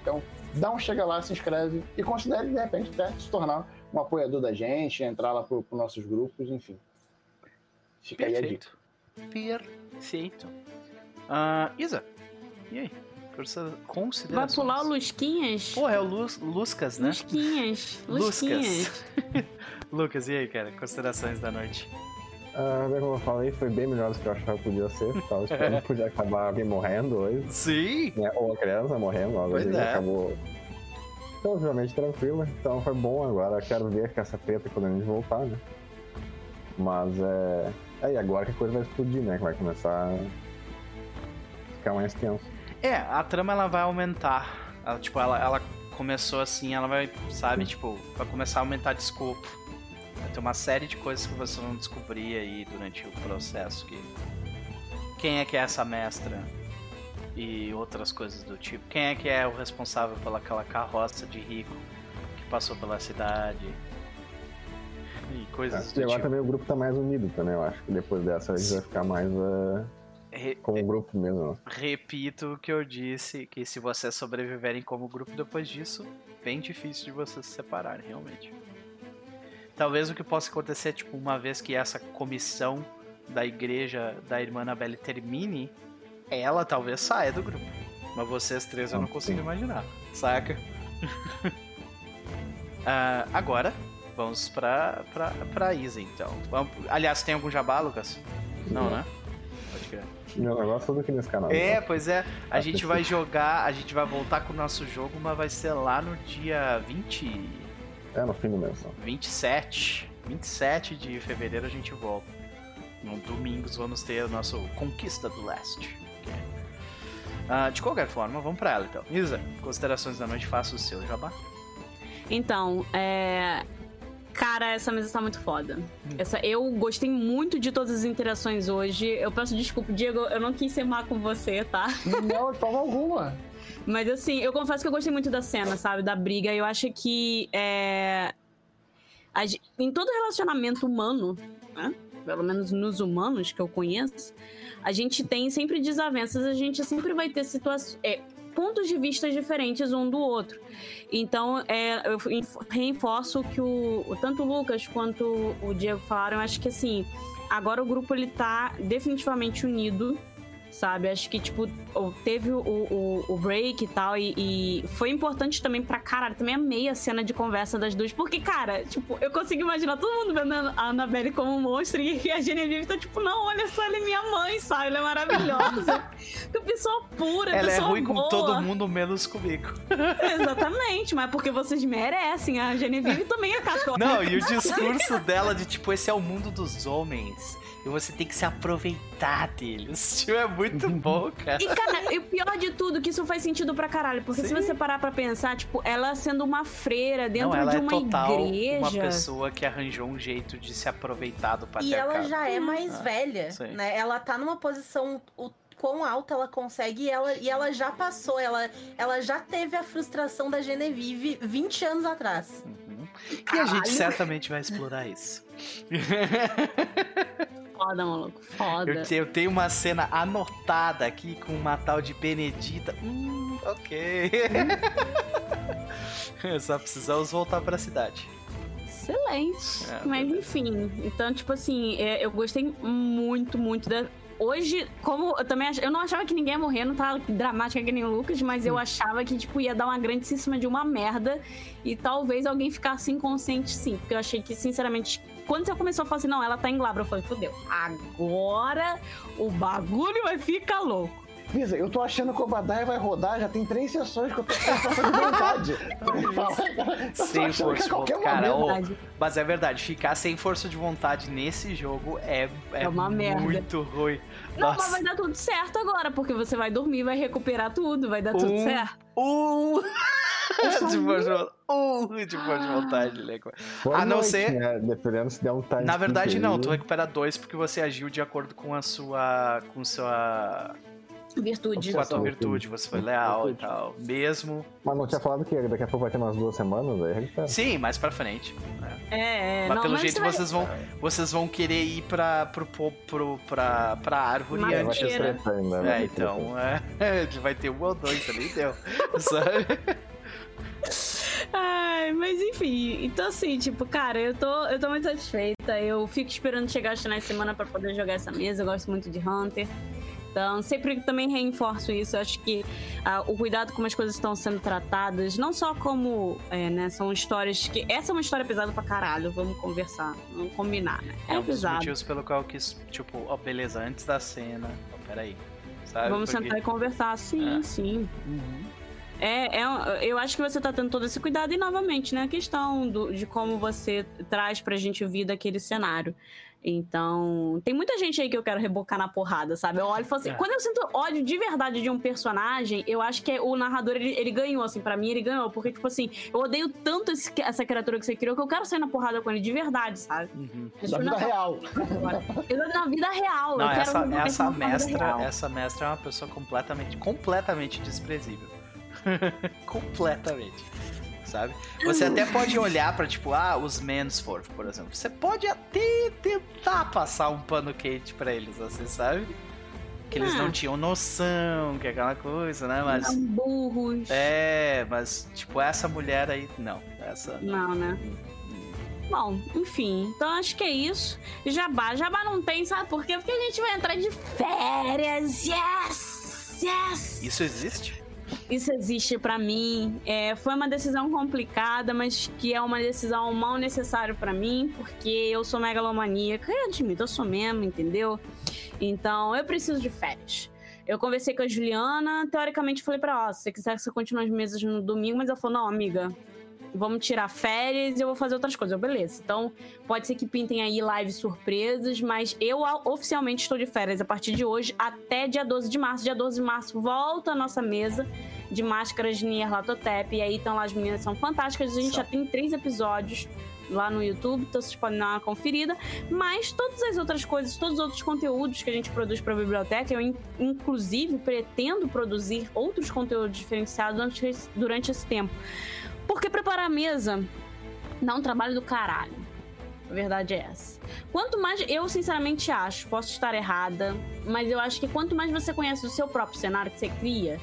Então, dá um chega lá, se inscreve e considere, de repente, até se tornar um apoiador da gente, entrar lá pro, pro nossos grupos, enfim. Fica aí a dica. Perfeito. Perfeito. Ah, Isa, e aí? Vai pular o Lusquinhas? Porra, é o Lus, Luscas, né? Lusquinhas. Lusquinhas. *laughs* Lucas, e aí, cara? Considerações da noite. Ah, bem como eu falei, foi bem melhor do que eu achava que podia ser. Tava esperando *laughs* que podia acabar alguém morrendo hoje. Sim! né? Ou a criança morrendo, Pois assim, é. acabou relativamente tranquilo. Então foi bom agora. Quero ver com essa treta quando a gente voltar, né? Mas é. É, e agora que a coisa vai explodir, né? Que vai começar a ficar mais tenso. É, a trama ela vai aumentar. Ela, tipo, ela, ela começou assim, ela vai, sabe, tipo, vai começar a aumentar de escopo. Vai ter uma série de coisas que vocês vão descobrir aí durante o processo. Que... Quem é que é essa mestra? E outras coisas do tipo. Quem é que é o responsável pelaquela carroça de rico que passou pela cidade? E coisas E do agora tipo. também o grupo tá mais unido também, eu acho que depois dessa a gente vai ficar mais uh, Re- como grupo mesmo. Repito o que eu disse, que se vocês sobreviverem como grupo depois disso, bem difícil de vocês se separarem, realmente. Talvez o que possa acontecer, tipo, uma vez que essa comissão da igreja da irmã Annabelle termine, ela talvez saia do grupo. Mas vocês três eu não consigo imaginar, saca? *laughs* Ah, agora, vamos pra, pra, pra Isa, então. Vamos- aliás, tem algum jabá, Lucas? Não, né? Pode crer. Meu negócio é tudo aqui nesse canal. É, pois é. A gente vai jogar, a gente vai voltar com o nosso jogo, mas vai ser lá no dia 20. É no fim do mês. Não. 27. 27 de fevereiro a gente volta. No domingo vamos ter o nosso Conquista do Leste. Ah, de qualquer forma, vamos pra ela então. Isa, considerações da noite, faça o seu jabá. Então, é. Cara, essa mesa tá muito foda. Essa, eu gostei muito de todas as interações hoje. Eu peço desculpa, Diego, eu não quis ser má com você, tá? Não, de forma alguma. Mas assim, eu confesso que eu gostei muito da cena, sabe? Da briga. Eu acho que é. em todo relacionamento humano, né? Pelo menos nos humanos que eu conheço, a gente tem sempre desavenças, a gente sempre vai ter situações. pontos de vista diferentes um do outro. Então, é, eu reforço o que o- tanto o Lucas quanto o Diego falaram. Eu acho que assim, agora o grupo ele tá definitivamente unido sabe? Acho que, tipo, teve o, o, o break e tal, e, e foi importante também pra caralho. Também amei a cena de conversa das duas, porque, cara, tipo, eu consigo imaginar todo mundo vendo a Annabelle como um monstro e a Genevieve tá tipo, não, olha só, ela é minha mãe, sabe? Ela é maravilhosa. *laughs* que pessoa pura, Ela é pessoa ruim com boa. todo mundo, menos comigo. *laughs* Exatamente, mas porque vocês merecem. A Genevieve também é católica. Não, e o discurso dela de tipo, esse é o mundo dos homens. E você tem que se aproveitar deles. Tipo, é muito *laughs* bom, cara. E, cara, e o pior de tudo, que isso faz sentido pra caralho. Porque se Sim. você parar pra pensar, tipo, ela sendo uma freira dentro Não, ela de é uma total igreja. uma pessoa que arranjou um jeito de se aproveitar do E patriarcado. ela já é mais Ah, velha, sim. né? Ela tá numa posição o quão alta ela consegue e ela, e ela já passou, ela, ela já teve a frustração da Genevieve 20 anos atrás. Uhum. E a gente certamente vai explorar isso. *laughs* Foda, maluco. Foda. Eu, eu tenho uma cena anotada aqui com uma tal de Benedita. Hum, ok. *laughs* Só precisamos voltar pra cidade. Excelente. É, Mas enfim, então, tipo assim, é, eu gostei muito, muito da. Hoje, como eu também ach... eu não achava que ninguém ia morrer, não tava dramática que nem o Lucas, mas Hum. eu achava que, tipo, ia dar uma grandíssima de uma merda e talvez alguém ficasse inconsciente sim. Porque eu achei que, sinceramente, quando você começou a falar assim, não, ela tá em glabra, eu falei, fudeu. Agora o bagulho vai ficar louco. Pisa, eu tô achando que o Obadiah vai rodar, já tem três sessões que eu tô de vontade. Sem força de vontade. *laughs* Cara, mas é verdade, ficar sem força de vontade nesse jogo é, é, É uma merda. muito ruim. Não, mas Nossa. vai dar tudo certo agora, porque você vai dormir, vai recuperar tudo, vai dar tudo Um certo. Um *laughs* de força de vontade. De né? Boa A não noite, ser- né? Dependendo se der um time Na verdade, não, tu recupera dois porque você agiu de acordo com a sua. com sua. Virtude. com a tua virtude, você foi leal e tal. Mesmo. Mas não tinha falado que daqui a pouco vai ter umas duas semanas aí, recupera. Sim, mais pra frente. né? É, é. Mas não, pelo mas jeito vai- vocês vão. Vocês vão querer ir pra, pro, pro, pra, pra árvore Mas Vai antes, né? ainda. vai É, então, é, *laughs* vai ter um ou dois ali, deu. *laughs* Sabe? *laughs* Ai, mas enfim. Então, assim, tipo, cara, eu tô, eu tô muito satisfeita. Eu fico esperando chegar os finais de semana pra poder jogar essa mesa. Eu gosto muito de Hunter. Então, sempre também reforço isso. Eu acho que ah, o cuidado como as coisas estão sendo tratadas, não só como, é, né, são histórias que... Essa é uma história pesada pra caralho, vamos conversar, vamos combinar, né? É, É um dos pesado. motivos pelo qual eu quis, tipo, ó, beleza, antes da cena. Ó, peraí. Sabe? Vamos Porque- sentar e conversar, sim, É. sim. É, é, eu acho que você tá tendo todo esse cuidado e, novamente, né, a questão do- de como você traz pra gente ouvir daquele cenário. Então, tem muita gente aí que eu quero rebocar na porrada, sabe? Eu olho e falo assim, É. quando eu sinto ódio de verdade de um personagem, eu acho que é- o narrador, ele, ele ganhou, assim, pra mim ele ganhou, porque, tipo assim, eu odeio tanto esse- essa criatura que você criou que eu quero sair na porrada com ele de verdade, sabe? Uhum. Da *laughs* vida real. Eu na vida real, Não, eu quero essa, a mestra, real. essa mestra é uma pessoa completamente, completamente desprezível. *laughs* completamente. Sabe? Você até pode olhar pra, tipo, ah, os Mansforth, por exemplo. Você pode até tentar passar um pano quente pra eles, assim, sabe? Que eles Ah. não tinham noção, que é aquela coisa, né? Mas. São burros. É, mas, tipo, essa mulher aí, não. Essa. Não, né? Bom, enfim, então acho que é isso. Jabá, jabá não tem, sabe por quê? Porque a gente vai entrar de férias. Yes! Yes! Isso existe? Isso existe pra mim. É, foi uma decisão complicada, mas que é uma decisão mal necessária pra mim, porque eu sou megalomaníaca. Eu admito, eu sou mesmo, entendeu? Então, eu preciso de férias. Eu conversei com a Juliana, teoricamente falei pra ela, se você quiser que você continue as mesas no domingo, mas ela falou, não, amiga, vamos tirar férias e eu vou fazer outras coisas. Eu, beleza. Então, pode ser que pintem aí lives surpresas, mas eu oficialmente estou de férias a partir de hoje até dia 12 de março. Dia 12 de março volta a nossa mesa de máscaras de Nyarlathotep. E aí estão lá as meninas, são fantásticas. A gente já tem três episódios lá no YouTube, então vocês podem dar uma conferida. Mas todas as outras coisas, todos os outros conteúdos que a gente produz para a biblioteca, eu in- inclusive pretendo produzir outros conteúdos diferenciados durante esse tempo. Porque preparar a mesa dá um trabalho do caralho. A verdade é essa. Quanto mais, eu sinceramente acho, posso estar errada, mas eu acho que quanto mais você conhece o seu próprio cenário que você cria,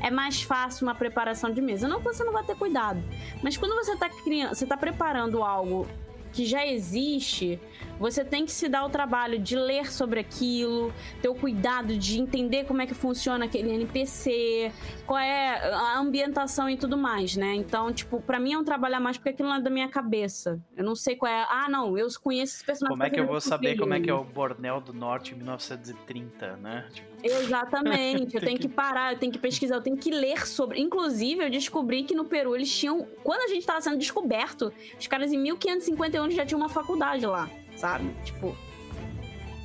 é mais fácil uma preparação de mesa. Não que você não vai ter cuidado, mas quando você está criando, você tá preparando algo que já existe, você tem que se dar o trabalho de ler sobre aquilo, ter o cuidado de entender como é que funciona aquele NPC, qual é a ambientação e tudo mais, né? Então, tipo, pra mim é um trabalho a mais porque aquilo não é da minha cabeça. Eu não sei qual é. Ah, não, eu conheço esse personagem. Como é que eu porque vou saber como é que é o Bornel do Norte em 1930, né? Tipo, Exatamente, eu *laughs* tenho que- que parar, eu tenho que pesquisar, eu tenho que ler sobre. Inclusive, eu descobri que no Peru eles tinham. Quando a gente tava sendo descoberto, os caras em 1551 já tinham uma faculdade lá, sabe? Tipo,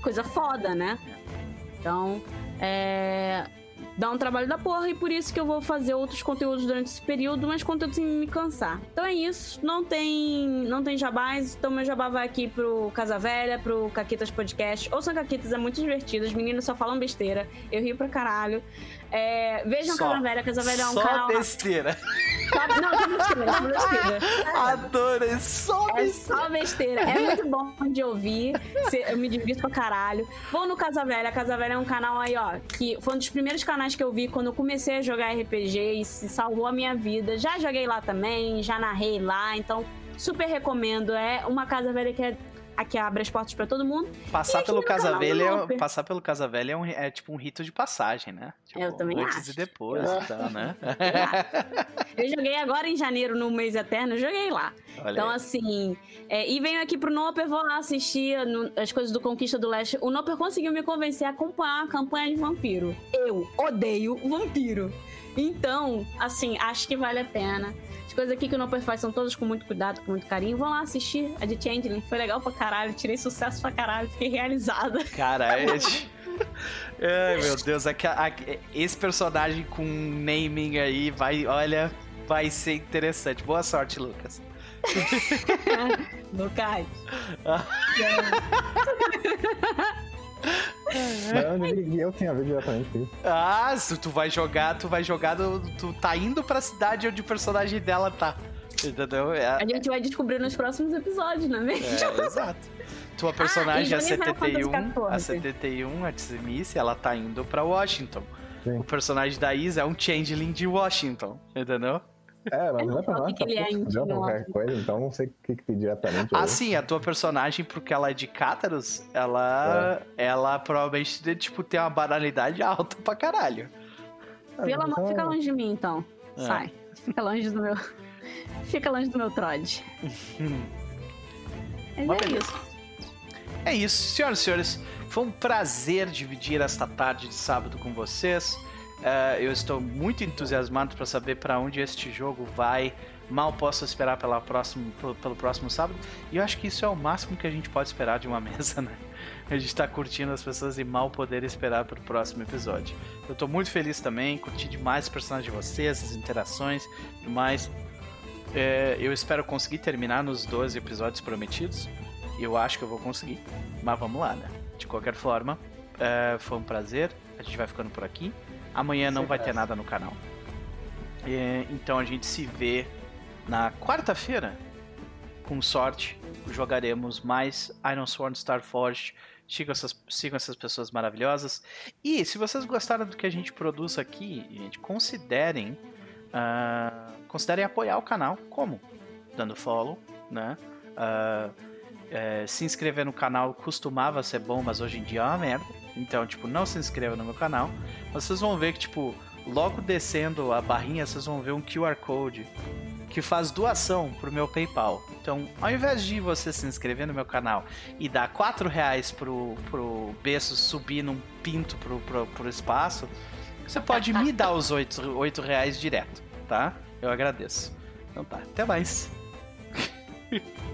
coisa foda, né? Então, é. Dá um trabalho da porra e por isso que eu vou fazer outros conteúdos durante esse período, mas conteúdos sem me cansar. Então é isso, não tem não tem jabás, então meu jabá vai aqui pro Casa Velha, pro Caquitas Podcast. Ouçam Caquitas, é muito divertido, as meninas só falam besteira, eu rio pra caralho. É, vejam Só- Casa Velha, Casa Velha é um só canal... besteira. Só- Não, só besteira, só besteira. Adoro, só É besteira. só besteira. É muito bom de ouvir. Eu me divirto pra caralho. Vou no Casa Velha. Casa Velha é um canal aí, ó, que foi um dos primeiros canais que eu vi quando eu comecei a jogar RPG e se salvou a minha vida. Já joguei lá também, já narrei lá, então super recomendo. É uma Casa Velha que é a que abre as portas pra todo mundo. Passar aqui pelo Casa Velha é, passar pelo Casa Velha é, um, é tipo um rito de passagem, né? Tipo, Eu também antes acho. e depois Eu e tal, né? *laughs* Eu joguei agora em janeiro, no mês eterno, eu joguei lá. Olha Então, aí. assim, é, e venho aqui pro Noper, vou lá assistir no- as coisas do Conquista do Leste. O Noper conseguiu me convencer a acompanhar a campanha de vampiro. Eu odeio vampiro. Então, assim, acho que vale a pena. As coisas aqui que o Noper faz são todas com muito cuidado, com muito carinho. Vão lá assistir a de Changeling. Foi legal pra caralho, tirei sucesso pra caralho, fiquei realizada. Cara, é... *laughs* *laughs* Ai, meu Deus, é que a- a- esse personagem com naming aí vai, olha, vai ser interessante. Boa sorte, Lucas. *laughs* Lucas. Mas onde eu tenho a ver diretamente com isso. Ah, se tu vai jogar, tu vai jogar, no- tu tá indo pra cidade onde o personagem dela tá. Entendeu? É, A gente vai descobrir nos próximos episódios, não é mesmo? é, exato. Tua personagem, e a joguei Final Fantasy 71, a XIV. 71, a Tsimice, ela tá indo pra Washington. Sim. O personagem da Isa é um changeling de Washington, entendeu? É, mas não é pra nós, que ele é Digimon. qualquer coisa, então não sei o que, que tem diretamente. Ah, sim, a tua personagem, porque ela é de Cátaros, ela, ela provavelmente, tipo, tem uma banalidade alta pra caralho. Ah, Pelo amor, então- fica longe de mim, então. É. Sai. Fica longe do meu. *laughs* Fica longe do meu Trod. *laughs* Mas é beleza. isso. É isso, senhoras e senhores. Foi um prazer dividir esta tarde de sábado com vocês. Eh, eu estou muito entusiasmado para saber para onde este jogo vai. Mal posso esperar pela próximo, pelo, pelo próximo sábado. E eu acho que isso é o máximo que a gente pode esperar de uma *laughs* mesa, né? A gente tá curtindo as pessoas e mal poder esperar pro próximo episódio. Eu tô muito feliz também, curti demais os personagens de vocês, as interações mais. É, eu espero conseguir terminar nos 12 episódios prometidos. E eu acho que eu vou conseguir. Mas vamos lá, né? De qualquer forma, é, foi um prazer. A gente vai ficando por aqui. Amanhã não vai ter nada no canal. É, então a gente se vê na quarta-feira. Com sorte, jogaremos mais Iron Sworn Starforged. Sigam essas, sigam essas pessoas maravilhosas. E se vocês gostaram do que a gente produz aqui, gente, considerem. ah, considerem apoiar o canal. Como? Dando follow, né? Ah, é, se inscrever no canal costumava ser bom, mas hoje em dia é uma merda. Então, tipo, não se inscreva no meu canal. Vocês vão ver que, tipo, logo descendo a barrinha, vocês vão ver um QR Code que faz doação pro meu PayPal. Então, ao invés de você se inscrever no meu canal e dar 4 reais pro, pro Bezos subir num pinto pro, pro, pro espaço, você pode me dar os 8, 8 reais direto, tá? Eu agradeço. Então tá, até mais. *laughs*